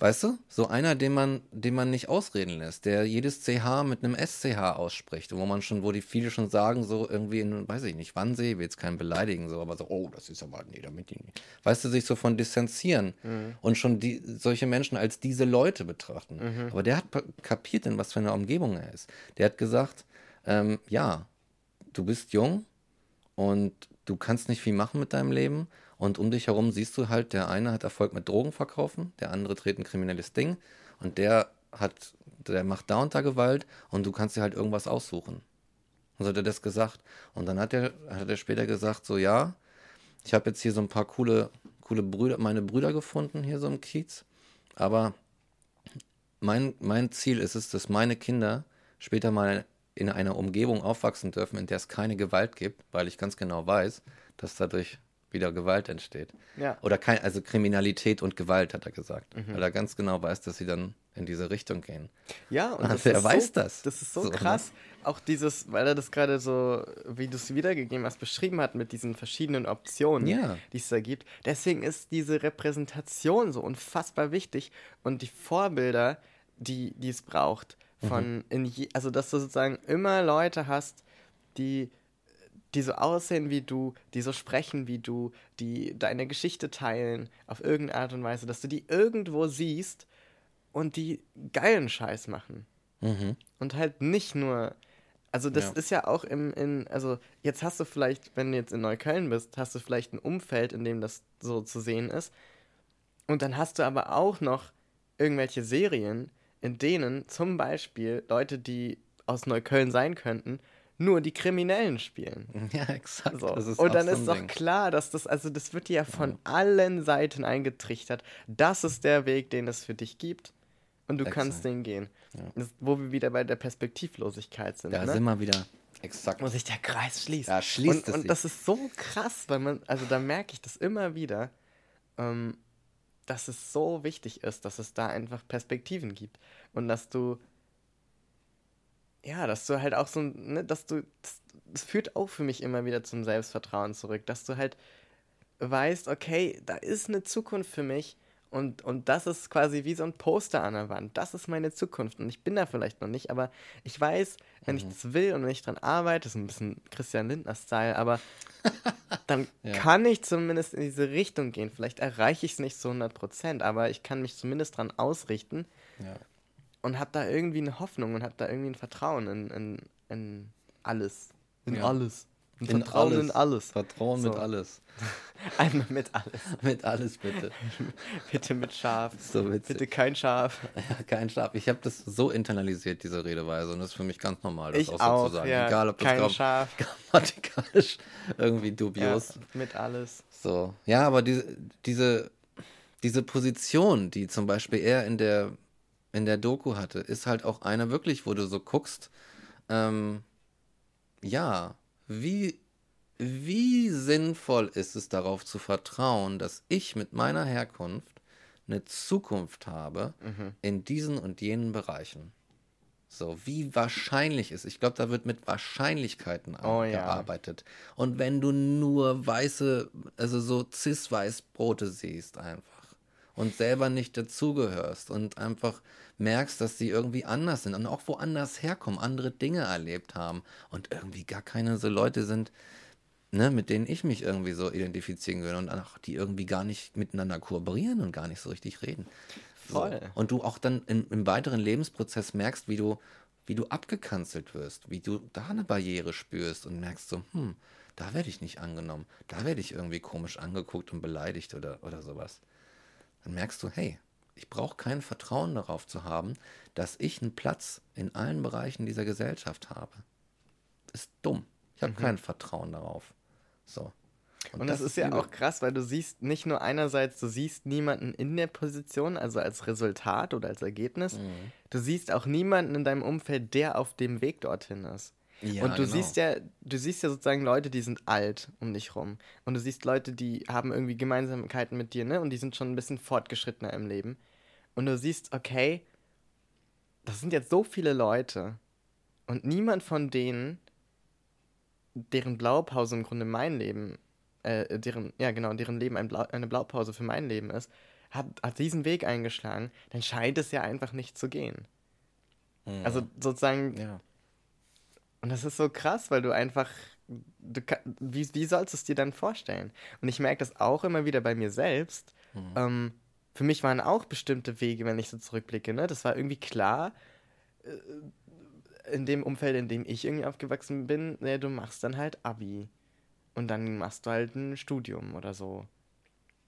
Weißt du? So einer, den man, den man nicht ausreden lässt, der jedes CH mit einem SCH ausspricht, wo man schon, wo die viele schon sagen, so irgendwie in, weiß ich nicht, Wannsee, will jetzt keinen beleidigen, so, aber so, oh, das ist aber, nee, damit die nicht. Weißt du, sich so von distanzieren und schon die, solche Menschen als diese Leute betrachten. Aber der hat kapiert, in was für einer Umgebung er ist. Der hat gesagt, ähm, ja, du bist jung und du kannst nicht viel machen mit deinem Leben. Und um dich herum siehst du halt, der eine hat Erfolg mit Drogen verkaufen, der andere dreht ein kriminelles Ding und der hat, der macht da und da Gewalt und du kannst dir halt irgendwas aussuchen. Und so hat er das gesagt. Und dann hat er, hat er später gesagt, so ja, ich habe jetzt hier so ein paar coole, coole Brüder, meine Brüder gefunden hier so im Kiez, aber mein, mein Ziel ist es, dass meine Kinder später mal in einer Umgebung aufwachsen dürfen, in der es keine Gewalt gibt, weil ich ganz genau weiß, dass dadurch wieder Gewalt entsteht. Ja. Oder kein, also Kriminalität und Gewalt, hat er gesagt. Weil er ganz genau weiß, dass sie dann in diese Richtung gehen. Ja, und Also er ist weiß so, das. Das ist so, So, ne? krass. Auch dieses, weil er das gerade so, wie du es wiedergegeben hast, beschrieben hat mit diesen verschiedenen Optionen, Ja. die es da gibt. Deswegen ist diese Repräsentation so unfassbar wichtig und die Vorbilder, die, die es braucht, von in je, also dass du sozusagen immer Leute hast, die die so aussehen wie du, die so sprechen wie du, die deine Geschichte teilen auf irgendeine Art und Weise, dass du die irgendwo siehst und die geilen Scheiß machen. Mhm. Und halt nicht nur. Also, das Ja. ist ja auch im, in, also jetzt hast du vielleicht, wenn du jetzt in Neukölln bist, hast du vielleicht ein Umfeld, in dem das so zu sehen ist. Und dann hast du aber auch noch irgendwelche Serien, in denen zum Beispiel Leute, die aus Neukölln sein könnten, nur die Kriminellen spielen. Ja, exakt. So. Und dann so ist doch klar, dass das, also das wird dir ja von allen Seiten eingetrichtert. Das ist der Weg, den es für dich gibt. Und du kannst Exakt. den gehen. Das, wo wir wieder bei der Perspektivlosigkeit sind. Da ne? sind wir wieder. Exakt. Wo sich der Kreis schließt. Ja, schließt und, es und sich. das ist so krass, weil man, also da merke ich das immer wieder, ähm, dass es so wichtig ist, dass es da einfach Perspektiven gibt. Und dass du, ja, dass du halt auch so, ne, dass du, das, das führt auch für mich immer wieder zum Selbstvertrauen zurück, dass du halt weißt, okay, da ist eine Zukunft für mich und, und das ist quasi wie so ein Poster an der Wand. Das ist meine Zukunft und ich bin da vielleicht noch nicht, aber ich weiß, wenn ich das will und wenn ich dran arbeite, das ist ein bisschen Christian Lindner-Style, aber dann Ja. kann ich zumindest in diese Richtung gehen. Vielleicht erreiche ich es nicht zu 100 Prozent, aber ich kann mich zumindest dran ausrichten Ja. und habe da irgendwie eine Hoffnung und habe da irgendwie ein Vertrauen in, in, in alles. In Ja. alles. Ein In Vertrauen in alles. Vertrauen So. mit alles. Einmal mit alles. mit alles bitte. Bitte mit Schaf. So. Bitte kein Schaf. Ja, kein Stab. Ich habe das so internalisiert, diese Redeweise. Und das ist für mich ganz normal, das Ich auch, auch, so zu sagen. ja. Egal, ob das Schaf. grammatikalisch irgendwie Ja, dubios. mit alles. So. Ja, aber diese, diese, diese Position, die zum Beispiel er in der, in der Doku hatte, ist halt auch eine wirklich, wo du so guckst, ähm, ja, wie, wie sinnvoll ist es darauf zu vertrauen, dass ich mit meiner Herkunft eine Zukunft habe Mhm. in diesen und jenen Bereichen? So, wie wahrscheinlich ist. Ich glaube, da wird mit Wahrscheinlichkeiten Oh ja. gearbeitet. Und wenn du nur weiße, also so cis-weiß-Brote siehst einfach und selber nicht dazugehörst und einfach merkst, dass sie irgendwie anders sind und auch woanders herkommen, andere Dinge erlebt haben und irgendwie gar keine so Leute sind, ne, mit denen ich mich irgendwie so identifizieren will und auch die irgendwie gar nicht miteinander kooperieren und gar nicht so richtig reden. Voll. So. Und du auch dann im, im weiteren Lebensprozess merkst, wie du, wie du abgekanzelt wirst, wie du da eine Barriere spürst und merkst so, hm, da werde ich nicht angenommen, da werde ich irgendwie komisch angeguckt und beleidigt oder, oder sowas. Dann merkst du, hey, ich brauche kein Vertrauen darauf zu haben, dass ich einen Platz in allen Bereichen dieser Gesellschaft habe. Ist dumm. Ich habe kein Vertrauen darauf. So. Und, das, ist ja auch krass, weil du siehst nicht nur einerseits, du siehst niemanden in der Position, also als Resultat oder als Ergebnis, Mhm. du siehst auch niemanden in deinem Umfeld, der auf dem Weg dorthin ist. Ja, und du genau. siehst ja, du siehst ja sozusagen Leute, die sind alt um dich rum. Und du siehst Leute, die haben irgendwie Gemeinsamkeiten mit dir, ne? Und die sind schon ein bisschen fortgeschrittener im Leben. Und du siehst, okay, das sind jetzt so viele Leute. Und niemand von denen, deren Blaupause im Grunde mein Leben, äh, deren, ja genau, deren Leben ein Blau, eine Blaupause für mein Leben ist, hat, hat diesen Weg eingeschlagen, dann scheint es ja einfach nicht zu gehen. Mhm. Also sozusagen, ja. und das ist so krass, weil du einfach, du, wie, wie sollst du es dir dann vorstellen? Und ich merke das auch immer wieder bei mir selbst. Mhm. Ähm, für mich waren auch bestimmte Wege, wenn ich so zurückblicke. Ne? Das war irgendwie klar, äh, in dem Umfeld, in dem ich irgendwie aufgewachsen bin, ne, du machst dann halt Abi. Und dann machst du halt ein Studium oder so.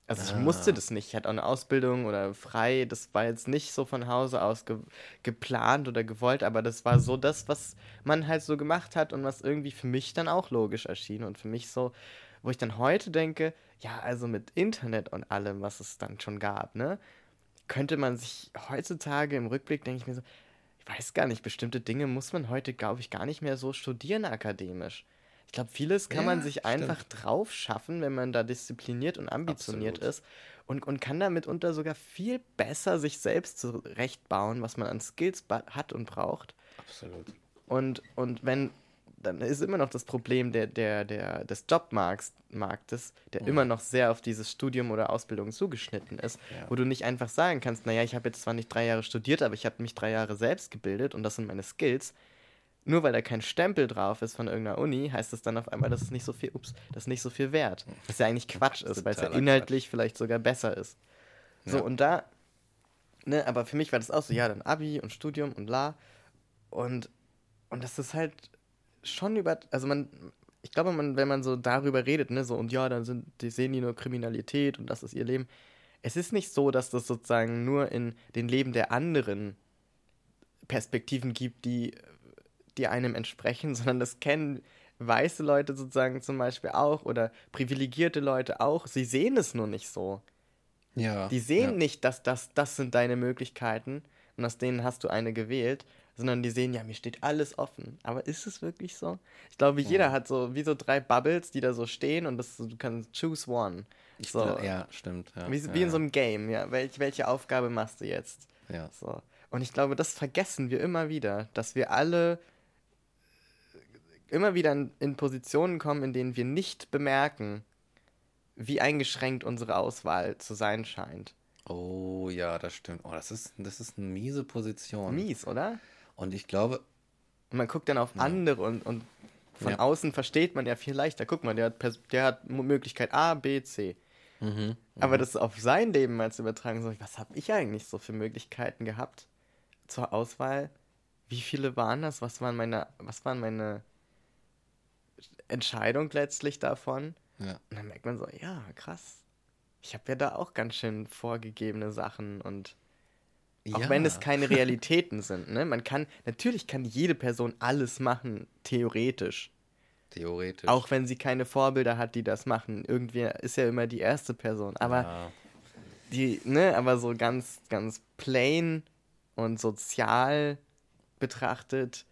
Also ich Ah. musste das nicht. Ich hatte auch eine Ausbildung oder frei. Das war jetzt nicht so von Hause aus ge geplant oder gewollt, aber das war so das, was man halt so gemacht hat und was irgendwie für mich dann auch logisch erschien. Und für mich so, wo ich dann heute denke, ja, also mit Internet und allem, was es dann schon gab, ne, könnte man sich heutzutage im Rückblick, denke ich mir so, ich weiß gar nicht, bestimmte Dinge muss man heute, glaube ich, gar nicht mehr so studieren akademisch. Ich glaube, vieles kann man Ja, sich stimmt. einfach drauf schaffen, wenn man da diszipliniert und ambitioniert Absolut. ist und, und kann da mitunter sogar viel besser sich selbst zurechtbauen, was man an Skills hat und braucht. Absolut. Und, und wenn, dann ist immer noch das Problem der, der, der, des Jobmarkts, Marktes, der immer noch sehr auf dieses Studium oder Ausbildung zugeschnitten ist, Ja. wo du nicht einfach sagen kannst, naja, ich habe jetzt zwar nicht drei Jahre studiert, aber ich habe mich drei Jahre selbst gebildet und das sind meine Skills. Nur weil da kein Stempel drauf ist von irgendeiner Uni, heißt es dann auf einmal, dass es nicht so viel, ups, das ist nicht so viel wert. Was ja eigentlich Quatsch ist, weil es ja inhaltlich vielleicht sogar besser ist. So, Ja. und da, ne, aber für mich war das auch so, ja, dann Abi und Studium und la. Und, und das ist halt schon über, also man, ich glaube, man, wenn man so darüber redet, ne, so, und ja, dann sind, die sehen die nur Kriminalität und das ist ihr Leben. Es ist nicht so, dass das sozusagen nur in den Leben der anderen Perspektiven gibt, die, die einem entsprechen, sondern das kennen weiße Leute sozusagen zum Beispiel auch oder privilegierte Leute auch. Sie sehen es nur nicht so. Ja. Die sehen ja. nicht, dass das, das sind deine Möglichkeiten und aus denen hast du eine gewählt, sondern die sehen, ja, mir steht alles offen. Aber ist es wirklich so? Ich glaube, jeder ja. hat so wie so drei Bubbles, die da so stehen und das, du kannst choose one. Ich so. Glaub, ja, stimmt. Ja. Wie, wie in so einem Game, ja. Welch, welche Aufgabe machst du jetzt? Ja. So. Und ich glaube, das vergessen wir immer wieder, dass wir alle immer wieder in, in Positionen kommen, in denen wir nicht bemerken, wie eingeschränkt unsere Auswahl zu sein scheint. Oh ja, das stimmt. Oh, das ist, das ist eine miese Position. Mies, oder? Und ich glaube. Und man guckt dann auf ja. andere und, und von ja. außen versteht man ja viel leichter. Guck mal, der hat, der hat Möglichkeit A, B, C. Mhm, Aber das auf sein Leben mal zu übertragen, so, was habe ich eigentlich so für Möglichkeiten gehabt zur Auswahl? Wie viele waren das? Was waren meine, was waren meine Entscheidung letztlich davon? Ja. Und dann merkt man so, ja, krass. Ich habe ja da auch ganz schön vorgegebene Sachen und auch ja. wenn es keine Realitäten sind, ne? Man kann, natürlich kann jede Person alles machen, theoretisch. Theoretisch. Auch wenn sie keine Vorbilder hat, die das machen. Irgendwie ist ja immer die erste Person. Aber ja. die, ne, aber so ganz, ganz plain und sozial betrachtet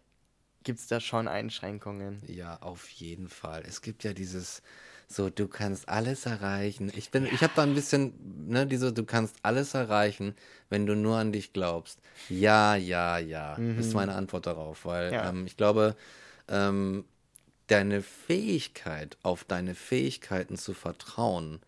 gibt es da schon Einschränkungen. Ja, auf jeden Fall. Es gibt ja dieses, so, du kannst alles erreichen. Ich bin, ja. ich habe da ein bisschen, ne, diese, du kannst alles erreichen, wenn du nur an dich glaubst. Ja, ja, ja, mhm. ist meine Antwort darauf, weil ja. ähm, ich glaube, ähm, deine Fähigkeit, auf deine Fähigkeiten zu vertrauen,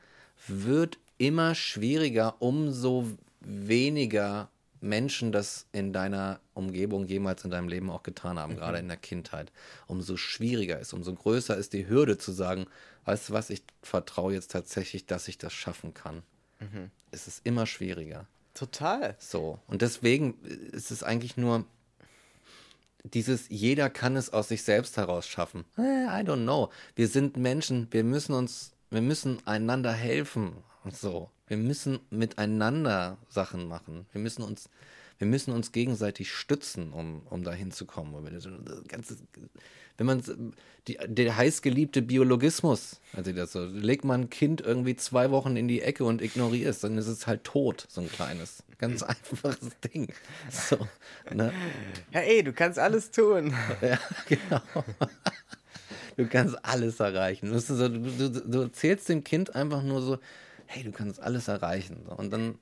wird immer schwieriger, umso weniger Menschen das in deiner Umgebung jemals in deinem Leben auch getan haben, mhm. gerade in der Kindheit, umso schwieriger ist, umso größer ist die Hürde zu sagen, weißt du was, ich vertraue jetzt tatsächlich, dass ich das schaffen kann. Mhm. Es ist immer schwieriger. Total. So. Und deswegen ist es eigentlich nur dieses, jeder kann es aus sich selbst heraus schaffen. Eh, I don't know. Wir sind Menschen, wir müssen uns, wir müssen einander helfen. Und so. Wir müssen miteinander Sachen machen. Wir müssen uns, wir müssen uns gegenseitig stützen, um, um dahin zu kommen. wenn man die, der heißgeliebte Biologismus, also das so, legt man ein Kind irgendwie zwei Wochen in die Ecke und ignoriert es, dann ist es halt tot, so ein kleines. Ganz einfaches Ding. So, ne? Ja, ey, du kannst alles tun. ja, genau. Du kannst alles erreichen. Du, du, du, du erzählst dem Kind einfach nur so, hey, du kannst alles erreichen. Und dann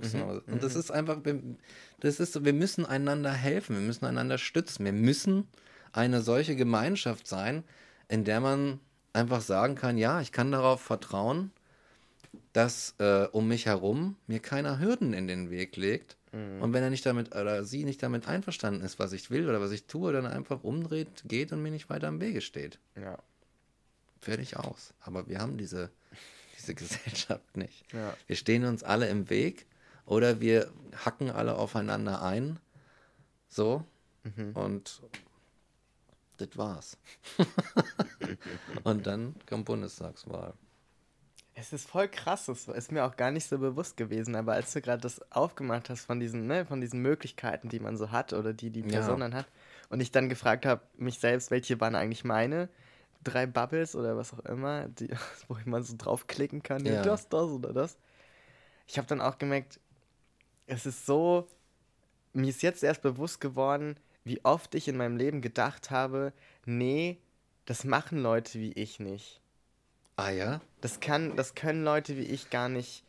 guckst mhm. du. Und das mhm. ist einfach, das ist, wir müssen einander helfen, wir müssen einander stützen. Wir müssen eine solche Gemeinschaft sein, in der man einfach sagen kann, ja, ich kann darauf vertrauen, dass äh, um mich herum mir keiner Hürden in den Weg legt. Mhm. Und wenn er nicht damit oder sie nicht damit einverstanden ist, was ich will oder was ich tue, dann einfach umdreht, geht und mir nicht weiter im Wege steht. Ja. Fertig aus. Aber wir haben diese diese Gesellschaft nicht. Ja. Wir stehen uns alle im Weg oder wir hacken alle aufeinander ein. So. Mhm. Und das war's. und dann kommt Bundestagswahl. Es ist voll krass, das ist mir auch gar nicht so bewusst gewesen, aber als du gerade das aufgemacht hast von diesen, ne, von diesen Möglichkeiten, die man so hat oder die die Person ja. dann hat, und ich dann gefragt habe, mich selbst, welche waren eigentlich meine, drei Bubbles oder was auch immer, die, wo man so draufklicken kann, ja. das, das oder das. Ich habe dann auch gemerkt, es ist so, mir ist jetzt erst bewusst geworden, wie oft ich in meinem Leben gedacht habe, nee, das machen Leute wie ich nicht. Ah ja? Das kann, das können Leute wie ich gar nicht.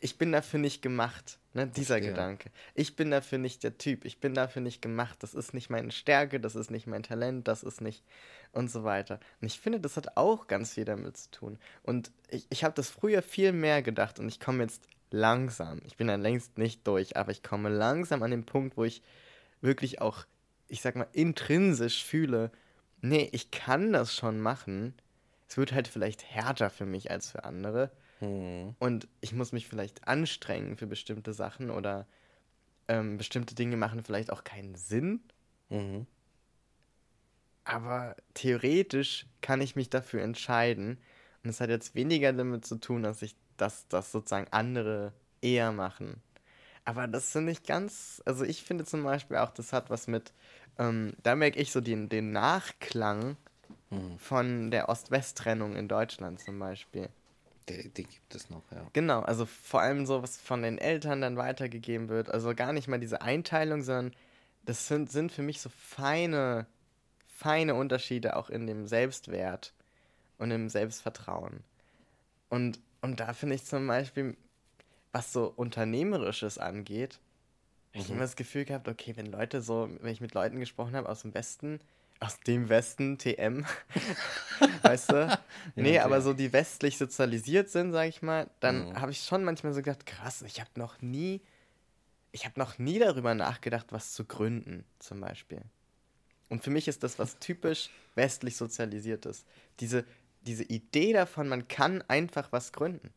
Ich bin dafür nicht gemacht. Ne, dieser Verstehe. Gedanke. Ich bin dafür nicht der Typ. Ich bin dafür nicht gemacht. Das ist nicht meine Stärke. Das ist nicht mein Talent. Das ist nicht und so weiter. Und ich finde, das hat auch ganz viel damit zu tun. Und ich, ich habe das früher viel mehr gedacht und ich komme jetzt langsam, ich bin dann längst nicht durch, aber ich komme langsam an den Punkt, wo ich wirklich auch, ich sag mal, intrinsisch fühle, nee, ich kann das schon machen. Es wird halt vielleicht härter für mich als für andere. Hm. Und ich muss mich vielleicht anstrengen für bestimmte Sachen oder ähm, bestimmte Dinge machen vielleicht auch keinen Sinn. Mhm. Aber theoretisch kann ich mich dafür entscheiden. Und es hat jetzt weniger damit zu tun, dass ich das, das sozusagen andere eher machen. Aber das finde ich ganz, also ich finde zum Beispiel auch, das hat was mit, ähm, da merke ich so den, den Nachklang mhm. von der Ost-West-Trennung in Deutschland zum Beispiel. Die, die, gibt es noch, ja. Genau, also vor allem so, was von den Eltern dann weitergegeben wird. Also gar nicht mal diese Einteilung, sondern das sind, sind für mich so feine, feine Unterschiede auch in dem Selbstwert und im Selbstvertrauen. Und, und da finde ich zum Beispiel, was so Unternehmerisches angeht, mhm. ich immer das Gefühl gehabt, okay, wenn Leute so, wenn ich mit Leuten gesprochen habe aus dem Westen, aus dem Westen, TM, weißt du? ja, nee, aber so die westlich sozialisiert sind, sag ich mal, dann mhm. habe ich schon manchmal so gedacht, krass, ich habe noch nie, ich habe noch nie darüber nachgedacht, was zu gründen, zum Beispiel. Und für mich ist das was typisch westlich sozialisiertes. Diese, diese Idee davon, man kann einfach was gründen.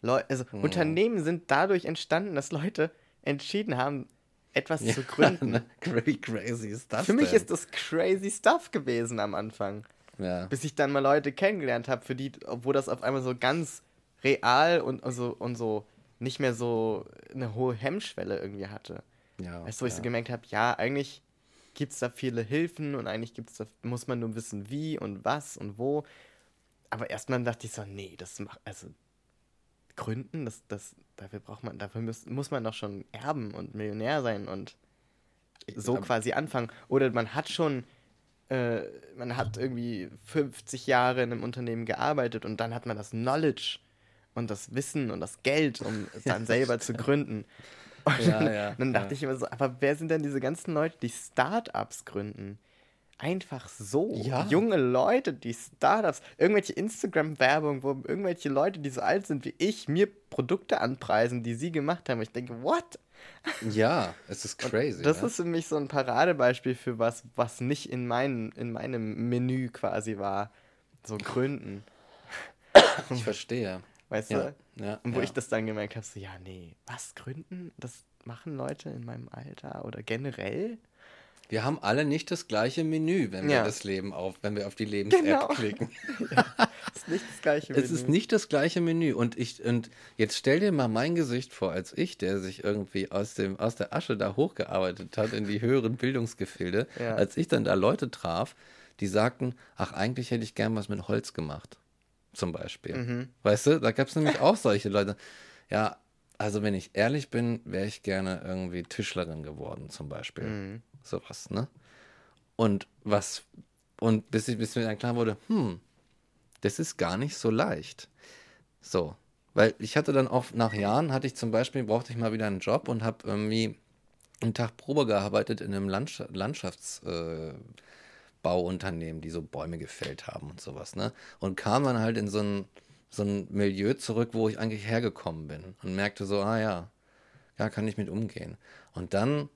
Leu also mhm. Unternehmen sind dadurch entstanden, dass Leute entschieden haben, etwas ja, zu gründen. Ne? Crazy ist das? Für mich ist das crazy stuff gewesen am Anfang. Ja. Bis ich dann mal Leute kennengelernt habe, für die, wo das auf einmal so ganz real und, und, so, und so nicht mehr so eine hohe Hemmschwelle irgendwie hatte. Ja, weißt du, wo ja. ich so gemerkt habe, ja, eigentlich gibt es da viele Hilfen und eigentlich gibt's da, muss man nur wissen, wie und was und wo. Aber erstmal dachte ich so, nee, das macht, also gründen, das, das, dafür braucht man, dafür muss, muss man doch schon erben und Millionär sein und so ja. quasi anfangen. Oder man hat schon, äh, man hat irgendwie 50 Jahre in einem Unternehmen gearbeitet und dann hat man das Knowledge und das Wissen und das Geld, um es dann selber zu gründen. Und ja, ja, dann dachte ich immer so, aber wer sind denn diese ganzen Leute, die Startups gründen? Einfach so. Ja. Junge Leute, die Startups, irgendwelche Instagram-Werbung, wo irgendwelche Leute, die so alt sind wie ich, mir Produkte anpreisen, die sie gemacht haben. Ich denke, what? Ja, es ist crazy. Und das ne? ist für mich so ein Paradebeispiel für was, was nicht in, mein, in meinem Menü quasi war. So Gründen. Ich verstehe. Weißt ja, du? Ja, und wo ja. ich das dann gemerkt habe, so, ja, nee, was, Gründen? Das machen Leute in meinem Alter oder generell? Wir haben alle nicht das gleiche Menü, wenn wir das Leben auf, wenn wir auf die Lebens-App genau. klicken. ja, ist nicht das gleiche Menü. Es ist nicht das gleiche Menü. Und ich, und jetzt stell dir mal mein Gesicht vor, als ich, der sich irgendwie aus dem, aus der Asche da hochgearbeitet hat in die höheren Bildungsgefilde, ja. als ich dann da Leute traf, die sagten, ach, eigentlich hätte ich gern was mit Holz gemacht. Zum Beispiel. Mhm. Weißt du, da gab es nämlich auch solche Leute. Ja, also wenn ich ehrlich bin, wäre ich gerne irgendwie Tischlerin geworden, zum Beispiel. Mhm sowas, ne? Und was, und bis, bis mir dann klar wurde, hm, das ist gar nicht so leicht. So, weil ich hatte dann auch nach Jahren, hatte ich zum Beispiel, brauchte ich mal wieder einen Job und habe irgendwie einen Tag Probe gearbeitet in einem Landschaft, Landschaftsbauunternehmen, äh, die so Bäume gefällt haben und sowas, ne? Und kam dann halt in so ein, so ein Milieu zurück, wo ich eigentlich hergekommen bin und merkte so, ah ja, ja, kann ich mit umgehen. Und dann,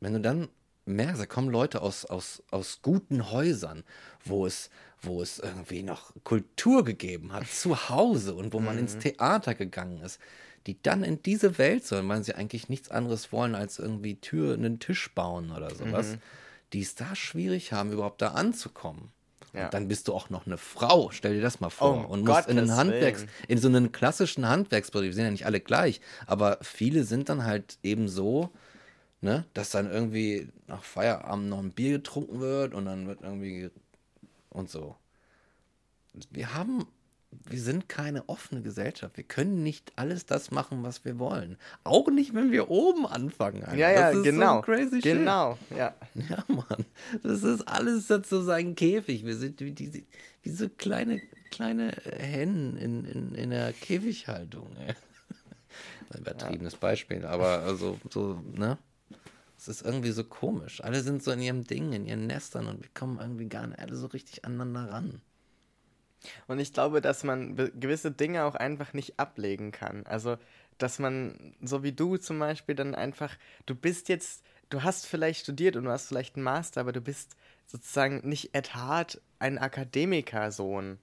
wenn du dann merkst, da kommen Leute aus, aus, aus guten Häusern, wo es, wo es irgendwie noch Kultur gegeben hat, zu Hause und wo man ins mhm. Theater gegangen ist, die dann in diese Welt sollen, weil sie eigentlich nichts anderes wollen, als irgendwie Tür, einen Tisch bauen oder sowas, mhm. die es da schwierig haben, überhaupt da anzukommen. Ja. Und dann bist du auch noch eine Frau, stell dir das mal vor. Oh, und musst in einen Handwerks, in so einen klassischen Handwerksbetrieb, wir sind ja nicht alle gleich, aber viele sind dann halt eben so, ne, dass dann irgendwie nach Feierabend noch ein Bier getrunken wird und dann wird irgendwie und so. Wir haben, wir sind keine offene Gesellschaft. Wir können nicht alles das machen, was wir wollen. Auch nicht, wenn wir oben anfangen. Alter. Ja, ja, das ist genau. So crazy genau, shit. ja. Ja, Mann. Das ist alles sozusagen Käfig. Wir sind wie, diese, wie so kleine, kleine Hennen in, in, in der Käfighaltung. Ey. Ein übertriebenes ja. Beispiel, aber also so, ne? Es ist irgendwie so komisch. Alle sind so in ihrem Ding, in ihren Nestern und wir kommen irgendwie gar nicht alle so richtig aneinander ran. Und ich glaube, dass man gewisse Dinge auch einfach nicht ablegen kann. Also, dass man, so wie du zum Beispiel, dann einfach, du bist jetzt, du hast vielleicht studiert und du hast vielleicht einen Master, aber du bist sozusagen nicht at heart ein Akademikersohn.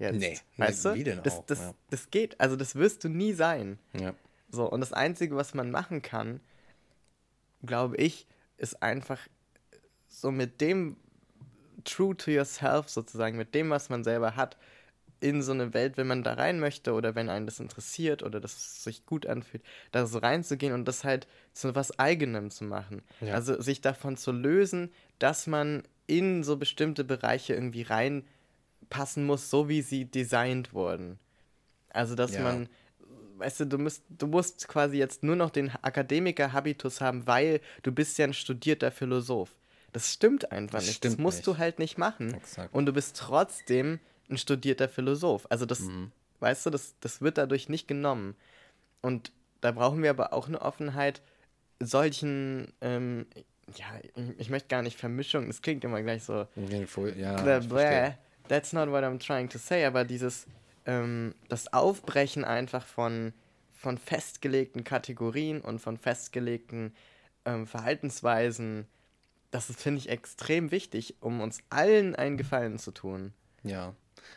Jetzt. Nee, weißt nee, du? Wie denn das, auch, das, ja. das geht, also das wirst du nie sein. Ja. So, und das Einzige, was man machen kann, glaube ich, ist einfach so mit dem true to yourself sozusagen, mit dem, was man selber hat, in so eine Welt, wenn man da rein möchte oder wenn einen das interessiert oder das sich gut anfühlt, da so reinzugehen und das halt zu was Eigenem zu machen. Ja. Also sich davon zu lösen, dass man in so bestimmte Bereiche irgendwie reinpassen muss, so wie sie designt wurden. Also dass ja. man weißt du, du musst, du musst quasi jetzt nur noch den Akademiker-Habitus haben, weil du bist ja ein studierter Philosoph. Das stimmt einfach Das nicht. stimmt das musst nicht. du halt nicht machen. Exakt. Und du bist trotzdem ein studierter Philosoph. Also das, Mhm. weißt du, das, das wird dadurch nicht genommen. Und da brauchen wir aber auch eine Offenheit, solchen, ähm, ja, ich, ich möchte gar nicht Vermischung, das klingt immer gleich so, Ja, verstehe. That's not what I'm trying to say, aber dieses, ähm, das Aufbrechen einfach von, von festgelegten Kategorien und von festgelegten ähm, Verhaltensweisen, das ist, finde ich, extrem wichtig, um uns allen einen Gefallen zu tun. Ja.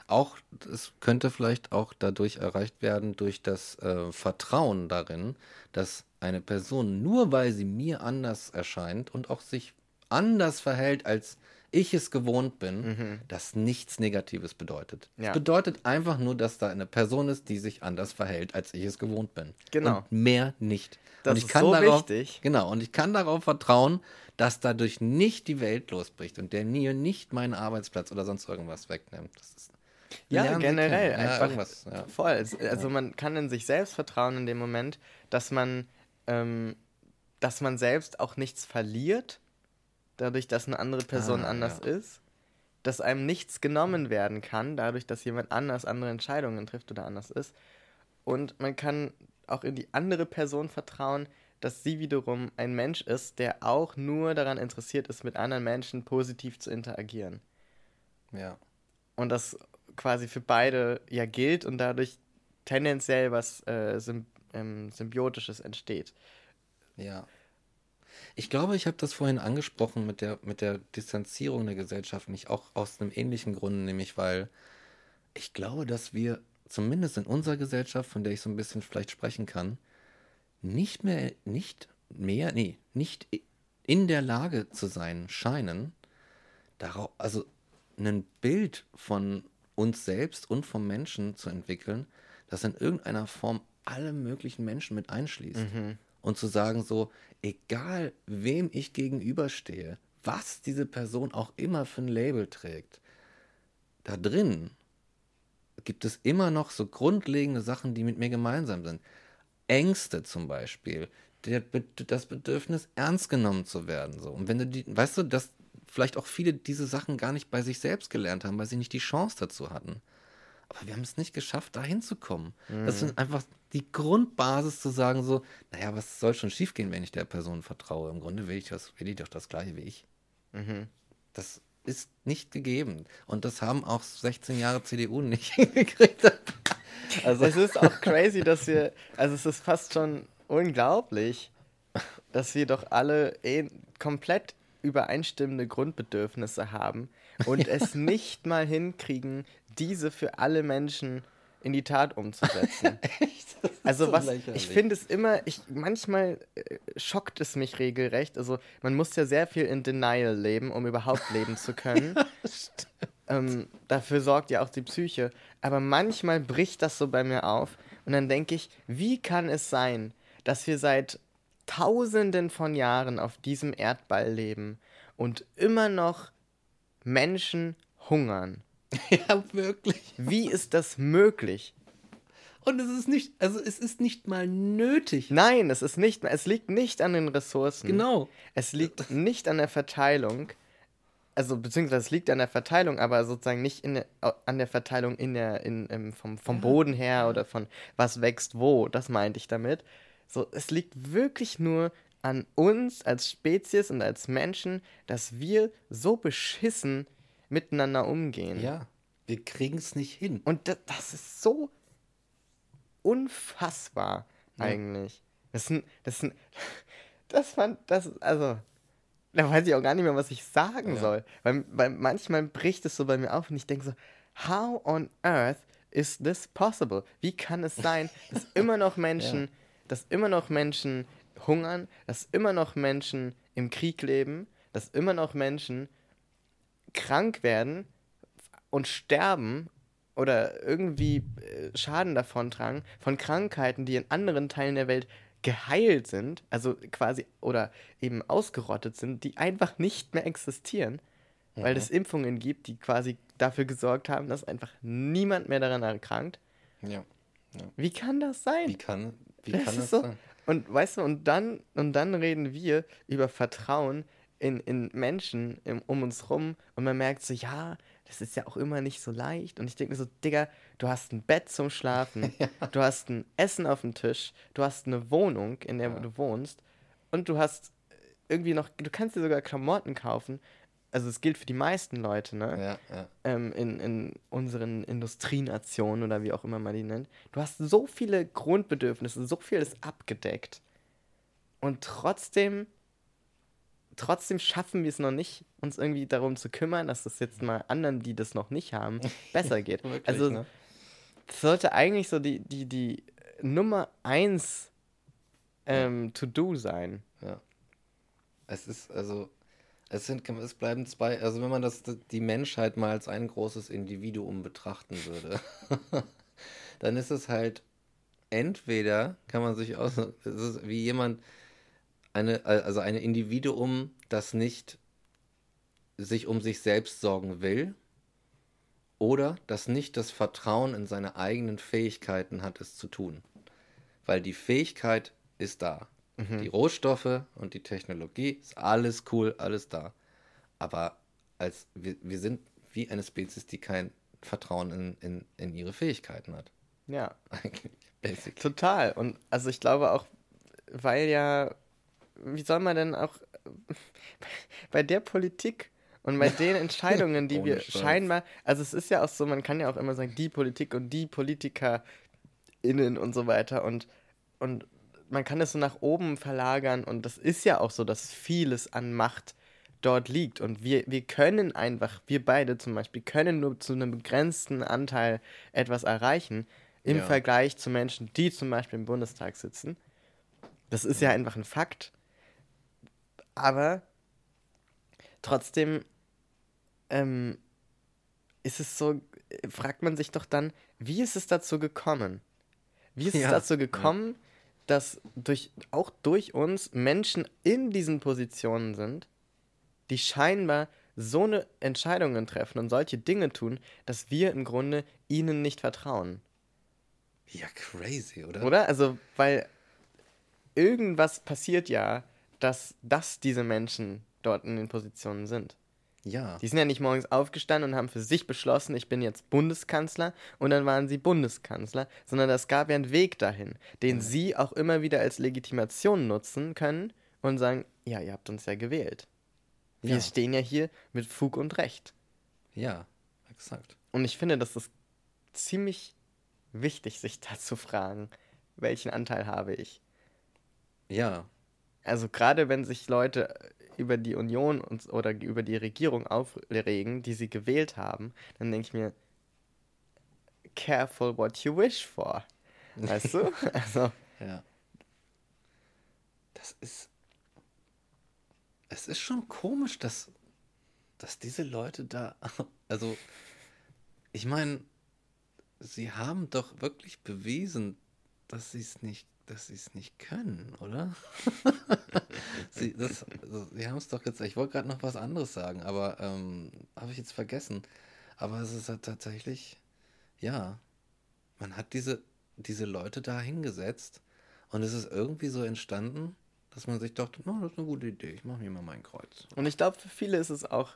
Auch, es könnte vielleicht auch dadurch erreicht werden, durch das äh, Vertrauen darin, dass eine Person, nur weil sie mir anders erscheint und auch sich anders verhält, als ich es gewohnt bin, das nichts Negatives bedeutet. Mhm. Ja. Es bedeutet einfach nur, dass da eine Person ist, die sich anders verhält, als ich es gewohnt bin. Genau. Und mehr nicht. Das und ich ist kann so darauf, wichtig. Genau, und ich kann darauf vertrauen, dass dadurch nicht die Welt losbricht und der mir nicht meinen Arbeitsplatz oder sonst irgendwas wegnimmt. Das ist, Ja, generell. Ja, einfach ja. voll. Also man kann in sich selbst vertrauen in dem Moment, dass man, ähm, dass man selbst auch nichts verliert, dadurch, dass eine andere Person Ah, anders ja. ist, dass einem nichts genommen werden kann, dadurch, dass jemand anders andere Entscheidungen trifft oder anders ist. Und man kann auch in die andere Person vertrauen, dass sie wiederum ein Mensch ist, der auch nur daran interessiert ist, mit anderen Menschen positiv zu interagieren Ja. und das quasi für beide ja gilt und dadurch tendenziell was äh, symb ähm, Symbiotisches entsteht. Ja. Ich glaube, ich habe das vorhin angesprochen mit der, mit der Distanzierung der Gesellschaft, nicht auch aus einem ähnlichen Grund, nämlich weil ich glaube, dass wir zumindest in unserer Gesellschaft, von der ich so ein bisschen vielleicht sprechen kann, nicht mehr, nicht mehr, nee, nicht in der Lage zu sein scheinen, darauf, also ein Bild von uns selbst und vom Menschen zu entwickeln, das in irgendeiner Form alle möglichen Menschen mit einschließt. Und zu sagen so, egal wem ich gegenüberstehe, was diese Person auch immer für ein Label trägt, da drin gibt es immer noch so grundlegende Sachen, die mit mir gemeinsam sind. Ängste zum Beispiel, der, das Bedürfnis, ernst genommen zu werden. So. Und wenn du die, weißt du, dass vielleicht auch viele diese Sachen gar nicht bei sich selbst gelernt haben, weil sie nicht die Chance dazu hatten. Aber wir haben es nicht geschafft, da hinzukommen. Das Mhm. ist einfach die Grundbasis zu sagen, so, naja, was soll schon schiefgehen, wenn ich der Person vertraue? Im Grunde will ich, das, will die doch das Gleiche wie ich. Mhm. Das ist nicht gegeben. Und das haben auch 16 Jahre CDU nicht hingekriegt. Also, Es ist auch crazy, dass wir, also es ist fast schon unglaublich, dass wir doch alle eh komplett übereinstimmende Grundbedürfnisse haben und es nicht mal hinkriegen, diese für alle Menschen in die Tat umzusetzen. echt, Also so was, lächerlich. ich finde es immer, ich, manchmal äh, schockt es mich regelrecht. Also man muss ja sehr viel in Denial leben, um überhaupt leben zu können. ähm, dafür sorgt ja auch die Psyche. Aber manchmal bricht das so bei mir auf und dann denke ich, wie kann es sein, dass wir seit Tausenden von Jahren auf diesem Erdball leben und immer noch Menschen hungern? ja, wirklich. Wie ist das möglich? Und es ist nicht, also es ist nicht mal nötig. Nein, es ist nicht, es liegt nicht an den Ressourcen. Genau. Es liegt nicht an der Verteilung, also beziehungsweise es liegt an der Verteilung, aber sozusagen nicht in der, an der Verteilung in der, in, im, vom, vom Boden her oder von was wächst wo, das meinte ich damit. So, es liegt wirklich nur an uns als Spezies und als Menschen, dass wir so beschissen miteinander umgehen. Ja, wir kriegen es nicht hin. Und das, das ist so unfassbar eigentlich. Das sind, das sind, das fand, das, also, da weiß ich auch gar nicht mehr, was ich sagen Ja. soll. Weil, weil manchmal bricht es so bei mir auf und ich denke so, how on earth is this possible? Wie kann es sein, dass immer noch Menschen, dass immer noch Menschen hungern, dass immer noch Menschen im Krieg leben, dass immer noch Menschen krank werden und sterben oder irgendwie äh, Schaden davontragen von Krankheiten, die in anderen Teilen der Welt geheilt sind, also quasi oder eben ausgerottet sind, die einfach nicht mehr existieren, weil es Impfungen gibt, die quasi dafür gesorgt haben, dass einfach niemand mehr daran erkrankt. Ja. Ja. Wie kann das sein? Wie kann, wie das kann das so? sein? Und weißt du, und dann, und dann reden wir über Vertrauen in, in Menschen im, um uns rum und man merkt so, ja, das ist ja auch immer nicht so leicht. Und ich denke mir so, Digga, du hast ein Bett zum Schlafen, ja. du hast ein Essen auf dem Tisch, du hast eine Wohnung, in der ja. du wohnst und du hast irgendwie noch, du kannst dir sogar Klamotten kaufen. Also es gilt für die meisten Leute, ne? Ja. Ähm, in, in unseren Industrienationen oder wie auch immer man die nennt. Du hast so viele Grundbedürfnisse, so viel ist abgedeckt. Und trotzdem trotzdem schaffen wir es noch nicht, uns irgendwie darum zu kümmern, dass es jetzt mal anderen, die das noch nicht haben, besser geht. Wirklich, also ne? sollte eigentlich so die, die, die Nummer eins ähm, To-Do sein. Ja. Es ist, also, es sind, es bleiben zwei, also wenn man das, die Menschheit mal als ein großes Individuum betrachten würde, dann ist es halt entweder, kann man sich aus, es ist wie jemand, eine, also ein Individuum, das nicht sich um sich selbst sorgen will oder das nicht das Vertrauen in seine eigenen Fähigkeiten hat, es zu tun. Weil die Fähigkeit ist da. Mhm. Die Rohstoffe und die Technologie ist alles cool, alles da. Aber als wir, wir sind wie eine Spezies, die kein Vertrauen in, in, in ihre Fähigkeiten hat. Ja. Eigentlich, basically. Total. Und also ich glaube auch, weil ja wie soll man denn auch bei der Politik und bei den Entscheidungen, die wir Scheiß. scheinbar, also es ist ja auch so, man kann ja auch immer sagen, die Politik und die PolitikerInnen und so weiter und, und man kann es so nach oben verlagern und das ist ja auch so, dass vieles an Macht dort liegt und wir, wir können einfach, wir beide zum Beispiel, können nur zu einem begrenzten Anteil etwas erreichen im ja. Vergleich zu Menschen, die zum Beispiel im Bundestag sitzen. Das ist ja einfach ein Fakt. Aber trotzdem ähm, ist es so, fragt man sich doch dann, wie ist es dazu gekommen? Wie ist ja, es dazu gekommen, ja. dass durch, auch durch uns Menschen in diesen Positionen sind, die scheinbar so eine Entscheidungen treffen und solche Dinge tun, dass wir im Grunde ihnen nicht vertrauen. Ja, crazy, oder? Oder? Also, weil irgendwas passiert ja, dass, dass diese Menschen dort in den Positionen sind. Ja. Die sind ja nicht morgens aufgestanden und haben für sich beschlossen, ich bin jetzt Bundeskanzler und dann waren sie Bundeskanzler, sondern es gab ja einen Weg dahin, den ja. sie auch immer wieder als Legitimation nutzen können und sagen, ja, ihr habt uns ja gewählt. Wir ja. stehen ja hier mit Fug und Recht. Ja, exakt. Und ich finde, das ist ziemlich wichtig, sich da zu fragen, welchen Anteil habe ich. Ja, also gerade wenn sich Leute über die Union und, oder über die Regierung aufregen, die sie gewählt haben, dann denke ich mir, careful what you wish for. Weißt du? Also. Ja. Das ist. Es ist schon komisch, dass, dass diese Leute da. Also, ich meine, sie haben doch wirklich bewiesen, dass sie es nicht dass sie es nicht können, oder? sie, das, also, sie haben es doch jetzt, ich wollte gerade noch was anderes sagen, aber ähm, habe ich jetzt vergessen. Aber es ist halt tatsächlich, ja, man hat diese, diese Leute da hingesetzt und es ist irgendwie so entstanden, dass man sich dachte, no, das ist eine gute Idee, ich mache mir mal mein Kreuz. Und ich glaube, für viele ist es auch,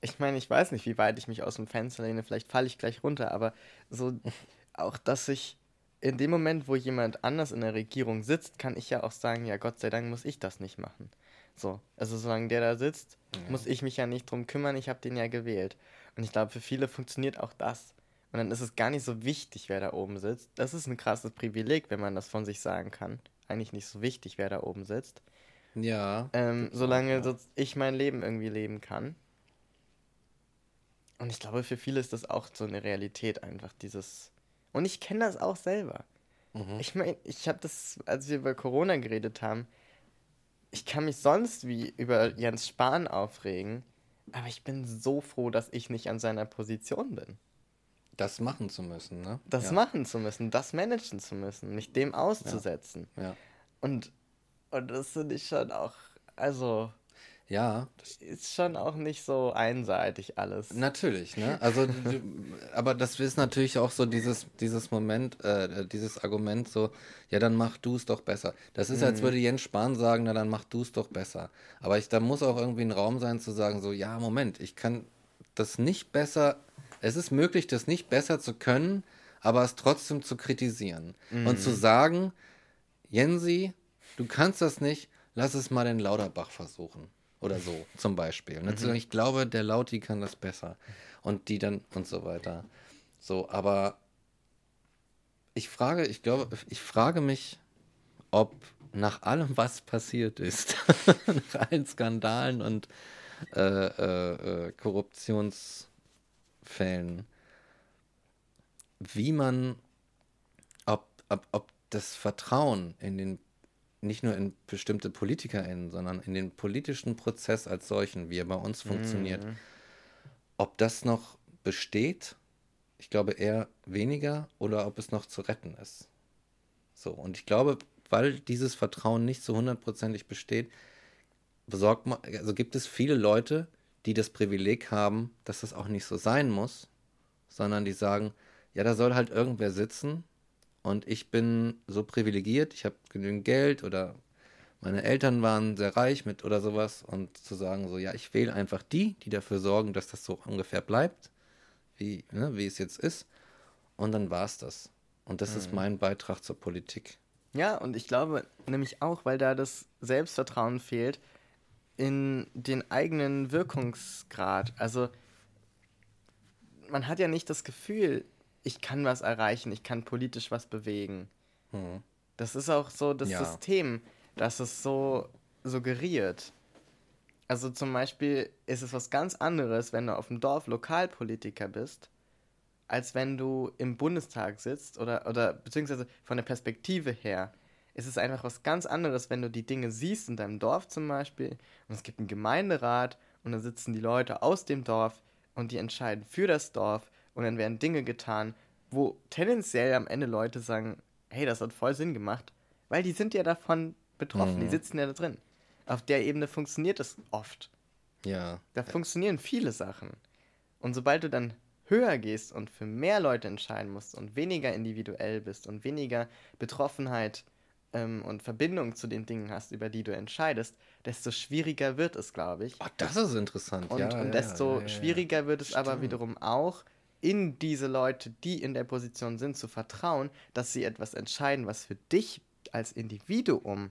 ich meine, ich weiß nicht, wie weit ich mich aus dem Fenster lehne, vielleicht falle ich gleich runter, aber so auch, dass ich in dem Moment, wo jemand anders in der Regierung sitzt, kann ich ja auch sagen, ja, Gott sei Dank muss ich das nicht machen. So, also solange der da sitzt, ja. muss ich mich ja nicht drum kümmern, ich habe den ja gewählt. Und ich glaube, für viele funktioniert auch das. Und dann ist es gar nicht so wichtig, wer da oben sitzt. Das ist ein krasses Privileg, wenn man das von sich sagen kann. Eigentlich nicht so wichtig, wer da oben sitzt. Ja. Ähm, solange auch, ja. ich mein Leben irgendwie leben kann. Und ich glaube, für viele ist das auch so eine Realität einfach, dieses und ich kenne das auch selber. Mhm. Ich meine, ich habe das, als wir über Corona geredet haben, ich kann mich sonst wie über Jens Spahn aufregen, aber ich bin so froh, dass ich nicht an seiner Position bin. Das machen zu müssen, ne? Das ja. machen zu müssen, das managen zu müssen, mich dem auszusetzen. Ja. ja. Und, und das finde ich schon auch, also. Ja. Ist schon auch nicht so einseitig alles. Natürlich, ne? Also, aber das ist natürlich auch so dieses, dieses Moment, äh, dieses Argument so, ja, dann mach du es doch besser. Das ist, als Mhm. würde Jens Spahn sagen, na, dann mach du es doch besser. Aber ich, da muss auch irgendwie ein Raum sein zu sagen, so, ja, Moment, ich kann das nicht besser, es ist möglich, das nicht besser zu können, aber es trotzdem zu kritisieren. Und zu sagen, Jensi, du kannst das nicht, lass es mal den Lauterbach versuchen. Oder so, zum Beispiel. Ne? Sagen, Ich glaube, der Lauti kann das besser. Und die dann und so weiter. So, aber ich frage, ich glaube, ich frage mich, ob nach allem, was passiert ist, nach allen Skandalen und äh, äh, äh, Korruptionsfällen, wie man, ob, ob, ob das Vertrauen in den, nicht nur in bestimmte PolitikerInnen, sondern in den politischen Prozess als solchen, wie er bei uns funktioniert, ob das noch besteht, ich glaube eher weniger, oder ob es noch zu retten ist. So, und ich glaube, weil dieses Vertrauen nicht so hundertprozentig besteht, besorgt man, also gibt es viele Leute, die das Privileg haben, dass das auch nicht so sein muss, sondern die sagen, ja, da soll halt irgendwer sitzen und ich bin so privilegiert, ich habe genügend Geld oder meine Eltern waren sehr reich mit oder sowas und zu sagen so, ja, ich wähle einfach die, die dafür sorgen, dass das so ungefähr bleibt, wie, ne, wie es jetzt ist und dann war es das. Und das ist mein Beitrag zur Politik. Ja, und ich glaube nämlich auch, weil da das Selbstvertrauen fehlt in den eigenen Wirkungsgrad. Also man hat ja nicht das Gefühl, ich kann was erreichen, ich kann politisch was bewegen. Das ist auch so das Ja. System, das es so suggeriert. Also zum Beispiel ist es was ganz anderes, wenn du auf dem Dorf Lokalpolitiker bist, als wenn du im Bundestag sitzt oder, oder beziehungsweise von der Perspektive her. ist Es einfach was ganz anderes, wenn du die Dinge siehst in deinem Dorf zum Beispiel und es gibt einen Gemeinderat und da sitzen die Leute aus dem Dorf und die entscheiden für das Dorf und dann werden Dinge getan, wo tendenziell am Ende Leute sagen, hey, das hat voll Sinn gemacht, weil die sind ja davon betroffen, die sitzen ja da drin. Auf der Ebene funktioniert es oft. Ja. Da funktionieren viele Sachen. Und sobald du dann höher gehst und für mehr Leute entscheiden musst und weniger individuell bist und weniger Betroffenheit ähm, und Verbindung zu den Dingen hast, über die du entscheidest, desto schwieriger wird es, glaube ich. Oh, das ist interessant. Und, ja, und ja, desto ja, ja, schwieriger wird es aber Stimmt. wiederum auch, in diese Leute, die in der Position sind, zu vertrauen, dass sie etwas entscheiden, was für dich als Individuum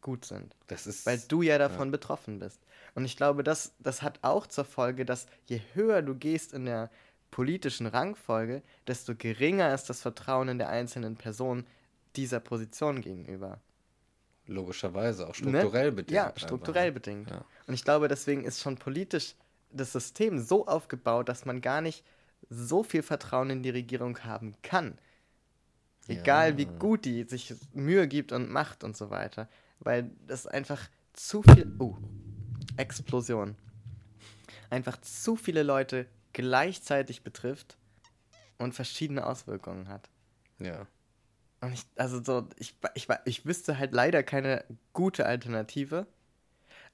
gut sind Das ist. weil du ja davon betroffen bist. Und ich glaube, das, das hat auch zur Folge, dass je höher du gehst in der politischen Rangfolge, desto geringer ist das Vertrauen in der einzelnen Person dieser Position gegenüber. logischerweise auch Ne? strukturell bedingt. Ja, einfach. strukturell bedingt. Ja. Und ich glaube, deswegen ist schon politisch das System so aufgebaut, dass man gar nicht so viel Vertrauen in die Regierung haben kann. Egal wie gut die sich Mühe gibt und macht und so weiter. Weil das einfach zu viel. Oh, Explosion. Einfach zu viele Leute gleichzeitig betrifft und verschiedene Auswirkungen hat. Ja. Und ich, also so, ich, ich, ich wüsste halt leider keine gute Alternative.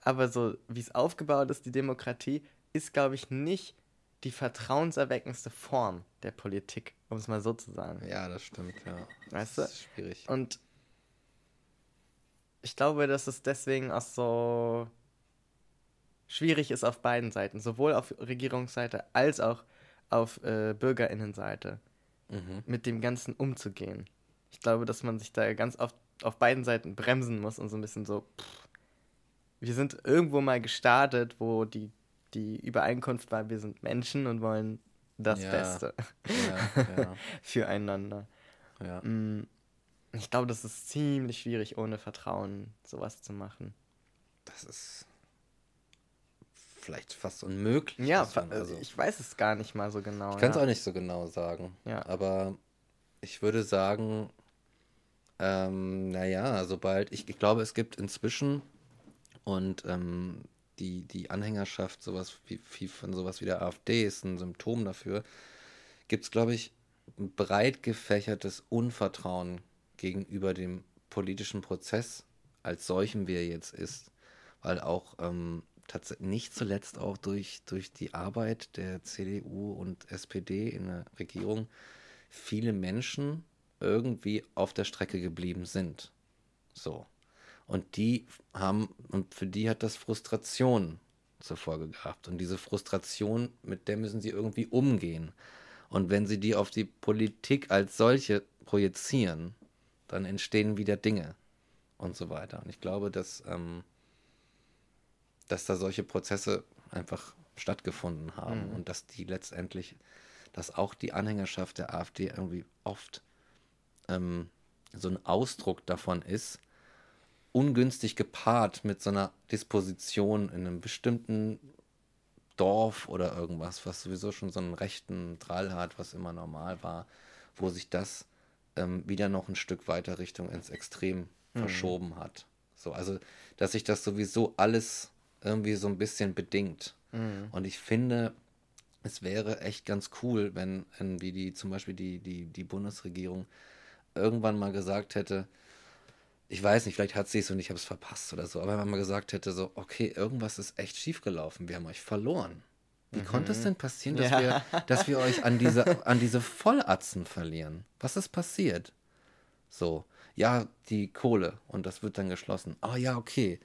Aber so, wie es aufgebaut ist, die Demokratie, ist, glaube ich, nicht die vertrauenserweckendste Form der Politik, um es mal so zu sagen. Ja, das stimmt, ja. Weißt das du? ist schwierig. Und ich glaube, dass es deswegen auch so schwierig ist auf beiden Seiten, sowohl auf Regierungsseite als auch auf äh, Bürgerinnenseite, Mhm. mit dem Ganzen umzugehen. Ich glaube, dass man sich da ganz oft auf beiden Seiten bremsen muss und so ein bisschen so, pff, wir sind irgendwo mal gestartet, wo die, die Übereinkunft war, wir sind Menschen und wollen das Ja. Beste Ja, ja, füreinander. Mm, Ich glaube, das ist ziemlich schwierig, ohne Vertrauen sowas zu machen. Das ist vielleicht fast unmöglich. Ja, man- also ich weiß es gar nicht mal so genau. Ich kann es auch nicht so genau sagen. Aber ich würde sagen, ähm, naja, sobald, ich, ich glaube, es gibt inzwischen und ähm, die, die Anhängerschaft sowas wie, wie von sowas wie der AfD ist ein Symptom dafür, gibt es, glaube ich, ein breit gefächertes Unvertrauen gegenüber dem politischen Prozess als solchem, wie er jetzt ist. Weil auch ähm, nicht zuletzt auch durch, durch die Arbeit der CDU und SPD in der Regierung viele Menschen irgendwie auf der Strecke geblieben sind. So. Und die haben, und für die hat das Frustration zur Folge gehabt. Und diese Frustration, mit der müssen sie irgendwie umgehen. Und wenn sie die auf die Politik als solche projizieren, dann entstehen wieder Dinge und so weiter. Und ich glaube, dass, ähm, dass da solche Prozesse einfach stattgefunden haben mhm. und dass die letztendlich, dass auch die Anhängerschaft der AfD irgendwie oft ähm, so ein Ausdruck davon ist, ungünstig gepaart mit so einer Disposition in einem bestimmten Dorf oder irgendwas, was sowieso schon so einen rechten Drall hat, was immer normal war, wo sich das ähm, wieder noch ein Stück weiter Richtung ins Extrem mhm. verschoben hat. So, also, dass sich das sowieso alles irgendwie so ein bisschen bedingt. Mhm. Und ich finde, es wäre echt ganz cool, wenn wie die zum Beispiel die, die, die Bundesregierung irgendwann mal gesagt hätte, ich weiß nicht, vielleicht hat sie es und ich habe es verpasst oder so, aber wenn man mal gesagt hätte, so, okay, irgendwas ist echt schiefgelaufen, wir haben euch verloren. Wie mhm. konnte es denn passieren, dass, ja. wir, dass wir euch an diese, an diese Vollatzen verlieren? Was ist passiert? So, ja, die Kohle und das wird dann geschlossen. Ah, oh, ja, okay.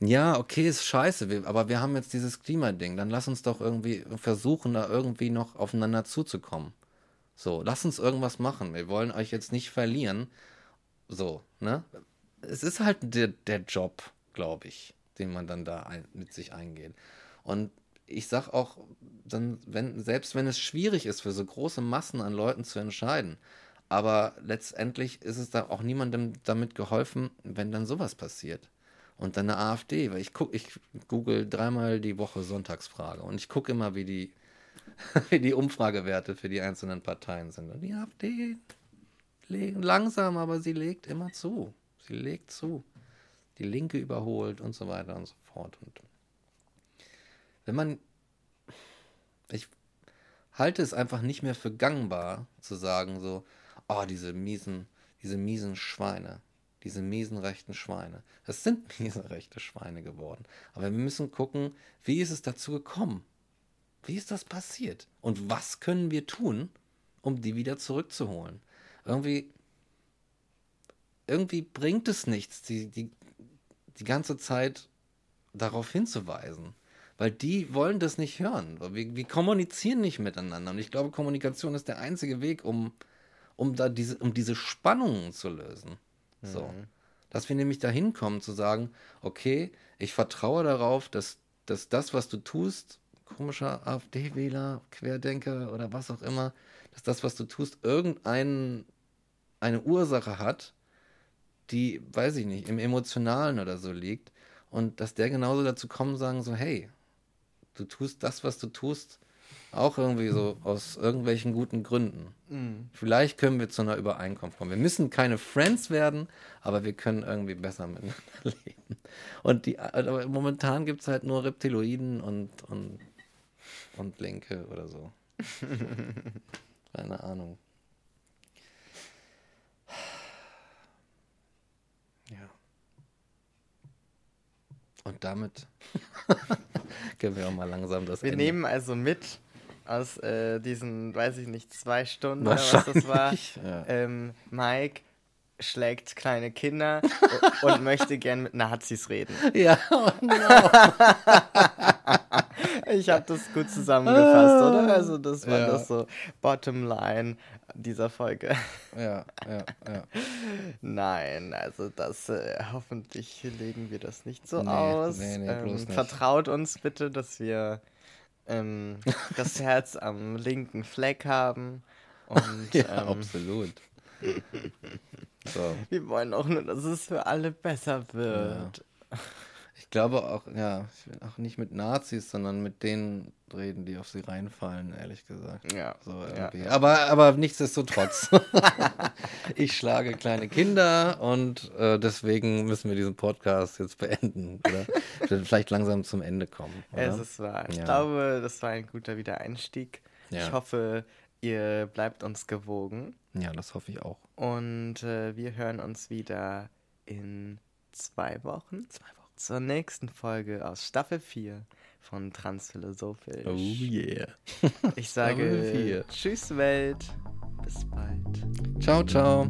Ja, okay, ist scheiße, wir, aber wir haben jetzt dieses Klimading. Dann lass uns doch irgendwie versuchen, da irgendwie noch aufeinander zuzukommen. So, lass uns irgendwas machen. Wir wollen euch jetzt nicht verlieren. So, ne? Es ist halt der, der Job, glaube ich, den man dann da ein, mit sich eingeht. Und ich sag auch, dann, wenn, selbst wenn es schwierig ist, für so große Massen an Leuten zu entscheiden, aber letztendlich ist es da auch niemandem damit geholfen, wenn dann sowas passiert. Und dann eine AfD, weil ich gucke, ich google dreimal die Woche Sonntagsfrage und ich gucke immer, wie die, wie die Umfragewerte für die einzelnen Parteien sind. Und die AfD langsam, aber sie legt immer zu. Sie legt zu. Die Linke überholt und so weiter und so fort. Und wenn man, ich halte es einfach nicht mehr für gangbar zu sagen so, oh, diese miesen, diese miesen Schweine, diese miesen rechten Schweine. Das sind miese rechte Schweine geworden. Aber wir müssen gucken, wie ist es dazu gekommen? Wie ist das passiert? Und was können wir tun, um die wieder zurückzuholen? Irgendwie, irgendwie bringt es nichts, die, die, die ganze Zeit darauf hinzuweisen. Weil die wollen das nicht hören. Wir, wir kommunizieren nicht miteinander. Und ich glaube, Kommunikation ist der einzige Weg, um, um, da diese, um diese Spannungen zu lösen. So. Mhm. Dass wir nämlich dahin kommen zu sagen, okay, ich vertraue darauf, dass, dass das, was du tust, komischer AfD-Wähler, Querdenker oder was auch immer, dass das, was du tust, irgendeine Ursache hat, die, weiß ich nicht, im Emotionalen oder so liegt. Und dass der genauso dazu kommen, sagen so, hey, du tust das, was du tust, auch irgendwie so aus irgendwelchen guten Gründen. Mhm. Vielleicht können wir zu einer Übereinkunft kommen. Wir müssen keine Friends werden, aber wir können irgendwie besser miteinander leben. Und die, aber momentan gibt es halt nur Reptiloiden und, und, und Linke oder so. Keine Ahnung. Und damit können wir auch mal langsam das Wir Ende. nehmen also mit aus äh, diesen, weiß ich nicht, zwei Stunden was das war. Ja. Ähm, Mike schlägt kleine Kinder und möchte gern mit Nazis reden. Ja, oh no. ich habe das gut zusammengefasst, oder? Also das war ja. das so Bottomline dieser Folge. Ja, ja, ja. Nein, also das äh, hoffentlich legen wir das nicht so nee, aus. Nee, nee, ähm, nicht. Vertraut uns bitte, dass wir ähm, das Herz am linken Fleck haben. Und, ja, ähm, absolut. so. Wir wollen auch nur, dass es für alle besser wird. Ja. Ich glaube auch, ja, ich will auch nicht mit Nazis, sondern mit denen reden, die auf sie reinfallen, ehrlich gesagt. Ja. So ja, ja. Aber, aber nichtsdestotrotz. ich schlage kleine Kinder und äh, deswegen müssen wir diesen Podcast jetzt beenden. Oder vielleicht langsam zum Ende kommen. Oder? Es ist wahr. Ich glaube, das war ein guter Wiedereinstieg. Ich hoffe, ihr bleibt uns gewogen. Ja, das hoffe ich auch. Und äh, wir hören uns wieder in zwei Wochen. Zwei Wochen. Zur nächsten Folge aus Staffel 4 von Transphilosophisch. Oh yeah. Ich sage. Tschüss Welt. Bis bald. Ciao, ciao.